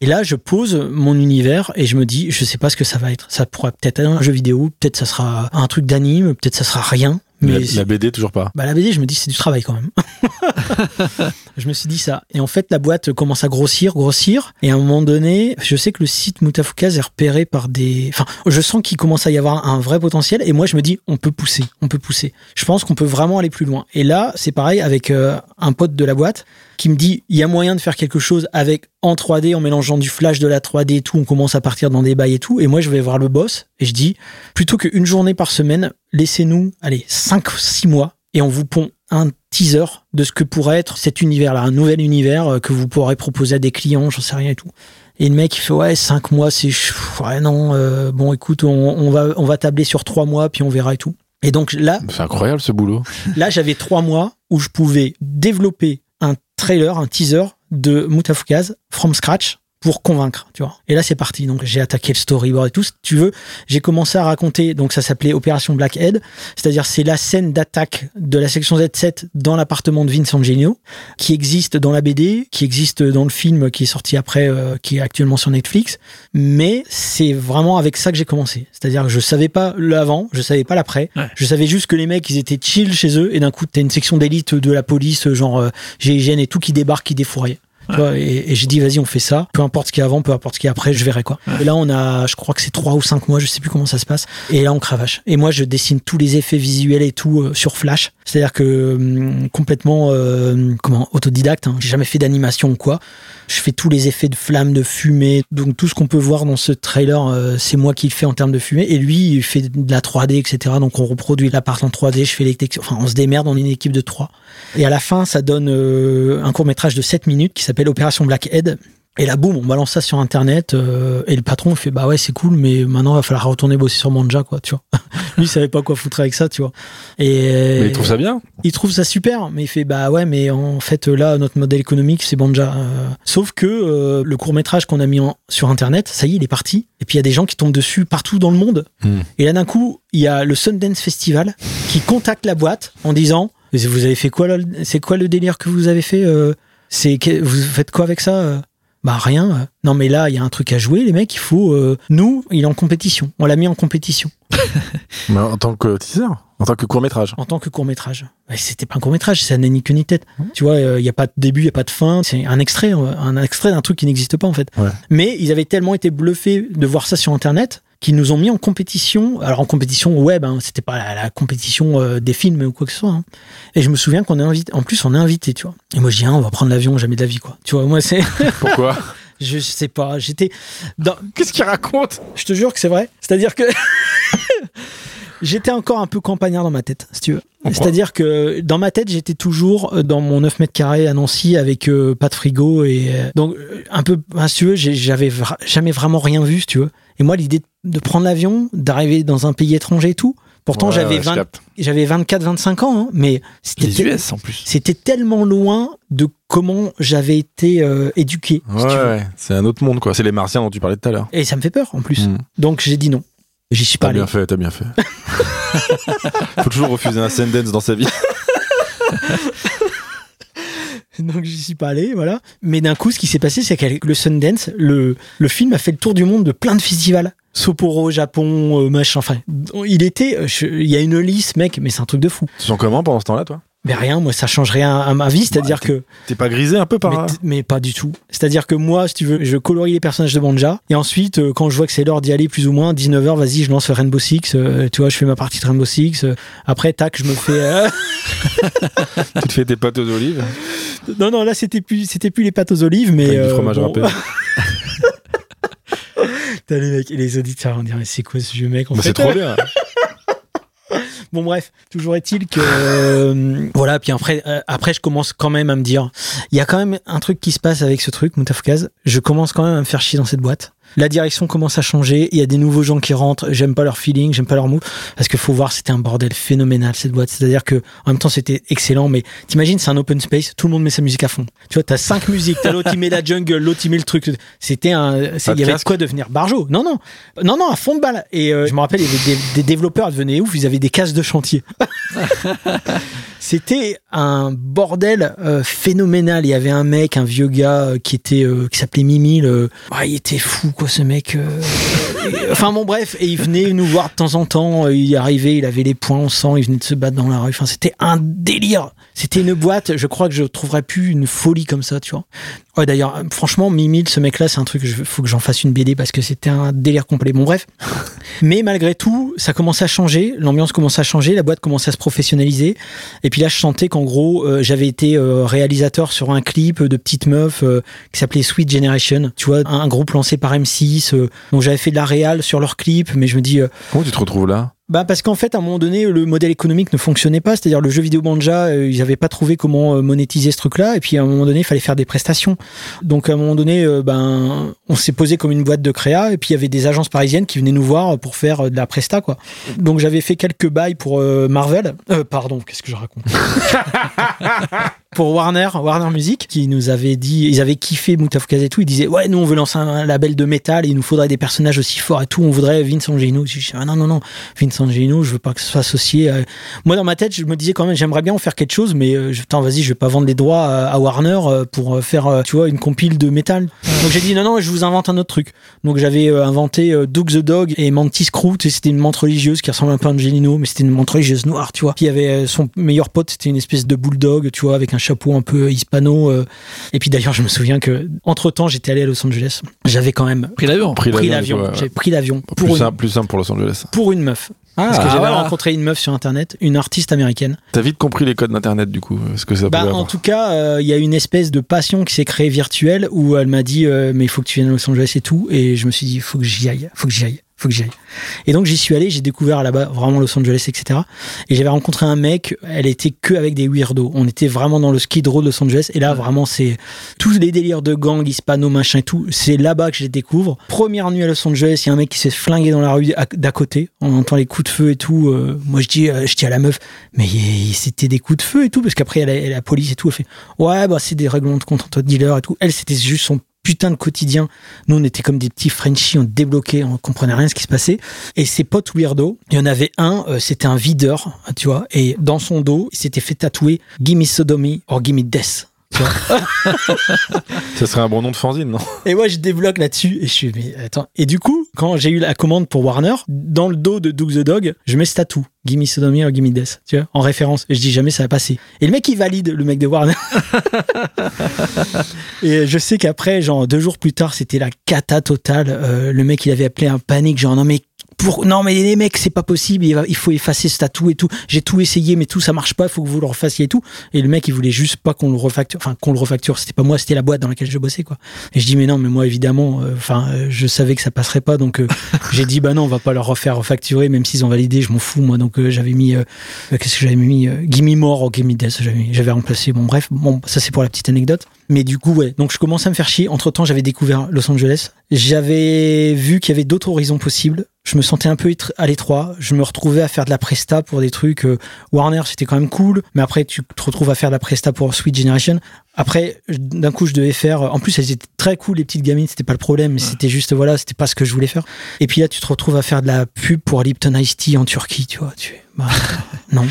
Et là, je pose mon univers et je me dis, je sais pas ce que ça va être. Ça pourrait peut-être être un jeu vidéo, peut-être ça sera un truc d'anime, peut-être ça sera rien. Mais la, la BD, toujours pas. bah, la BD, je me dis, c'est du travail quand même. je me suis dit ça. Et en fait, la boîte commence à grossir, grossir. Et à un moment donné, je sais que le site Moutafoukaz est repéré par des. Enfin, je sens qu'il commence à y avoir un vrai potentiel. Et moi, je me dis, on peut pousser, on peut pousser. Je pense qu'on peut vraiment aller plus loin. Et là, c'est pareil avec euh, un pote de la boîte qui me dit, il y a moyen de faire quelque chose avec en 3D, en mélangeant du flash, de la 3D et tout. On commence à partir dans des bails et tout. Et moi, je vais voir le boss et je dis, plutôt qu'une journée par semaine, laissez-nous, allez, 5, 6 mois et on vous pond un teaser de ce que pourrait être cet univers-là, un nouvel univers euh, que vous pourrez proposer à des clients, j'en sais rien et tout. Et le mec, il fait ouais, 5 mois, c'est ouais non, euh, bon écoute, on, on va on va tabler sur 3 mois puis on verra et tout. Et donc là, C'est incroyable ce boulot. là j'avais 3 mois où je pouvais développer trailer, un teaser de Moutafoukaz from scratch pour convaincre, tu vois. Et là, c'est parti. Donc, j'ai attaqué le storyboard et tout. Si tu veux, j'ai commencé à raconter. Donc, ça s'appelait Opération Blackhead. C'est-à-dire, c'est la scène d'attaque de la section Z7 dans l'appartement de Vincent Genio, qui existe dans la BD, qui existe dans le film qui est sorti après, euh, qui est actuellement sur Netflix. Mais c'est vraiment avec ça que j'ai commencé. C'est-à-dire que je savais pas l'avant, je savais pas l'après. Ouais. Je savais juste que les mecs, ils étaient chill chez eux. Et d'un coup, t'as une section d'élite de la police, genre euh, GIGN et tout, qui débarque, qui défouraille. Tu vois, et, et j'ai dit, vas-y, on fait ça. Peu importe ce qu'il y a avant, peu importe ce qu'il y a après, je verrai quoi. Et là, on a, je crois que c'est trois ou cinq mois, je sais plus comment ça se passe. Et là, on cravache. Et moi, je dessine tous les effets visuels et tout euh, sur Flash. C'est-à-dire que hum, complètement, euh, comment, autodidacte. Hein. J'ai jamais fait d'animation ou quoi. Je fais tous les effets de flammes, de fumée. Donc tout ce qu'on peut voir dans ce trailer, euh, c'est moi qui le fais en termes de fumée. Et lui, il fait de la 3D, etc. Donc on reproduit l'appart en 3D. Je fais les textures. Enfin, on se démerde. On est une équipe de trois. Et à la fin, ça donne euh, un court métrage de 7 minutes qui s'appelle Opération Blackhead. Et là, boum, on balance ça sur Internet. euh, et le patron fait Bah ouais, c'est cool, mais maintenant, il va falloir retourner bosser sur Manja, quoi, tu vois. Lui, il savait pas quoi foutre avec ça, tu vois. Et Mais il trouve ça bien. il trouve ça super, mais il fait bah ouais, mais en fait là notre modèle économique c'est Banja. Euh, sauf que euh, le court métrage qu'on a mis en- sur internet, ça y est, il est parti. Et puis il y a des gens qui tombent dessus partout dans le monde. Hmm. Et là d'un coup, il y a le Sundance Festival qui contacte la boîte en disant vous avez fait quoi là C'est quoi le délire que vous avez fait C'est vous faites quoi avec ça bah rien. euh. Non mais là il y a un truc à jouer les mecs. Il faut euh, nous il est en compétition. On l'a mis en compétition. Mais en tant que teaser, en tant que court métrage. en tant que court métrage. C'était pas un court métrage, c'est un ni queue ni tête. Tu vois, il y a pas de début, il y a pas de fin. C'est un extrait, euh, un extrait d'un truc qui n'existe pas en fait. Ouais. Mais ils avaient tellement été bluffés de voir ça sur Internet qu'ils nous ont mis en compétition. Alors en compétition web, hein, c'était pas la, la compétition euh, des films ou quoi que ce soit. hein. Et je me souviens qu'on est invité. En plus, on est invité, tu vois. Et moi, je dis, ah, on va prendre l'avion, jamais de la vie, quoi. Tu vois, moi, c'est, Pourquoi je sais pas. J'étais dans, Qu'est-ce qu'il raconte? Je te jure que c'est vrai. C'est-à-dire que j'étais encore un peu campagnard dans ma tête, si tu veux. C'est-à-dire que dans ma tête, j'étais toujours euh, dans mon 9 mètres carrés à Nancy avec euh, pas de frigo et euh, donc un peu, si tu veux, j'avais vra- jamais vraiment rien vu, si tu veux. Et moi, l'idée de prendre l'avion, d'arriver dans un pays étranger et tout. Pourtant, Ouais, j'avais ouais, je 20 capte. j'avais 24, 25 ans, hein, mais c'était Les tel- US en plus. c'était tellement loin de comment j'avais été euh, éduqué. si Ouais, tu veux. ouais, c'est un autre monde quoi. C'est les martiens dont tu parlais tout à l'heure. Et ça me fait peur en plus. Mm. Donc j'ai dit non. J'y suis pas T'as allé. bien fait, t'as bien fait. Faut toujours refuser un Sundance dans sa vie. Donc j'y suis pas allé, voilà. Mais d'un coup, ce qui s'est passé, c'est qu'avec le Sundance, le, le film a fait le tour du monde de plein de festivals. Sapporo, Japon, euh, machin. Enfin, il était. euh, Il y a une liste, mec, mais c'est un truc de fou. Tu sens comment pendant ce temps-là, toi? Mais rien, moi, ça change rien à ma vie. C'est-à-dire que. T'es pas grisé un peu par. Mais, t- mais pas du tout. C'est-à-dire que moi, si tu veux, je colorie les personnages de Banja. Et ensuite, euh, quand je vois que c'est l'heure d'y aller plus ou moins, 19h, vas-y, je lance Rainbow Six. euh, tu vois, je fais ma partie de Rainbow Six. euh, après, tac, je me fais. Tu te fais tes pâtes aux olives non, non, là, c'était plus, c'était plus les pâtes aux olives, mais. avec du fromage bon. râpé. T'as les mecs les auditeurs, on dirait, c'est quoi ce vieux mec en Bah, c'est trop bien. Bon bref, toujours est-il que euh, voilà. Puis après, euh, après, je commence quand même à me dire, il y a quand même un truc qui se passe avec ce truc, Moutafkaz. Je commence quand même à me faire chier dans cette boîte. La direction commence à changer. Il y a des nouveaux gens qui rentrent. J'aime pas leur feeling, j'aime pas leur move. Parce qu'il faut voir, c'était un bordel phénoménal cette boîte. C'est-à-dire que en même temps c'était excellent, mais t'imagines, c'est un open space. Tout le monde met sa musique à fond. Tu vois, t'as cinq musiques. T'as l'autre qui met la jungle, l'autre qui met le truc. C'était un. Il y avait de quoi devenir barjo. Non, non, non, non, à fond de balle. Et euh, je me rappelle, il y avait des, des développeurs devenaient ouf. Ils avaient des cases de chantier. C'était un bordel euh, phénoménal. Il y avait un mec, un vieux gars euh, qui était euh, qui s'appelait Mimi. le- Ah, il était fou quoi, ce mec. enfin bon bref, et il venait nous voir de temps en temps. Il arrivait, il avait les poings au sang, il venait de se battre dans la rue. Enfin, c'était un délire. C'était une boîte. Je crois que je trouverais plus une folie comme ça, tu vois. Ouais, d'ailleurs, franchement, Mimi, ce mec-là, c'est un truc. Il faut que j'en fasse une BD parce que c'était un délire complet. Bon bref. Mais malgré tout, ça commençait à changer, l'ambiance commençait à changer, la boîte commençait à se professionnaliser. Et puis là, je sentais qu'en gros, euh, j'avais été euh, réalisateur sur un clip de petite meuf euh, qui s'appelait Sweet Generation. Tu vois, un, un groupe lancé par M6. euh, donc j'avais fait de la réal sur leur clip, mais je me dis, euh, Comment tu te retrouves là? Bah parce qu'en fait, à un moment donné, le modèle économique ne fonctionnait pas. C'est-à-dire le jeu vidéo Banja, euh, ils n'avaient pas trouvé comment euh, monétiser ce truc-là. Et puis à un moment donné, il fallait faire des prestations. Donc à un moment donné, euh, ben on s'est posé comme une boîte de créa. Et puis il y avait des agences parisiennes qui venaient nous voir pour faire de la presta, quoi. Donc j'avais fait quelques bails pour Marvel. Pardon, qu'est-ce que je raconte? Pour Warner, Warner Music, qui nous avait dit, ils avaient kiffé Moutafkaz et tout. Ils disaient ouais, nous on veut lancer un label de métal. Il nous faudrait des personnages aussi forts et tout. On voudrait Vince Angino. Je dis ah, non non non, Vince Angino, je veux pas que ce soit associé. À... Moi dans ma tête, je me disais quand même, j'aimerais bien en faire quelque chose, mais euh, je- putain, vas-y, je vais pas vendre les droits à, à Warner euh, pour euh, faire, euh, tu vois, une compile de métal. Donc j'ai dit non non, je vous invente un autre truc. Donc j'avais inventé Doug the Dog et Mantis Crew. C'était une menthe religieuse qui ressemble un peu à Angelino, mais c'était une menthe religieuse noire, tu vois. Puis il y avait son meilleur pote, c'était une espèce de bulldog, tu vois, avec un chapeau un peu hispano. Et puis d'ailleurs, je me souviens que entre temps, j'étais allé à Los Angeles. J'avais quand même Pris l'avion. Pris pris l'avion. J'avais pris l'avion pour plus, une, simple, plus simple pour Los Angeles. pour une meuf. Ah, Parce que j'avais voilà. rencontré une meuf sur internet, une artiste américaine. T'as vite compris les codes d'internet du coup, ce que ça Bah, en avoir. tout cas, euh, il y a une espèce de passion qui s'est créée virtuelle où elle m'a dit euh, mais il faut que tu viennes à Los Angeles et tout et je me suis dit faut que j'y aille, faut que j'y aille, faut que j'y aille. Et donc j'y suis allé, j'ai découvert là-bas vraiment Los Angeles etc. Et j'avais rencontré un mec, elle était que avec des weirdos. On était vraiment dans le skid row de Los Angeles et là vraiment c'est tous les délires de gang hispano machin et tout. C'est là-bas que je les découvre. Première nuit à Los Angeles, il y a un mec qui s'est flingué dans la rue d'à côté. On entend les coups de feu et tout. Euh, moi je dis, euh, je dis à la meuf, mais c'était des coups de feu et tout parce qu'après elle a la police et tout. Elle fait, ouais bah c'est des règlements de compte entre dealers et tout. Elle c'était juste son putain de quotidien. Nous, on était comme des petits Frenchies, on débloquait, on comprenait rien ce qui se passait. Et ses potes weirdo, il y en avait un, euh, c'était un videur, tu vois, et dans son dos, il s'était fait tatouer Gimme Sodomy or Gimme Death. Ça serait un bon nom de fanzine, non? Et moi, je débloque là-dessus et je suis, mais attends. Et du coup, quand j'ai eu la commande pour Warner, dans le dos de Doug the Dog, je mets ce tatou. Gimme Sodomy or Gimme Death, tu vois, en référence. Et je dis jamais ça va passer. Et le mec, il valide, le mec de Warner. et je sais qu'après, genre, deux jours plus tard, c'était la cata totale. Euh, le mec, il avait appelé un panique, genre, non, mais pour, non, mais les mecs, c'est pas possible, il, faut effacer ce tatou et tout. J'ai tout essayé, mais tout, ça marche pas, il faut que vous le refassiez et tout. Et le mec, il voulait juste pas qu'on le refacture, enfin, qu'on le refacture. C'était pas moi, c'était la boîte dans laquelle je bossais, quoi. Et je dis, mais non, mais moi, évidemment, euh, enfin, euh, je savais que ça passerait pas, donc euh, j'ai dit, bah non, on va pas leur refaire refacturer, même s'ils ont validé, je m'en fous, moi. Donc euh, j'avais mis, euh, qu'est-ce que j'avais mis euh, Gimme More ou Gimme Death, j'avais remplacé. Bon, bref, bon, ça c'est pour la petite anecdote. Mais du coup, ouais, donc je commence à me faire chier. Entre temps, j'avais découvert Los Angeles. J'avais vu qu'il y avait d'autres horizons possibles. Je me sentais un peu à l'étroit. Je me retrouvais à faire de la presta pour des trucs. euh, Warner, c'était quand même cool. Mais après, tu te retrouves à faire de la presta pour Sweet Generation. Après, d'un coup, je devais faire. En plus, elles étaient très cool, les petites gamines. C'était pas le problème. Mais c'était juste, voilà, c'était pas ce que je voulais faire. Et puis là, tu te retrouves à faire de la pub pour Lipton Ice Tea en Turquie, tu vois. Tu bah, non.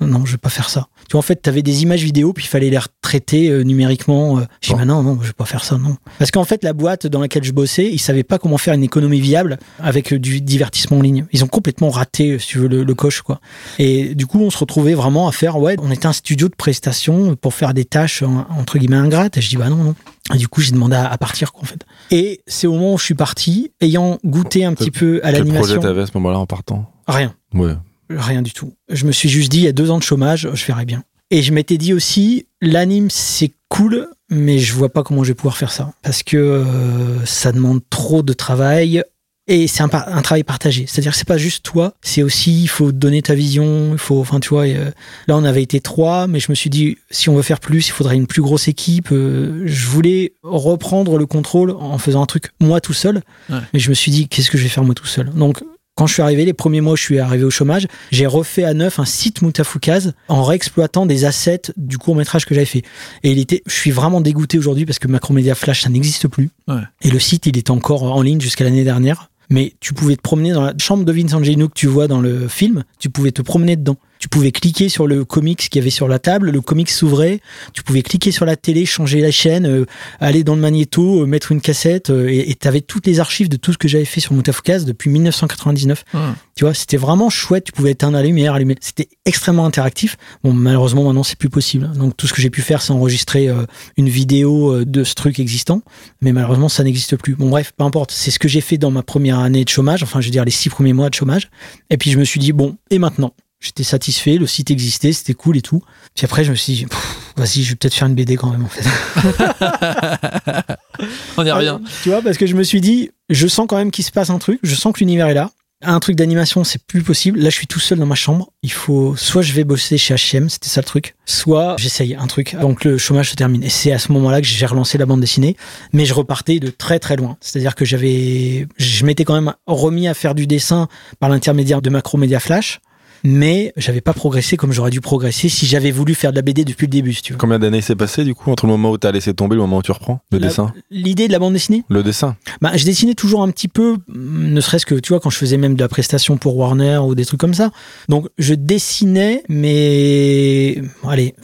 Non, je vais pas faire ça. Tu vois, en fait, tu avais des images vidéo, puis il fallait les retraiter euh, numériquement. euh. J'ai dit, Bon. bah non, non, je vais pas faire ça, non. Parce qu'en fait, la boîte dans laquelle je bossais, ils savaient pas comment faire une économie viable avec euh, du divertissement en ligne. Ils ont complètement raté, euh, si tu veux, le, le coche, quoi. Et du coup, on se retrouvait vraiment à faire, ouais, on était un studio de prestation pour faire des tâches, en- entre guillemets, ingrates. Et je dis, bah non, non. Et du coup, j'ai demandé à, partir, quoi, en fait. Et c'est au moment où je suis parti, ayant goûté un petit peu à Quel projet l'animation. t'avais à ce moment-là en partant? Rien. Ouais. Rien du tout. Je me suis juste dit, il y a deux ans de chômage, je verrai bien. Et je m'étais dit aussi, l'anime, c'est cool, mais je vois pas comment je vais pouvoir faire ça. Parce que euh, ça demande trop de travail. Et c'est un, un travail partagé. C'est-à-dire que c'est pas juste toi, c'est aussi, il faut donner ta vision, il faut, enfin, tu vois, euh, là, on avait été trois, mais je me suis dit, si on veut faire plus, il faudrait une plus grosse équipe. Euh, je voulais reprendre le contrôle en faisant un truc moi tout seul. Ouais. Mais je me suis dit, qu'est-ce que je vais faire moi tout seul? Donc, quand je suis arrivé, les premiers mois où je suis arrivé au chômage, j'ai refait à neuf un site Moutafoukaz en réexploitant des assets du court métrage que j'avais fait. Et il était, je suis vraiment dégoûté aujourd'hui parce que Macromedia Flash, ça n'existe plus. Ouais. Et le site, il était encore en ligne jusqu'à l'année dernière. Mais tu pouvais te promener dans la chambre de Vincent Gino que tu vois dans le film, tu pouvais te promener dedans. Tu pouvais cliquer sur le comics qu'il y avait sur la table, le comics s'ouvrait, tu pouvais cliquer sur la télé, changer la chaîne, euh, aller dans le magnéto, euh, mettre une cassette, euh, et tu avais toutes les archives de tout ce que j'avais fait sur Moutafoukaz depuis 1999. Ouais. Tu vois, c'était vraiment chouette, tu pouvais éteindre la lumière, allumer. C'était extrêmement interactif. Bon, malheureusement, maintenant, c'est plus possible. Donc, tout ce que j'ai pu faire, c'est enregistrer euh, une vidéo euh, de ce truc existant. Mais malheureusement, ça n'existe plus. Bon, bref, peu importe. C'est ce que j'ai fait dans ma première année de chômage. Enfin, je veux dire, les six premiers mois de chômage. Et puis, je me suis dit, bon, et maintenant? J'étais satisfait, le site existait, c'était cool et tout. Puis après, je me suis dit, vas-y, je vais peut-être faire une BD quand même, en fait. On y revient. Tu vois, parce que je me suis dit, je sens quand même qu'il se passe un truc, je sens que l'univers est là. Un truc d'animation, c'est plus possible. Là, je suis tout seul dans ma chambre. Il faut, soit je vais bosser chez H&M, c'était ça le truc, soit j'essaye un truc. Donc le chômage se termine. Et c'est à ce moment-là que j'ai relancé la bande dessinée. Mais je repartais de très très loin. C'est-à-dire que j'avais, je m'étais quand même remis à faire du dessin par l'intermédiaire de Macromedia Flash. Mais j'avais pas progressé comme j'aurais dû progresser si j'avais voulu faire de la BD depuis le début, si tu veux. Combien d'années s'est passé du coup entre le moment où t'as laissé tomber et le moment où tu reprends le La- dessin? L'idée de la bande dessinée? Le dessin Bah, je dessinais toujours un petit peu, mm, ne serait-ce que, tu vois, quand je faisais même de la prestation pour Warner ou des trucs comme ça. Donc, je dessinais, mais, allez,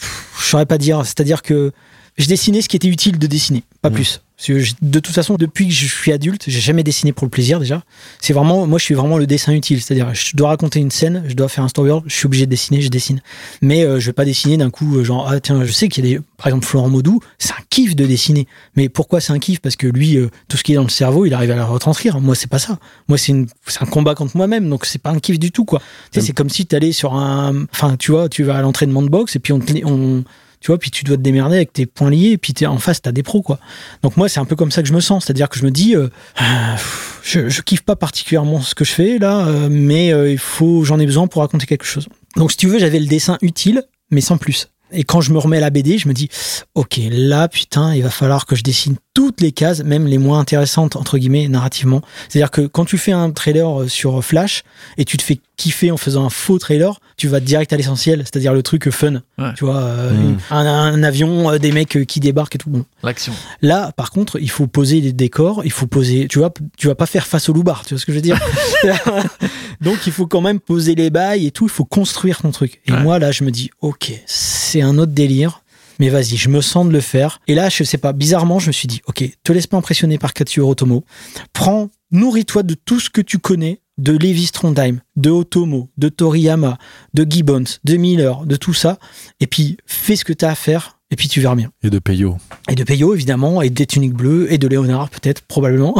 je saurais pas dire. C'est-à-dire que je dessinais ce qui était utile de dessiner, pas Mhm. plus. Parce que je- de toute façon, depuis que je suis adulte, j'ai jamais dessiné pour le plaisir déjà. C'est vraiment, moi, je suis vraiment le dessin utile. C'est-à-dire, je dois raconter une scène, je dois faire un storyboard, je suis obligé de dessiner, je dessine. Mais euh, je vais pas dessiner d'un coup, euh, genre, ah tiens, je sais qu'il y a des, par exemple, Florent Maudou, c'est un kiff de dessiner. Mais pourquoi c'est un kiff? Parce que lui, euh, tout ce qui est dans le cerveau, il arrive à le retranscrire. Moi, c'est pas ça. Moi, c'est un combat contre moi-même, donc c'est pas un kiff du tout, quoi. Tu sais, c'est comme si t'allais sur un, enfin, tu vois, tu vas à l'entraînement de boxe et puis on, on, tu vois, puis tu dois te démerder avec tes poings liés, et puis t'es en face, t'as des pros, quoi. Donc moi, c'est un peu comme ça que je me sens, c'est-à-dire que je me dis, euh, ah, je, kiffe pas particulièrement ce que je fais là, euh, mais euh, il faut, j'en ai besoin pour raconter quelque chose. Donc si tu veux, j'avais le dessin utile, mais sans plus. Et quand je me remets à la BD, je me dis, ok, là, putain, il va falloir que je dessine toutes les cases, même les moins intéressantes, entre guillemets, narrativement. C'est-à-dire que quand tu fais un trailer sur Flash et tu te fais kiffer en faisant un faux trailer, tu vas direct à l'essentiel, c'est-à-dire le truc fun. Ouais. Tu vois, euh, Mm. un, un avion, euh, des mecs euh, qui débarquent et tout. Bon. L'action. Là, par contre, il faut poser les décors, il faut poser, tu vois, tu vas pas faire face au loupard, tu vois ce que je veux dire? Donc, il faut quand même poser les bails et tout, il faut construire ton truc. Et Ouais. moi, là, je me dis, ok, c'est un autre délire, mais vas-y, je me sens de le faire. Et là, je sais pas, bizarrement, je me suis dit, ok, te laisse pas impressionner par Katsuhiro Otomo, prends, nourris-toi de tout ce que tu connais de Levi Strondheim, de Otomo, de Toriyama, de Gibbons, de Miller, de tout ça, et puis fais ce que tu as à faire, et puis tu verras bien. et de Peyo. Et de Peyo, évidemment, et des tuniques bleues, et de Léonard, peut-être, probablement.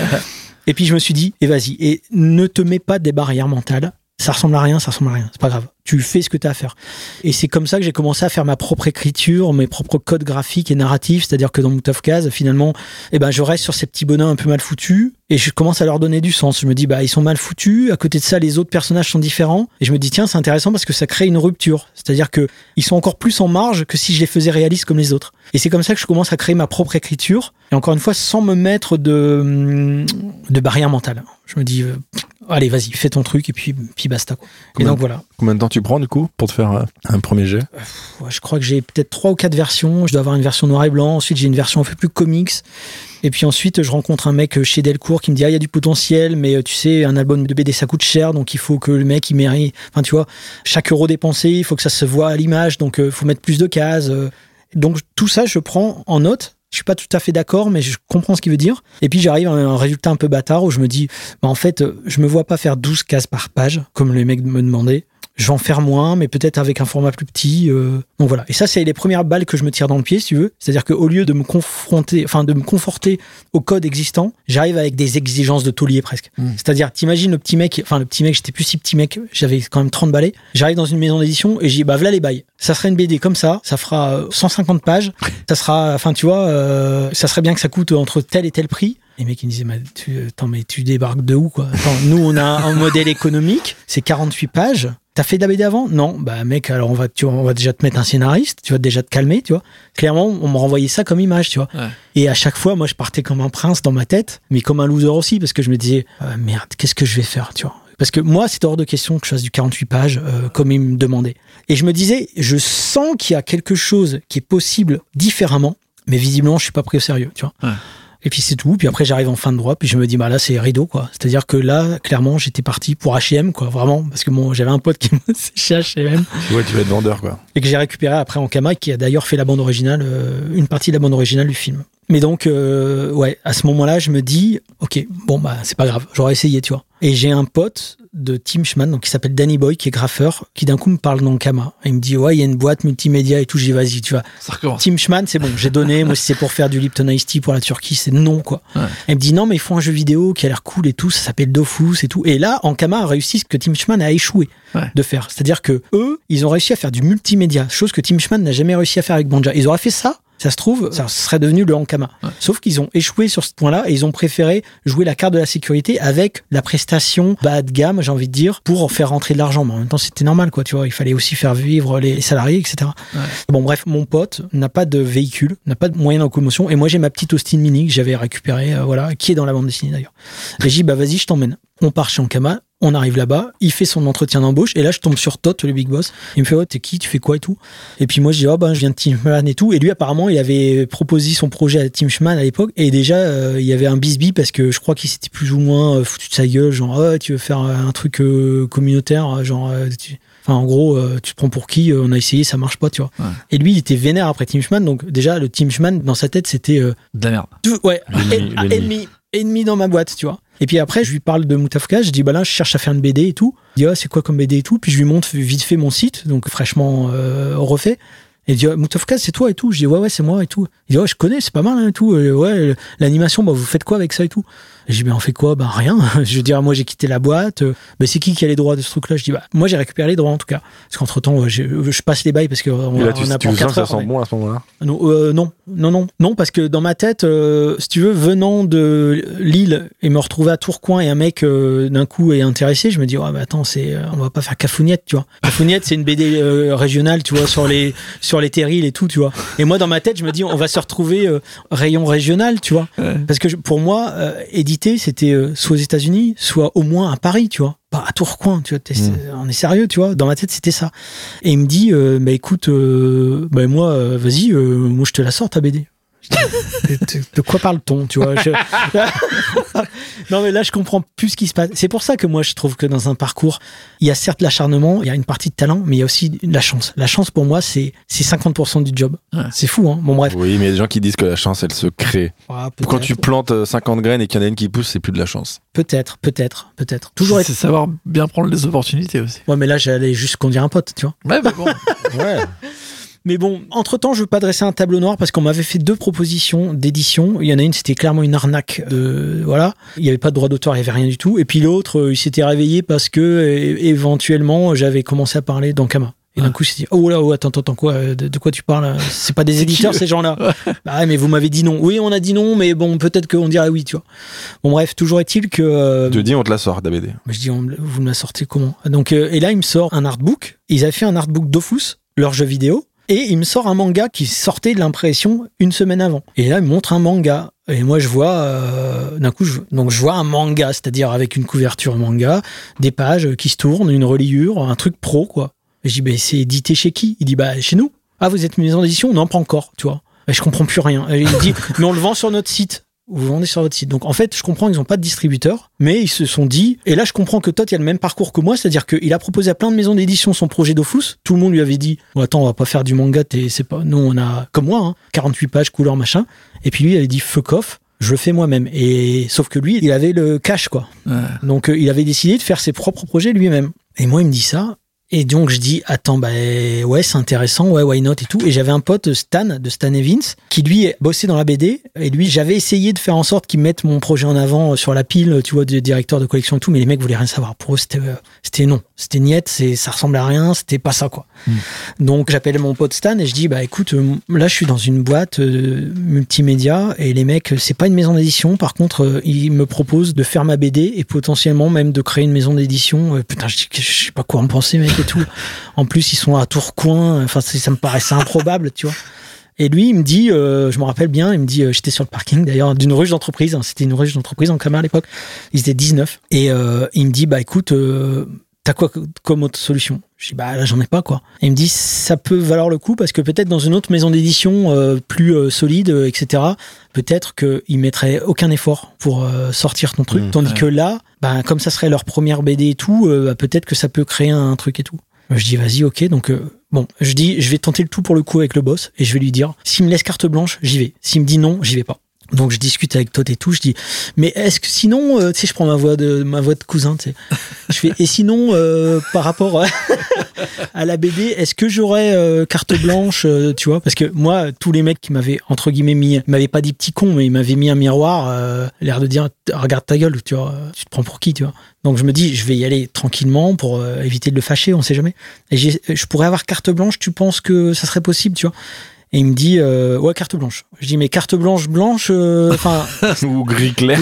et puis je me suis dit, et vas-y, et ne te mets pas des barrières mentales. Ça ressemble à rien, ça ressemble à rien, c'est pas grave. Tu fais ce que tu as à faire. Et c'est comme ça que j'ai commencé à faire ma propre écriture, mes propres codes graphiques et narratifs. C'est-à-dire que dans Moutafkaz, finalement, eh ben, je reste sur ces petits bonhommes un peu mal foutus et je commence à leur donner du sens. Je me dis, bah, ils sont mal foutus. À côté de ça, les autres personnages sont différents. Et je me dis, tiens, c'est intéressant parce que ça crée une rupture. C'est-à-dire que ils sont encore plus en marge que si je les faisais réalistes comme les autres. Et c'est comme ça que je commence à créer ma propre écriture. Et encore une fois, sans me mettre de, barrière mentale. Je me dis, euh, allez, vas-y, fais ton truc et puis, puis basta. Quoi. Et Combien- donc voilà. Combien de temps tu prends du coup pour te faire euh, un premier jet? Ouais, je crois que j'ai peut-être trois ou quatre versions. Je dois avoir une version noir et blanc. Ensuite, j'ai une version un peu plus comics. Et puis ensuite, je rencontre un mec chez Delcourt qui me dit Ah, il y a du potentiel, mais euh, tu sais, un album de BD, ça coûte cher. Donc, il faut que le mec, il mérite. Enfin, tu vois, chaque euro dépensé, il faut que ça se voit à l'image. Donc, il faut mettre plus de cases. euh. Donc, tout ça, je prends en note. Je suis pas tout à fait d'accord, mais je comprends ce qu'il veut dire. Et puis j'arrive à un résultat un peu bâtard où je me dis, bah en fait, euh, je me vois pas faire 12 cases par page, comme les mecs me demandaient. Je vais en faire moins, mais peut-être avec un format plus petit. euh. Donc voilà. Et ça, c'est les premières balles que je me tire dans le pied, si tu veux. C'est-à-dire qu'au lieu de me confronter, enfin de me conforter au code existant, j'arrive avec des exigences de taulier presque. Mm. C'est-à-dire, t'imagines le petit mec, enfin le petit mec, j'étais plus si petit mec, j'avais quand même 30 balais. J'arrive dans une maison d'édition et j'ai dis, bah voilà les bails. Ça serait une BD comme ça, ça fera euh, 150 pages. Ça sera, enfin tu vois, euh, ça serait bien que ça coûte entre tel et tel prix. Et le mec, il me disait, mais tu, attends, mais tu débarques de où, quoi? Attends, nous, on a un modèle économique, c'est 48 pages. T'as fait de la BD avant? Non. Bah, mec, alors on va, tu vois, on va déjà te mettre un scénariste, tu vas déjà te calmer, tu vois. Clairement, on me renvoyait ça comme image, tu vois. Ouais. Et à chaque fois, moi, je partais comme un prince dans ma tête, mais comme un loser aussi, parce que je me disais, Ah, merde, qu'est-ce que je vais faire, tu vois Parce que moi, c'était hors de question que je fasse du 48 pages, euh, comme il me demandait. Et je me disais, je sens qu'il y a quelque chose qui est possible différemment, mais visiblement, je suis pas pris au sérieux, tu vois. Ouais. Et puis c'est tout. Puis après, j'arrive en fin de droit, puis je me dis, bah là, c'est rideau, quoi. C'est-à-dire que là, clairement, j'étais parti pour H&M, quoi, vraiment, parce que bon, j'avais un pote qui me chez H&M Ouais, tu vas être vendeur, quoi. et que j'ai récupéré après en Kama, qui a d'ailleurs fait la bande originale, euh, une partie de la bande originale du film. Mais donc, euh, ouais, à ce moment-là, je me dis, ok, bon bah c'est pas grave, j'aurais essayé, tu vois. Et j'ai un pote de Tim Schman, donc qui s'appelle Danny Boy, qui est graffeur, qui d'un coup me parle d'Ankama. Et il me dit, ouais, il y a une boîte multimédia et tout. J'ai dit, vas-y, tu vois. Ça. Tim Schman, c'est bon, j'ai donné. Moi, si c'est pour faire du Lipton Ice Tea pour la Turquie, c'est non, quoi. Ouais. Elle me dit, non, mais ils font un jeu vidéo qui a l'air cool et tout. Ça s'appelle Dofus et tout. Et là, Ankama a réussi ce que Tim Schman a échoué Ouais. de faire. C'est-à-dire que eux, ils ont réussi à faire du multimédia, chose que Tim Schman n'a jamais réussi à faire avec Banja. Ils auraient fait ça. Ça se trouve, ça serait devenu le Ankama. Ouais. Sauf qu'ils ont échoué sur ce point-là et ils ont préféré jouer la carte de la sécurité avec la prestation bas de gamme, j'ai envie de dire, pour faire rentrer de l'argent. Mais en même temps, c'était normal, quoi, tu vois. Il fallait aussi faire vivre les salariés, etc. Ouais. Bon, bref, mon pote n'a pas de véhicule, n'a pas de moyen de locomotion. Et moi, j'ai ma petite Austin Mini que j'avais récupérée, euh, voilà, qui est dans la bande dessinée d'ailleurs. Et j'ai dit, bah vas-y, je t'emmène. On part chez Ankama, on arrive là-bas, il fait son entretien d'embauche, et là, je tombe sur Todd, le big boss. Il me fait, oh, t'es qui, tu fais quoi et tout? Et puis moi, je dis, oh, ben, je viens de Team Schman et tout. Et lui, apparemment, il avait proposé son projet à Team Schman à l'époque, et déjà, euh, il y avait un bisbee parce que je crois qu'il s'était plus ou moins euh, foutu de sa gueule, genre, oh, tu veux faire euh, un truc euh, communautaire, genre, euh, tu- Enfin, en gros, euh, tu te prends pour qui? Euh, On a essayé, ça marche pas, tu vois. Ouais. Et lui, il était vénère après Team Schman. Donc, déjà, le Team Schman, dans sa tête, c'était euh, De la merde. tout- ouais, L'ennemi, en- l'ennemi. ennemi, ennemi dans ma boîte, tu vois. Et puis après, je lui parle de Moutafka. Je dis, bah là, je cherche à faire une BD et tout. Il dit, ah, c'est quoi comme BD et tout? Puis je lui montre vite fait mon site, donc fraîchement euh, refait. Et il dit, ah, Moutafka, c'est toi et tout. Je dis, ouais, ouais, c'est moi et tout. Il dit, ouais, je connais, c'est pas mal hein, et tout. Euh, ouais, l'animation, bah, vous faites quoi avec ça et tout? Je dis, bah, on fait quoi? Bah, rien. je veux dire, moi, j'ai quitté la boîte. Bah, c'est qui qui a les droits de ce truc-là? Je dis, bah, moi, j'ai récupéré les droits en tout cas. Parce qu'entre temps, je passe les bails parce qu'on on tu, a tu pour sens que 4 ça heures. sent mais- bon à ce moment-là? Non, euh, non, non, non, non, parce que dans ma tête, euh, si tu veux, venant de Lille et me retrouver à Tourcoing et un mec euh, d'un coup est intéressé, je me dis, ouais, mais attends, c'est, on va pas faire Cafouniette, tu vois. Cafouniette, c'est une BD régionale, tu vois, sur les sur les terrils et tout, tu vois. Et moi, dans ma tête, je me dis, on va se retrouver rayon régional, tu vois. Ouais. Parce que je- pour moi, euh, c'était euh, soit aux États-Unis, soit au moins à Paris, tu vois. Pas à Tourcoing, tu vois. Mm. On est sérieux, tu vois. Dans ma tête, c'était ça. Et il me dit, euh, bah écoute, euh, bah moi, vas-y, moi je te la sors ta BD. De, quoi parle-t-on, tu vois je- Non mais là, je comprends plus ce qui se passe. C'est pour ça que moi, je trouve que dans un parcours, il y a certes l'acharnement, il y a une partie de talent, mais il y a aussi la chance. La chance, pour moi, c'est c'est 50% du job. Ouais. C'est fou, hein. Bon bref. Oui, mais il y a des gens qui disent que la chance, elle se crée. Ah, Quand tu plantes euh, 50 graines et qu'il y en a une qui pousse, c'est plus de la chance. Peut-être, peut-être, peut-être. Toujours être. C'est savoir bien prendre les opportunités aussi. Ouais, mais là, j'allais juste conduire un pote, tu vois. Ouais, mais bon. Ouais. Mais bon, entre-temps, je veux pas dresser un tableau noir parce qu'on m'avait fait deux propositions d'édition. Il y en a une, c'était clairement une arnaque. De, voilà. Il y avait pas de droit d'auteur, il y avait rien du tout. Et puis l'autre, euh, il s'était réveillé parce que, euh, éventuellement, j'avais commencé à parler d'Ankama. Et d'un Ah. coup, il s'est dit, oh là, oh, attends, attends, attends, quoi, euh, de, de quoi tu parles? C'est pas des éditeurs, ces gens-là. Bah ouais, mais vous m'avez dit non. Oui, on a dit non, mais bon, peut-être qu'on dirait oui, tu vois. Bon, bref, toujours est-il que, euh, Je te dis, on te la sort, ta BD. mais je dis, on vous me la sortez comment? Donc, euh, et là, il me sort un artbook. Ils avaient fait un artbook Dofus, leur jeu vidéo, et il me sort un manga qui sortait de l'impression une semaine avant. Et là, il me montre un manga. Et moi, je vois, euh, d'un coup, vois un manga, c'est-à-dire avec une couverture manga, des pages qui se tournent, une reliure, un truc pro, quoi. Et je dis, bah, c'est édité chez qui? Il dit, bah, chez nous. Ah, vous êtes une maison d'édition? Non, pas encore, tu vois. Et je comprends plus rien. Et il dit, mais on le vend sur notre site. Vous vendez sur votre site. Donc en fait, je comprends qu'ils n'ont pas de distributeur, mais ils se sont dit, et là je comprends que Todd il a le même parcours que moi, c'est-à-dire qu'il a proposé à plein de maisons d'édition son projet Dofus. Tout le monde lui avait dit, oh, attends, on va pas faire du manga, t'es- c'est pas, nous on a, comme moi, hein, 48 pages, couleur, machin. Et puis lui, il avait dit, fuck off, je le fais moi-même. Et sauf que lui, il avait le cash, quoi. Ouais. Donc euh, il avait décidé de faire ses propres projets lui-même. Et moi, il me dit ça. Et donc je dis attends bah ouais c'est intéressant ouais why not et tout. Et j'avais un pote Stan de Stan Evans qui lui bossait dans la BD et lui j'avais essayé de faire en sorte qu'il mette mon projet en avant sur la pile tu vois de directeur de collection et tout. Mais les mecs voulaient rien savoir. Pour eux c'était euh, c'était non. C'était niette c'est ça ressemblait à rien c'était pas ça quoi Mm. donc j'appelle mon pote Stan et je dis bah écoute euh, là je suis dans une boîte euh, multimédia et les mecs c'est pas une maison d'édition. Par contre euh, ils me proposent de faire ma BD et potentiellement même de créer une maison d'édition. Euh, putain je, dis que je sais pas quoi en penser mec et tout. En plus ils sont à Tourcoing. Enfin ça me paraissait improbable tu vois. Et lui, il me dit, euh, je me rappelle bien, il me dit, euh, j'étais sur le parking d'ailleurs d'une ruche d'entreprise, hein, c'était une ruche d'entreprise en Camargue à l'époque, ils étaient 19, et euh, il me dit, bah écoute, euh, t'as quoi comme autre solution? Je dis, bah là j'en ai pas quoi. Et il me dit, ça peut valoir le coup parce que peut-être dans une autre maison d'édition euh, plus euh, solide, euh, etc., peut-être qu'ils mettraient aucun effort pour sortir ton truc, Mmh. tandis Ouais. que là, bah, comme ça serait leur première BD et tout, bah, peut-être que ça peut créer un, truc et tout. Je dis vas-y, ok. Donc bon, je dis je vais tenter le tout pour le coup avec le boss et je vais lui dire s'il me laisse carte blanche, j'y vais. S'il me dit non, j'y vais pas. Donc je discute avec Todd et tout. Je dis mais est-ce que sinon, euh, tu sais, je prends ma voix de ma voix de cousin, tu sais. Je fais et sinon euh, par rapport à la BD, est-ce que j'aurais euh, carte blanche, euh, tu vois? Parce que moi, tous les mecs qui m'avaient entre guillemets mis, m'avaient pas dit petit con, mais ils m'avaient mis un miroir, l'air de dire regarde ta gueule, tu vois, tu te prends pour qui, tu vois? Donc je me dis, je vais y aller tranquillement pour éviter de le fâcher, on sait jamais. Et je pourrais avoir carte blanche. Tu penses que ça serait possible, tu vois? Et il me dit, euh, ouais, carte blanche. Je dis, mais carte blanche, blanche, euh, enfin, Ou gris clair.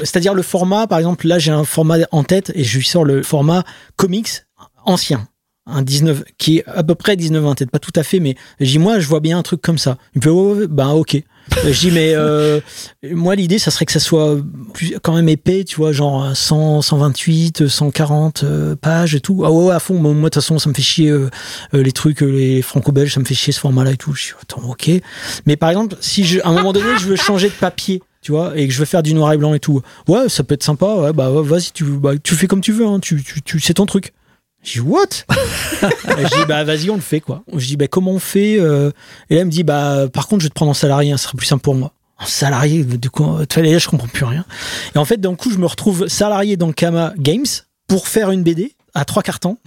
c'est-à-dire le format, par exemple, là j'ai un format en tête et je lui sors le format comics ancien. Un 19, qui est à peu près 19-20, peut-être pas tout à fait, mais je dis, moi, je vois bien un truc comme ça. Il me fait, ouais, ouais, ouais, ben, ok. Je dis, mais euh, moi, l'idée, ça serait que ça soit plus, quand même épais, tu vois, genre 100, 128, 140 euh, pages et tout. Ah ouais, ouais, à fond. Moi, de toute façon, ça me fait chier euh, euh, les trucs, euh, les franco-belges, ça me fait chier ce format-là et tout. Je dis, attends, ok. Mais par exemple, si je, à un moment donné, je veux changer de papier, tu vois, et que je veux faire du noir et blanc et tout, ouais, ça peut être sympa, ouais, bah vas-y, tu, bah, tu fais comme tu veux, hein, tu, tu, tu, c'est ton truc. Je dis, what? Je dis, bah vas-y, on le fait, quoi. Je dis, bah comment on fait euh? Et là, il me dit, bah par contre, je vais te prendre en salarié, hein, ce sera plus simple pour moi. En salarié, tu vois, là, je comprends plus rien. Et en fait, d'un coup, je me retrouve salarié dans Kama Games pour faire une BD à trois cartons.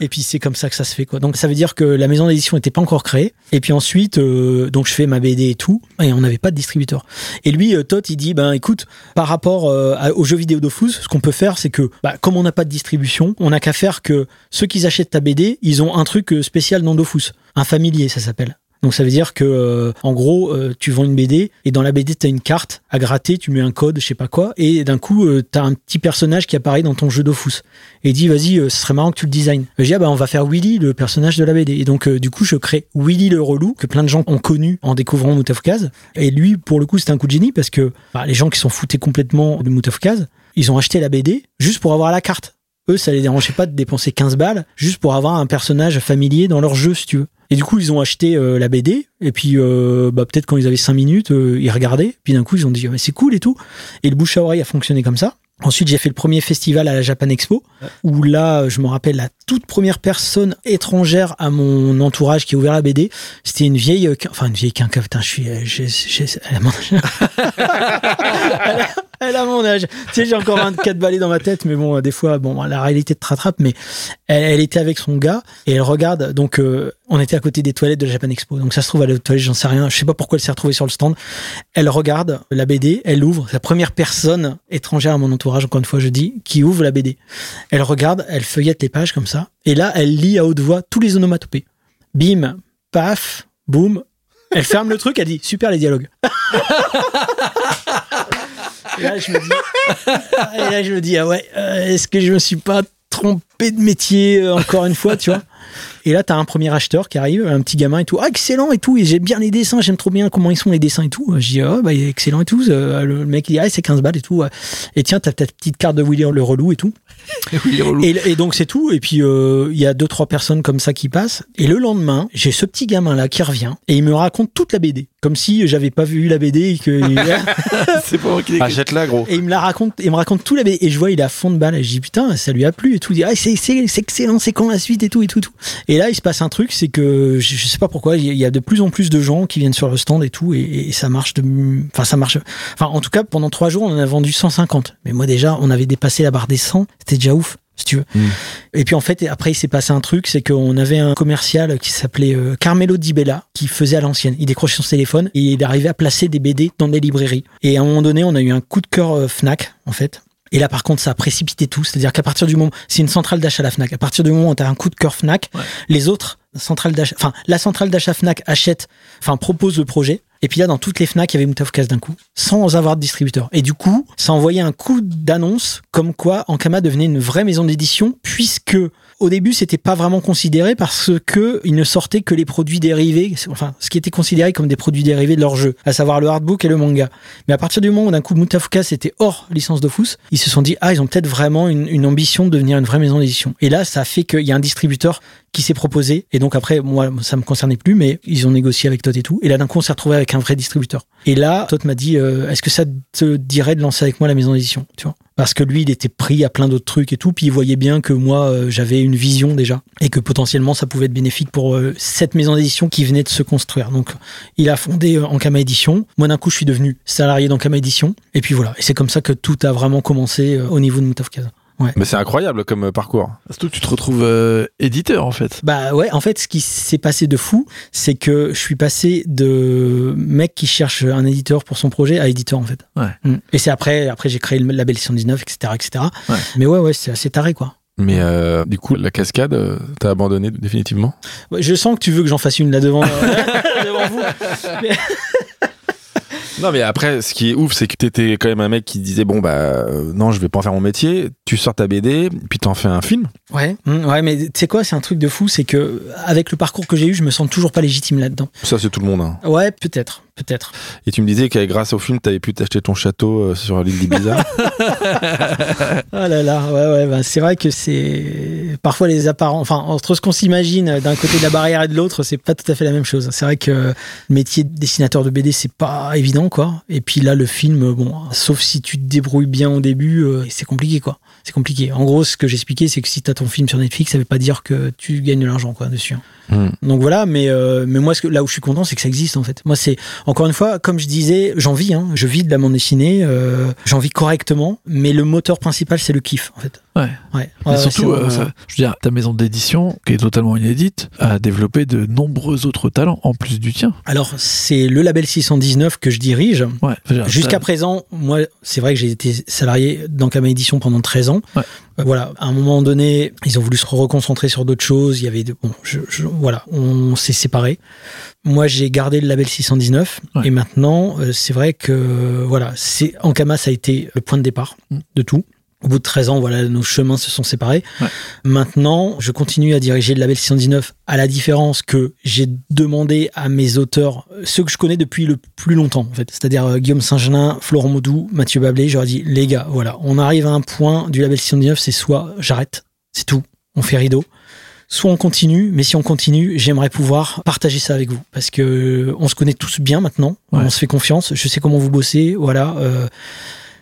Et puis c'est comme ça que ça se fait quoi. Donc ça veut dire que la maison d'édition n'était pas encore créée. Et puis ensuite, euh, donc je fais ma BD et tout, et on n'avait pas de distributeur. Et lui, euh, Todd, il dit ben écoute, par rapport euh, aux jeux vidéo Dofus, ce qu'on peut faire, c'est que bah, comme on n'a pas de distribution, on n'a qu'à faire que ceux qui achètent ta BD, ils ont un truc euh, spécial dans Dofus, un familier, ça s'appelle. Donc ça veut dire que euh, en gros euh, tu vends une BD et dans la BD tu as une carte à gratter, tu mets un code, je sais pas quoi et d'un coup euh, tu un petit personnage qui apparaît dans ton jeu Dofus et dit vas-y euh, ce serait marrant que tu le designes. Je dis ah bah on va faire Willy le personnage de la BD et donc du coup je crée Willy le relou que plein de gens ont connu en découvrant Mout of Kaz et lui pour le coup c'était un coup de génie parce que bah, les gens qui sont foutés complètement de Mout of Kaz, ils ont acheté la BD juste pour avoir la carte. Eux, ça les dérangeait pas de dépenser 15 balles juste pour avoir un personnage familier dans leur jeu, si tu veux. Et du coup, ils ont acheté euh, la BD, et puis euh, bah, peut-être quand ils avaient 5 minutes, euh, ils regardaient, puis d'un coup, ils ont dit, Ah, mais c'est cool et tout. Et le bouche à oreille a fonctionné comme ça. Ensuite, j'ai fait le premier festival à la Japan Expo, où là, je me rappelle la toute première personne étrangère à mon entourage qui a ouvert la BD. C'était une vieille, euh, enfin une vieille quinca, putain, je suis, euh, elle a mon âge. elle, a, mon âge. Tu sais, j'ai encore 24 balais dans ma tête, mais bon, euh, des fois, bon, la réalité te rattrape, mais elle, était avec son gars et elle regarde. Donc, on était à côté des toilettes de la Japan Expo. Donc, ça se trouve à la toilette, j'en sais rien. Je sais pas pourquoi elle s'est retrouvée sur le stand. Elle regarde la BD, elle ouvre. La première personne étrangère à mon entourage, encore une fois, je dis, qui ouvre la BD. Elle regarde, elle feuillette les pages comme ça. Et là, elle lit à haute voix tous les onomatopées. Bim, paf, boum. Elle ferme le truc, elle dit super les dialogues. et là, je me dis, ah ouais, euh, est-ce que je me suis pas trompé de métier euh, encore une fois, tu vois? Et là, t'as un premier acheteur qui arrive, un petit gamin et tout, ah excellent et tout, et j'aime bien les dessins, j'aime trop bien comment ils sont les dessins et tout. Je dis, ah bah excellent et tout. Euh, Le mec il dit, ah c'est 15 balles et tout. Et tiens, t'as ta petite carte de Willy le relou et tout. Oui, relou. Et, et donc c'est tout. Et puis euh, il y a deux trois personnes comme ça qui passent. Et le lendemain, j'ai ce petit gamin là qui revient et il me raconte toute la BD, comme si j'avais pas vu la BD et que c'est pas moi qui. Achète-la, gros. et il me la raconte, il me raconte tout la BD et je vois il est à fond de balle. Et je dis putain ça lui a plu et tout. Il dit ah c'est excellent, c'est quand la suite et tout et tout et tout. Et là, il se passe un truc, c'est que je, sais pas pourquoi, il y a- de plus en plus de gens qui viennent sur le stand et tout, et, et ça marche de, enfin ça marche. Enfin, en tout cas, pendant trois jours, on en a vendu 150. Mais moi déjà, on avait dépassé la barre des 100. C'était déjà ouf, si tu veux. Mm. Et puis en fait, après, il s'est passé un truc, c'est qu'on avait un commercial qui s'appelait euh, Carmelo Di Bella, qui faisait à l'ancienne. Il décrochait son téléphone et il arrivait à placer des BD dans des librairies. Et à un moment donné, on a eu un coup de cœur euh, Fnac, en fait. Et là, par contre, ça a précipité tout. C'est-à-dire qu'à partir du moment, c'est une centrale d'achat la Fnac. À partir du moment où tu as un coup de cœur Fnac, Ouais. les autres centrales d'achat, enfin, la centrale d'achat Fnac achète, enfin, propose le projet. Et puis là, dans toutes les Fnac, il y avait Moutafkaz d'un coup, sans avoir de distributeur. Et du coup, ça envoyait un coup d'annonce comme quoi Ankama devenait une vraie maison d'édition, puisque au début, c'était pas vraiment considéré parce que il ne sortait que les produits dérivés, enfin, ce qui était considéré comme des produits dérivés de leur jeu, à savoir le hardbook et le manga. Mais à partir du moment où d'un coup Moutafkaz était hors licence Dofus, ils se sont dit, ah, ils ont peut-être vraiment une, une ambition de devenir une vraie maison d'édition. Et là, ça fait qu'il y a un distributeur qui s'est proposé. Et donc après, moi, ça me concernait plus, mais ils ont négocié avec Tot et tout. Et là, d'un coup, on s'est retrouvé avec un vrai distributeur. Et là, Tot m'a dit, euh, est-ce que ça te dirait de lancer avec moi la maison d'édition, tu vois? Parce que lui, il était pris à plein d'autres trucs et tout, puis il voyait bien que moi, euh, j'avais une vision déjà, et que potentiellement, ça pouvait être bénéfique pour euh, cette maison d'édition qui venait de se construire. Donc, il a fondé Ankama Édition. Moi, d'un coup, je suis devenu salarié d'Ankama Édition. Et puis voilà. Et c'est comme ça que tout a vraiment commencé au niveau de Mais c'est incroyable comme euh, parcours. Surtout que tu te retrouves euh, éditeur en fait. Bah ouais, en fait, ce qui s'est passé de fou, c'est que je suis passé de mec qui cherche un éditeur pour son projet à éditeur en fait. Ouais. Mm. Et c'est après, après j'ai créé le label 119, etc., etc. Ouais. Mais ouais, ouais, c'est assez taré quoi. Mais euh, du coup, la cascade, euh, t'as abandonné définitivement? Ouais, Je sens que tu veux que j'en fasse une là devant, euh, devant vous. Non, mais après, ce qui est ouf, c'est que t'étais quand même un mec qui disait bon bah euh, non, je vais pas en faire mon métier. Tu sors ta BD, puis t'en fais un film. Ouais, Mm, ouais, mais tu sais quoi, c'est un truc de fou, c'est que avec le parcours que j'ai eu, je me sens toujours pas légitime là-dedans. Ça, c'est tout le monde. hein. Ouais, peut-être, peut-être. Et tu me disais que grâce au film, t'avais pu t'acheter ton château euh, sur l'île d'Ibiza. Ah là là, ouais, ouais, bah, c'est vrai que c'est parfois les apparents, enfin, entre ce qu'on s'imagine d'un côté de la barrière et de l'autre, c'est pas tout à fait la même chose. C'est vrai que le métier de dessinateur de BD, c'est pas évident, quoi. Et puis là, le film, bon, sauf si tu te débrouilles bien au début, euh, c'est compliqué, quoi. C'est compliqué. En gros, ce que j'expliquais, c'est que si t'as ton film sur Netflix, ça veut pas dire que tu gagnes de l'argent, quoi, dessus. Hmm. Donc voilà, mais euh, mais moi, ce que, là où je suis content, c'est que ça existe en fait. Moi, c'est encore une fois, comme je disais, j'en vis, hein, je vis de la bande dessinée, euh, j'en vis correctement, mais le moteur principal, c'est le kiff en fait. Ouais. Ouais. Mais Ouais, surtout, euh, ça. je veux dire, ta maison d'édition, qui est totalement inédite, a développé de nombreux autres talents en plus du tien. Alors, c'est le label 619 que je dirige. Ouais. Jusqu'à ça- présent, moi, c'est vrai que j'ai été salarié dans Kama Édition pendant 13 ans. Voilà, à un moment donné, ils ont voulu se reconcentrer sur d'autres choses. Il y avait, de, bon, je, je- voilà, on s'est séparés. Moi, j'ai gardé le label 619 Ouais. et maintenant, euh, c'est vrai que voilà, c'est Ankama, ça a été le point de départ Mm. de tout. Au bout de 13 ans, voilà, nos chemins se sont séparés. Ouais. Maintenant, je continue à diriger le label 619 à la différence que j'ai demandé à mes auteurs, euh, ceux que je connais depuis le plus longtemps, en fait. C'est-à-dire euh, Guillaume Saint-Gelin, Florent Maudou, Mathieu Bablé. Ai dit, les gars, voilà, on arrive à un point du label 619, c'est soit j'arrête, c'est tout, on fait rideau. Soit on continue, mais si on continue, j'aimerais pouvoir partager ça avec vous. Parce que euh, on se connaît tous bien maintenant, Ouais. on se fait confiance, je sais comment vous bossez, voilà. euh,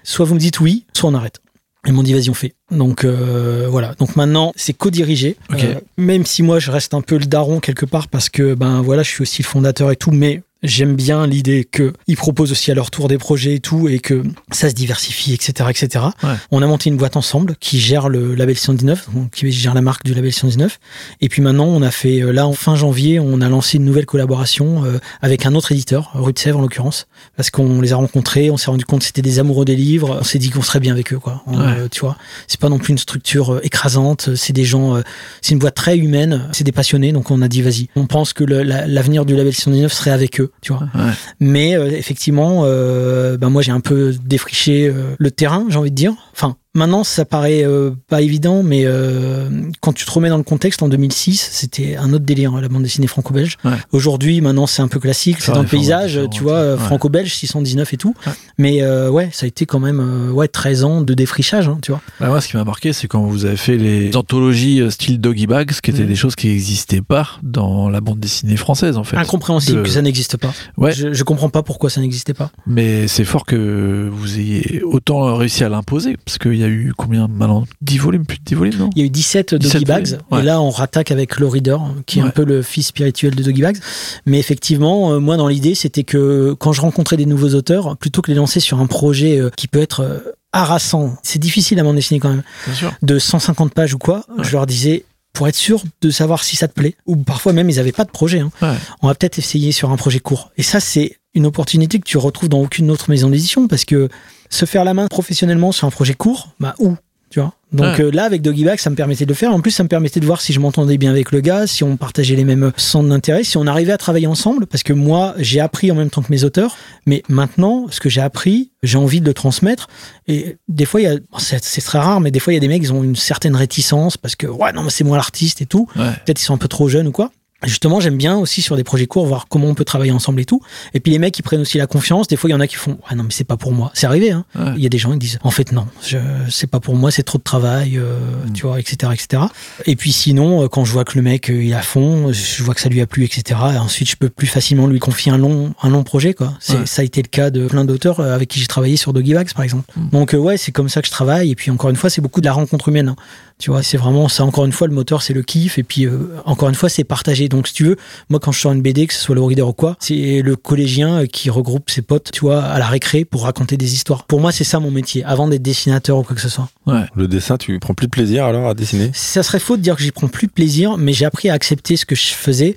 soit vous me dites oui, soit on arrête. Ils m'ont dit vas-y on fait. Donc euh, voilà. Donc maintenant c'est co-dirigé. Euh, même si moi je reste un peu le daron quelque part parce que ben voilà je suis aussi le fondateur et tout, mais j'aime bien l'idée que ils proposent aussi à leur tour des projets et tout et que ça se diversifie etc etc. Ouais. On a monté une boîte ensemble qui gère le label 119, donc qui gère la marque du label 119. Et puis maintenant on a fait euh, là en fin janvier on a lancé une nouvelle collaboration euh, avec un autre éditeur, Rue de Sèvres en l'occurrence, parce qu'on les a rencontrés, on s'est rendu compte que c'était des amoureux des livres, on s'est dit qu'on serait bien avec eux quoi. On, Ouais. euh, tu vois, c'est pas non plus une structure écrasante, c'est des gens, c'est une boîte très humaine, c'est des passionnés, donc on a dit vas-y. On pense que la- l'avenir du label 119 serait avec eux, tu vois. Ouais. Mais euh, effectivement, euh, ben moi j'ai un peu défriché euh, le terrain, j'ai envie de dire. Enfin, maintenant ça paraît euh, pas évident, mais euh, quand tu te remets dans le contexte, en 2006, c'était un autre délire, hein, la bande dessinée franco-belge. Ouais. Aujourd'hui, maintenant c'est un peu classique, c'est dans le paysage, tu vois, ouais. franco-belge, 619 et tout. Ouais. Mais euh, ouais, ça a été quand même euh, ouais 13 ans de défrichage, hein, tu vois. Bah, moi, ce qui m'a marqué, c'est quand vous avez fait les anthologies style Doggy Bags, qui étaient Mhm. des choses qui n'existaient pas dans la bande dessinée française, en fait. Incompréhensible De- que ça n'existe pas. Ouais. Je, je comprends pas pourquoi ça n'existait pas. Mais c'est fort que vous ayez autant réussi à l'imposer, parce qu'il y a eu combien maintenant 10 volumes, plus de 10 volumes, non? Il y a eu 17 Doggy 17 Bags, volumes, ouais. et là on rattaque avec Low Reader, qui est un peu le fils spirituel de Doggy Bags. Mais effectivement, euh, moi dans l'idée, c'était que quand je rencontrais des nouveaux auteurs, plutôt que les lancer sur un projet euh, qui peut être euh, harassant, c'est difficile à m'en dessiner quand même, Bien sûr. de 150 pages ou quoi, Ouais. je leur disais, pour être sûr de savoir si ça te plaît, ou parfois même ils avaient pas de projet, hein, Ouais. on va peut-être essayer sur un projet court. Et ça, c'est une opportunité que tu retrouves dans aucune autre maison d'édition, parce que se faire la main professionnellement sur un projet court, bah où tu vois donc euh, là avec Doggy Bag ça me permettait de le faire. En plus ça me permettait de voir si je m'entendais bien avec le gars si on partageait les mêmes centres d'intérêt si on arrivait à travailler ensemble. Parce que moi j'ai appris en même temps que mes auteurs. Mais maintenant ce que j'ai appris j'ai envie de le transmettre. Et des fois il y a bon, c'est c'est très rare mais des fois il y a des mecs ils ont une certaine réticence parce que ouais non mais c'est moi l'artiste et tout. Ouais. peut-être ils sont un peu trop jeunes ou quoi. Justement, j'aime bien aussi sur des projets courts voir comment on peut travailler ensemble et tout. Et puis les mecs, ils prennent aussi la confiance. Des fois, il y en a qui font, ah non, mais c'est pas pour moi. C'est arrivé, hein. Ouais. Il y a des gens qui disent, en fait, non, je, c'est pas pour moi, c'est trop de travail, euh, Mm. tu vois, etc., etc. Et puis sinon, euh, quand je vois que le mec, euh, il est à fond, je vois que ça lui a plu, etc. Et ensuite, je peux plus facilement lui confier un long, un long projet, quoi. C'est, Ouais. Ça a été le cas de plein d'auteurs euh, avec qui j'ai travaillé sur Doggy Bags, par exemple. Mm. Donc, euh, ouais, c'est comme ça que je travaille. Et puis, encore une fois, c'est beaucoup de la rencontre humaine. hein. Tu vois, c'est vraiment ça. Encore une fois, le moteur, c'est le kiff. Et puis, euh, encore une fois, c'est partagé. Donc, si tu veux, moi, quand je sors une BD, que ce soit le reader ou quoi, c'est le collégien euh, qui regroupe ses potes, tu vois, à la récré pour raconter des histoires. Pour moi, c'est ça mon métier, avant d'être dessinateur ou quoi que ce soit. Ouais. Le dessin, tu prends plus de plaisir alors à dessiner? Ça serait faux de dire que j'y prends plus de plaisir, mais j'ai appris à accepter ce que je faisais.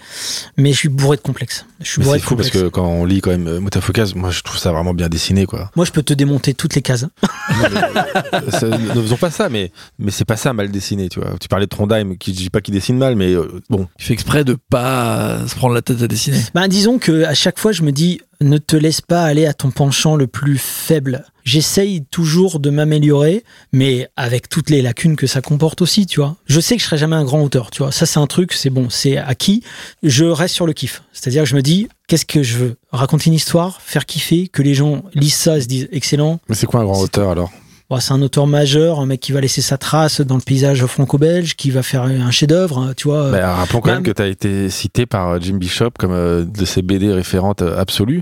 Mais je suis bourré de complexes. Je C'est fou parce que quand on lit quand même euh, Mutafukaz, moi je trouve ça vraiment bien dessiné quoi. Moi, je peux te démonter toutes les cases. Ça- ne faisons pas ça, mais, mais c'est pas ça mal dessiné, tu vois. Tu parlais de Trondheim, qui je dis pas qu'il dessine mal, mais euh, bon. Il fait exprès de pas se prendre la tête à dessiner. Ben, disons que à chaque fois, je me dis, ne te laisse pas aller à ton penchant le plus faible. J'essaye toujours de m'améliorer, mais avec toutes les lacunes que ça comporte aussi, tu vois. Je sais que je serai jamais un grand auteur, tu vois. Ça, c'est un truc, c'est bon, c'est acquis. Je reste sur le kiff. C'est-à-dire que je me dis, qu'est-ce que je veux? Raconter une histoire, faire kiffer, que les gens lisent ça et se disent, excellent. Mais c'est quoi un grand auteur alors? Bon, c'est un auteur majeur, un mec qui va laisser sa trace dans le paysage franco-belge, qui va faire un chef-d'œuvre, tu vois. Bah, Rappelons quand même que tu as été cité par euh, Jim Bishop comme euh, de ses BD référentes euh, absolues.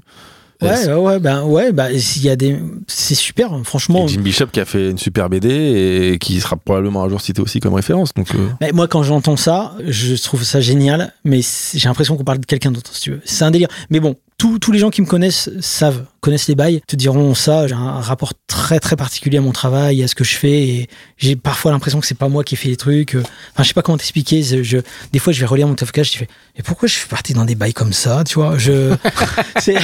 Ouais, ouais, ouais, ben ouais, bah, il y a des, c'est super, hein, franchement. Et Jim Bishop qui a fait une super BD et qui sera probablement un jour cité aussi comme référence. Donc, euh, moi, quand j'entends ça, je trouve ça génial, mais j'ai l'impression qu'on parle de quelqu'un d'autre, si tu veux. C'est un délire. Mais bon, tous tous les gens qui me connaissent savent, connaissent les bails, te diront ça. J'ai un rapport très très particulier à mon travail, à ce que je fais, et j'ai parfois l'impression que c'est pas moi qui ai fait les trucs. Enfin, je sais pas comment t'expliquer. Je, je- des fois, je vais relire mon cash, je fais, mais pourquoi je suis parti dans des bails comme ça, tu vois Je, c'est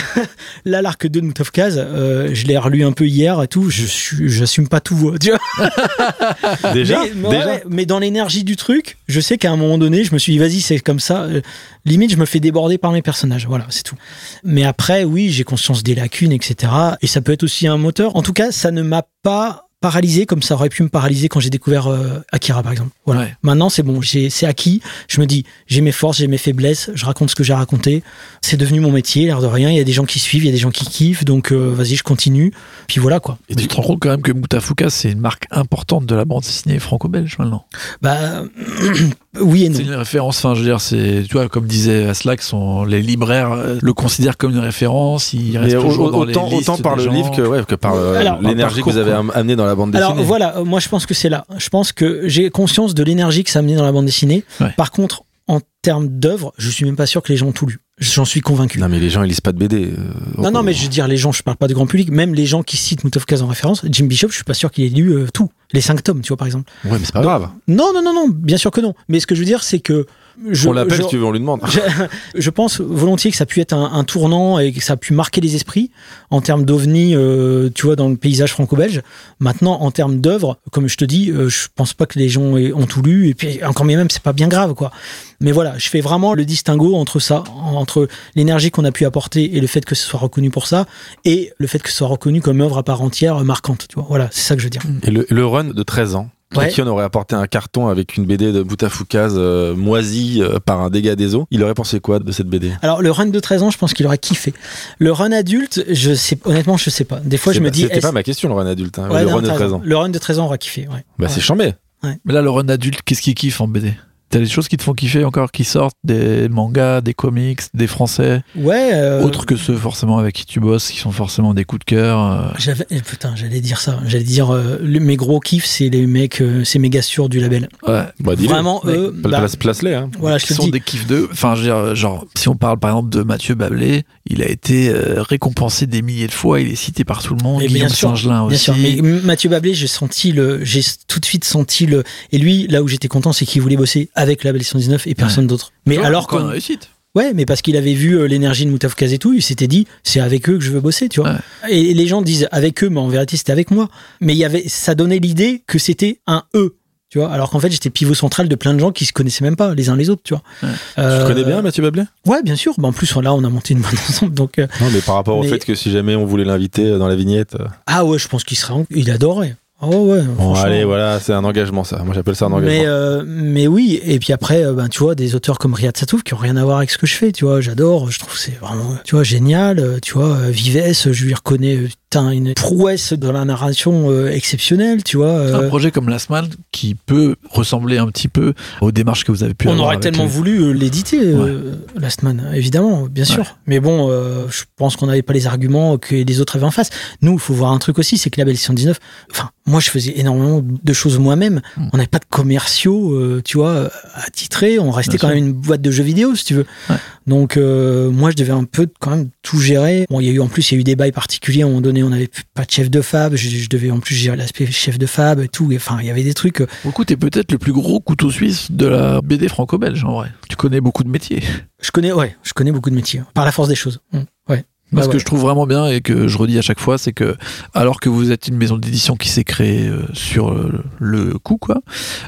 là l'arc 2 de Moutafkaz, euh, je l'ai relu un peu hier et tout. Je suis, j'assume pas tout, tu vois. déjà, mais, mais déjà ouais, mais dans l'énergie du truc, je sais qu'à un moment donné, je me suis dit, vas-y, c'est comme ça. Euh, limite, je me fais déborder par mes personnages. Voilà, c'est tout. Mais après, oui, j'ai conscience des lacunes, etc. Et ça peut être aussi un moteur. En tout cas, ça ne m'a pas paralysé comme ça aurait pu me paralyser quand j'ai découvert euh, Akira, par exemple. Voilà. Ouais. Maintenant, c'est bon, j'ai- c'est acquis. Je me dis, j'ai mes forces, j'ai mes faiblesses, je raconte ce que j'ai raconté. C'est devenu mon métier, l'air de rien. Il y a des gens qui suivent, il y a des gens qui kiffent. Donc, euh, vas-y, je continue. Puis voilà, quoi. Et tu te rends compte quand même que Moutafuka, c'est une marque importante de la bande dessinée franco-belge maintenant. Bah, oui et non. C'est une référence, enfin, je veux dire, c'est, tu vois, comme disait Aslak, sont, les libraires euh, le considèrent comme une référence, il reste Mais toujours au- dans les autant, listes autant par des le gens. livre que, ouais, que par euh, Alors, l'énergie que par vous avez parcours, am- amené dans la bande dessinée. Alors voilà, euh, moi je pense que c'est là. Je pense que j'ai conscience de l'énergie que ça a amené dans la bande dessinée. Ouais. Par contre, en termes d'œuvre, je suis même pas sûr que les gens ont tout lu. J'en suis convaincu. Non, mais les gens ils lisent pas de BD. euh, Non, non, mais je veux dire, les gens, je parle pas du grand public, même les gens qui citent Moutofkaz en référence, Jim Bishop, je suis pas sûr qu'il ait lu euh, tout. Les cinq tomes, tu vois, par exemple. Ouais, mais c'est pas grave. Non, non, non, non, bien sûr que non. Mais ce que je veux dire, c'est que. Je, on l'appelle si tu veux, on lui demande. je, je pense volontiers que ça a pu être un, un tournant et que ça a pu marquer les esprits en termes d'ovni, euh, tu vois, dans le paysage franco-belge. Maintenant, en termes d'œuvre, comme je te dis, euh, je pense pas que les gens aient- ont tout lu. Et puis, encore mieux même, c'est pas bien grave, quoi. Mais voilà, je fais vraiment le distinguo entre ça, entre l'énergie qu'on a pu apporter et le fait que ce soit reconnu pour ça, et le fait que ce soit reconnu comme œuvre à part entière euh, marquante. Tu vois, voilà, c'est ça que je veux dire. Et le, le run de 13 ans, à Ouais. qui on aurait apporté un carton avec une BD de Boutafoukaz euh, moisie euh, par un dégât des eaux, il aurait pensé quoi de cette BD Alors, le run de 13 ans, je pense qu'il aurait kiffé. Le run adulte, je sais, honnêtement, je sais pas. Des fois, je me dis, C'était pas ma question, le run adulte. hein, Ouais, le non, run de t'as 13 raison. ans. Le run de 13 ans aura kiffé, ouais. Bah, Ouais. c'est chambé. Mais là, le run adulte, qu'est-ce qu'il kiffe en BD T'as des choses qui te font kiffer encore, qui sortent, des mangas, des comics, des français, Ouais. euh, autres que ceux forcément avec qui tu bosses, qui sont forcément des coups de cœur. euh. J'avais, eh, putain, j'allais dire ça. J'allais dire, euh, le- mes gros kiffs, c'est les mecs, euh, c'est méga sûrs du label. Ouais. Bah. Vraiment, eux, bah, place- Place-les. Hein. voilà, je te sont dis. des kiffs d'eux. Enfin, je veux dire, genre, si on parle par exemple de Mathieu Bablé, il a été euh, récompensé des milliers de fois, il est cité par tout le monde. Mais Guillaume bien sûr, Singelin Bien aussi. sûr, mais Mathieu Bablé, j'ai senti le, j'ai tout de suite senti le, et lui, là où j'étais content, c'est qu'il voulait bosser avec Label 119 et personne d'autre. Mais alors une réussite. ouais, mais parce qu'il avait vu euh, l'énergie de Moutafkaz et tout, il s'était dit, c'est avec eux que je veux bosser, tu vois. Ouais. Et, et les gens disent avec eux, mais en vérité, c'était avec moi. Mais il y avait, ça donnait l'idée que c'était un eux. Tu vois, alors qu'en fait, j'étais pivot central de plein de gens qui se connaissaient même pas les uns les autres, tu vois. Ouais. Euh, Tu connais bien Mathieu Bablé Ouais, bien sûr. Bah, en plus, là, on a monté une bonne ensemble, donc. euh, Non, mais par rapport au fait que si jamais on voulait l'inviter dans la vignette. euh, Ah ouais, je pense qu'il serait, il adorait. Ah ouais, ouais. Bon, allez, voilà, c'est un engagement ça. Moi j'appelle ça un engagement. Mais, euh, mais oui, et puis après, euh, ben, tu vois, des auteurs comme Riyad Satouf qui ont rien à voir avec ce que je fais, tu vois, j'adore, je trouve que c'est vraiment, tu vois, génial, euh, tu vois, Vives, je lui reconnais, une prouesse dans la narration euh, exceptionnelle, tu vois. Un euh, projet comme Last Man qui peut ressembler un petit peu aux démarches que vous avez pu on avoir. aurait tellement les- voulu euh, l'éditer, euh, Last Man, évidemment, bien sûr. Mais bon, je pense qu'on n'avait pas les arguments que les autres avaient en face. Nous, il faut voir un truc aussi, c'est que la Belle 119, enfin, moi, je faisais énormément de choses moi-même. Mm. On n'avait pas de commerciaux, tu vois, à titrer. On restait Bien quand sûr. même une boîte de jeux vidéo, si tu veux. Ouais. Donc, euh, moi, je devais un peu quand même tout gérer. Bon, il y a eu en plus, il y a eu des bails particuliers. À un moment donné, on n'avait pas de chef de fab. Je, je devais en plus gérer l'aspect chef de fab et tout. Et, Enfin, il y avait des trucs. euh, Pour le coup, t'es peut-être le plus gros couteau suisse de la BD franco-belge, en vrai. Tu connais beaucoup de métiers. Je connais, ouais, je connais beaucoup de métiers. hein, Par la force des choses. Mm, Ouais. Bah ce que je trouve vraiment bien et que je redis à chaque fois, c'est que, alors que vous êtes une maison d'édition qui s'est créée euh, sur euh, le coup, quoi,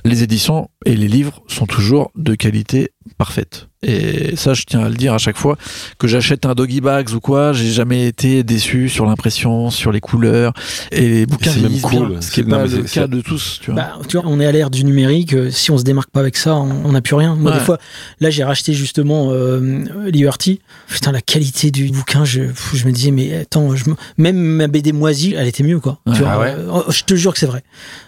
les éditions et les livres sont toujours de qualité parfaite. Et ça, je tiens à le dire à chaque fois que j'achète un doggy bags ou quoi, j'ai jamais été déçu sur l'impression, sur les couleurs et les bouquins c'est même cool. bien, ce qui est non, pas le c'est- cas de tous, tu vois. Bah, tu vois, on est à l'ère du numérique. euh, Si on se démarque pas avec ça, on n'a plus rien. Moi, Ouais. des fois, là, j'ai racheté justement euh, Liberty. Putain, la qualité du bouquin, je, je me disais, mais attends, je me- même ma BD moisie, elle était mieux, quoi. Ouais. Tu vois, Ah ouais euh, je te jure que c'est vrai.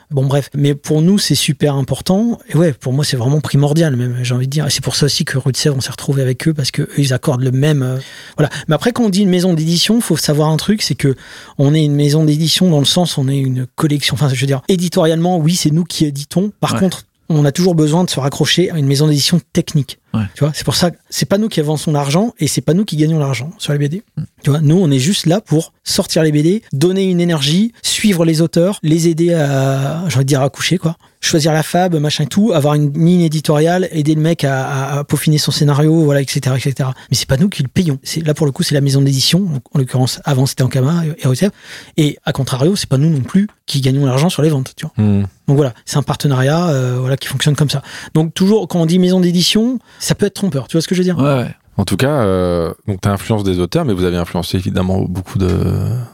Bon, bref. Mais pour nous, c'est super important. Et ouais, pour moi, c'est vraiment primordial, même, j'ai envie de dire. Et c'est pour ça aussi que Rue de Sèvres, on s'est retrouvé avec eux parce que eux, ils accordent le même. euh, voilà. Mais après, quand on dit une maison d'édition, faut savoir un truc, c'est que on est une maison d'édition dans le sens, on est une collection. Enfin, je veux dire, éditorialement, oui, c'est nous qui éditons. Par Ouais. contre, on a toujours besoin de se raccrocher à une maison d'édition technique. Ouais. Tu vois, c'est pour ça que c'est pas nous qui avançons l'argent et c'est pas nous qui gagnons l'argent sur les BD. Mm. Tu vois, nous, on est juste là pour sortir les BD, donner une énergie, suivre les auteurs, les aider à, j'ai envie de dire, à coucher, quoi. Choisir la fab, machin et tout, avoir une ligne éditoriale, aider le mec à, à- à peaufiner son scénario, voilà, etc., etc. Mais c'est pas nous qui le payons. C'est, là, pour le coup, c'est la maison d'édition. En l'occurrence, avant, c'était Ankama et Rutep. Et à contrario, c'est pas nous non plus qui gagnons l'argent sur les ventes, tu vois. Hmm. Donc voilà, c'est un partenariat euh, voilà, qui fonctionne comme ça. Donc toujours, quand on dit maison d'édition, ça peut être trompeur. Tu vois ce que je veux dire? Ouais, ouais. En tout cas, euh, donc t'as influence des auteurs, mais vous avez influencé évidemment beaucoup de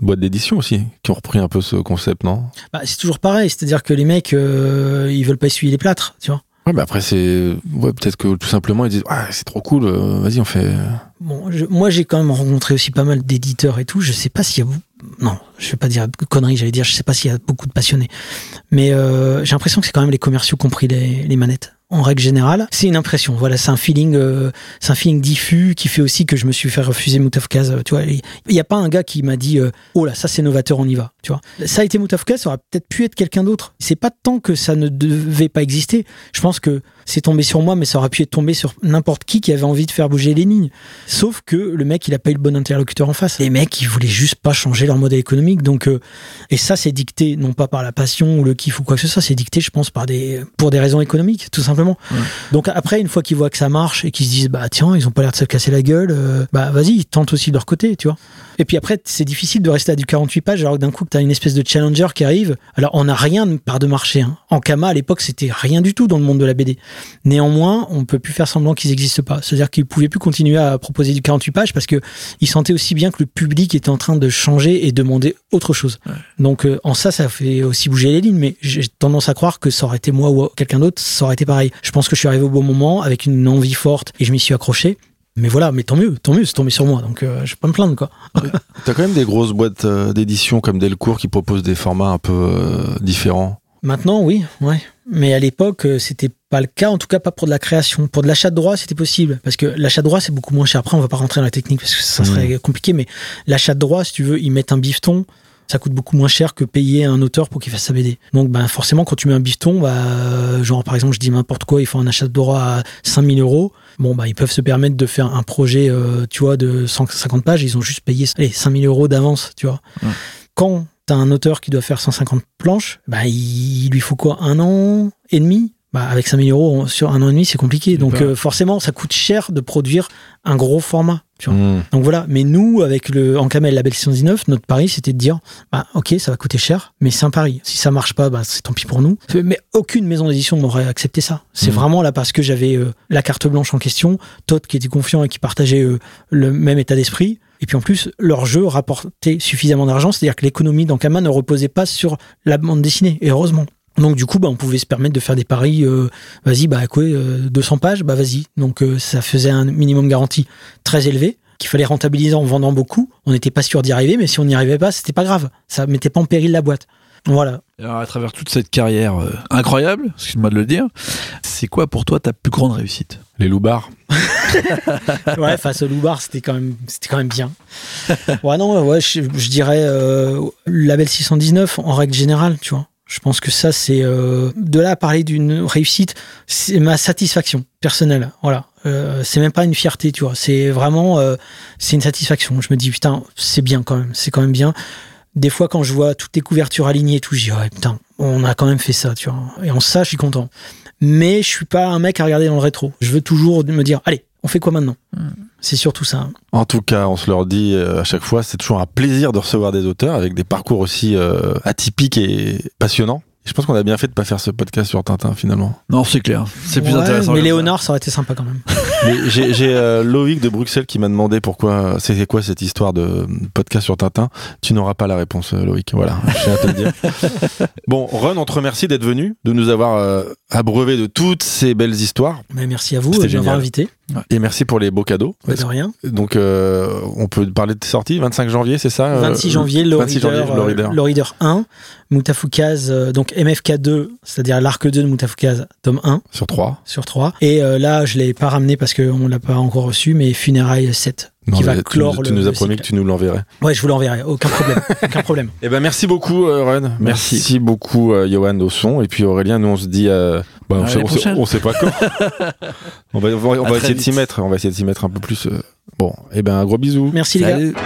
boîtes d'édition aussi, qui ont repris un peu ce concept, non? Bah, C'est toujours pareil, c'est-à-dire que les mecs, euh, ils veulent pas essuyer les plâtres, tu vois. Ouais, mais après c'est, ouais, peut-être que tout simplement ils disent, ah, c'est trop cool, euh, vas-y on fait. Bon, je- moi j'ai quand même rencontré aussi pas mal d'éditeurs et tout. Je sais pas s'il y a non, je vais pas dire de conneries, j'allais dire, je sais pas s'il y a beaucoup de passionnés, mais euh, j'ai l'impression que c'est quand même les commerciaux qui ont pris les, les manettes. En règle générale, c'est une impression. Voilà, c'est un feeling, euh, c'est un feeling diffus qui fait aussi que je me suis fait refuser Moutafkaz. Tu vois, il y a pas un gars qui m'a dit, euh, oh là, ça c'est novateur, on y va. Tu vois, ça a été Moutafkaz, ça aurait peut-être pu être quelqu'un d'autre. C'est pas tant que ça ne devait pas exister. Je pense que c'est tombé sur moi, mais ça aurait pu être tombé sur n'importe qui qui avait envie de faire bouger les lignes. Sauf que le mec, il a pas eu le bon interlocuteur en face. Les mecs, ils voulaient juste pas changer leur modèle économique. Donc, euh, et ça, c'est dicté non pas par la passion ou le kiff ou quoi que ce soit, c'est dicté, je pense, par des, pour des raisons économiques, tout simplement. Ouais. Donc après, une fois qu'ils voient que ça marche et qu'ils se disent, bah tiens, ils ont pas l'air de se casser la gueule, euh, bah vas-y, ils tentent aussi de leur côté, tu vois. Et puis après, c'est difficile de rester à du 48 pages alors que d'un coup, tu as une espèce de challenger qui arrive. Alors, on n'a rien de part de marché. Hein. En Kama, à l'époque, c'était rien du tout dans le monde de la BD. Néanmoins, on peut plus faire semblant qu'ils n'existent pas. C'est-à-dire qu'ils pouvaient plus continuer à proposer du 48 pages parce que ils sentaient aussi bien que le public était en train de changer et demander autre chose. Donc, euh, en ça, ça fait aussi bouger les lignes. Mais j'ai tendance à croire que ça aurait été moi ou quelqu'un d'autre, ça aurait été pareil. Je pense que je suis arrivé au bon moment avec une envie forte et je m'y suis accroché. Mais voilà, mais tant mieux, tant mieux, c'est tombé sur moi, donc euh, je vais pas me plaindre quoi. T'as quand même des grosses boîtes euh, d'édition comme Delcourt qui proposent des formats un peu euh, différents. Maintenant, oui, ouais. Mais à l'époque, euh, c'était pas le cas, en tout cas pas pour de la création. Pour de l'achat de droits, c'était possible. Parce que l'achat de droits, c'est beaucoup moins cher. Après, on va pas rentrer dans la technique parce que ça serait compliqué, mais l'achat de droits, si tu veux, ils mettent un bifton, ça coûte beaucoup moins cher que payer un auteur pour qu'il fasse sa BD. Donc, ben, forcément, quand tu mets un bifton, bah, genre, par exemple, je dis n'importe quoi, ils font un achat de droits à 5000 euros. Bon, bah, ils peuvent se permettre de faire un projet, euh, tu vois, de 150 pages. Ils ont juste payé, allez, 5000 euros d'avance, tu vois. Ouais. Quand t'as un auteur qui doit faire 150 planches, bah, il lui faut quoi Un an et demi? Bah, avec 5000 euros sur un an et demi, c'est compliqué. Donc, euh, forcément, ça coûte cher de produire un gros format. Tu vois. Mmh. Donc voilà, mais nous, avec le Ancamel Label 619, notre pari, c'était de dire, bah, ok, ça va coûter cher, mais c'est un pari. Si ça marche pas, bah, c'est tant pis pour nous. Mais aucune maison d'édition n'aurait accepté ça. C'est Mhm. vraiment là parce que j'avais euh, la carte blanche en question, Todd qui était confiant et qui partageait euh, le même état d'esprit. Et puis en plus, leur jeu rapportait suffisamment d'argent, c'est-à-dire que l'économie d'Ankama ne reposait pas sur la bande dessinée, et heureusement. Donc du coup, bah, on pouvait se permettre de faire des paris. euh, vas-y, bah quoi, euh, 200 pages, bah vas-y. Donc euh, ça faisait un minimum garanti très élevé qu'il fallait rentabiliser en vendant beaucoup. On n'était pas sûr d'y arriver, mais si on n'y arrivait pas, c'était pas grave. Ça mettait pas en péril la boîte. Voilà. Alors, à travers toute cette carrière euh, incroyable, excuse-moi de le dire, c'est quoi pour toi ta plus grande réussite? Les loupards. Ouais, face au Loubar, c'était quand même, c'était quand même bien. Ouais, non, ouais, je, je dirais euh, label 619 en règle générale, tu vois. Je pense que ça, c'est euh, de là à parler d'une réussite, c'est ma satisfaction personnelle. Voilà, euh, c'est même pas une fierté, tu vois. C'est vraiment, euh, c'est une satisfaction. Je me dis putain, c'est bien quand même, c'est quand même bien. Des fois, quand je vois toutes les couvertures alignées et tout, je dis ouais putain, on a quand même fait ça, tu vois. Et en ça, je suis content. Mais je suis pas un mec à regarder dans le rétro. Je veux toujours me dire allez, on fait quoi maintenant? C'est surtout ça. En tout cas, on se leur dit euh, à chaque fois, c'est toujours un plaisir de recevoir des auteurs avec des parcours aussi euh, atypiques et passionnants. Je pense qu'on a bien fait de pas faire ce podcast sur Tintin finalement. Non, c'est clair. C'est plus Ouais, intéressant. Mais comme ça. Aurait été sympa quand même. Mais J'ai j'ai, euh, Loïc de Bruxelles qui m'a demandé pourquoi c'était quoi cette histoire de podcast sur Tintin. Tu n'auras pas la réponse, Loïc. Voilà, je tiens à te le dire. Bon, Ron, on te remercie d'être venu, de nous avoir euh, abreuvé de toutes ces belles histoires. Mais merci à vous C'était de m'avoir invité. Et merci pour les beaux cadeaux. Pas de rien. Donc, euh, on peut parler de tes sorties, 25 janvier, c'est ça euh, 26 janvier, le 26 Reader, janvier, Low Reader. euh, Low Reader 1, Moutafukaz, euh, donc MFK2, c'est-à-dire l'arc 2 de Moutafukaz, tome 1 Sur 3. sur 3. Et euh, là, je l'ai pas ramené parce qu'on l'a pas encore reçu, mais Funérailles 7, Non, qui va tu, clore tu le nous as promis que tu nous l'enverrais. Ouais, je vous l'enverrai, aucun problème. aucun problème. Eh ben merci beaucoup euh, Ron, merci, Merci. beaucoup euh, Johan au son et puis Aurélien nous on se dit euh, bah, on, sait, on, sait, prochaine. on sait pas quand. on va, on va, on À va très essayer de s'y mettre, on va essayer de s'y mettre un peu plus. euh. Bon, et ben un gros bisou. Merci les gars.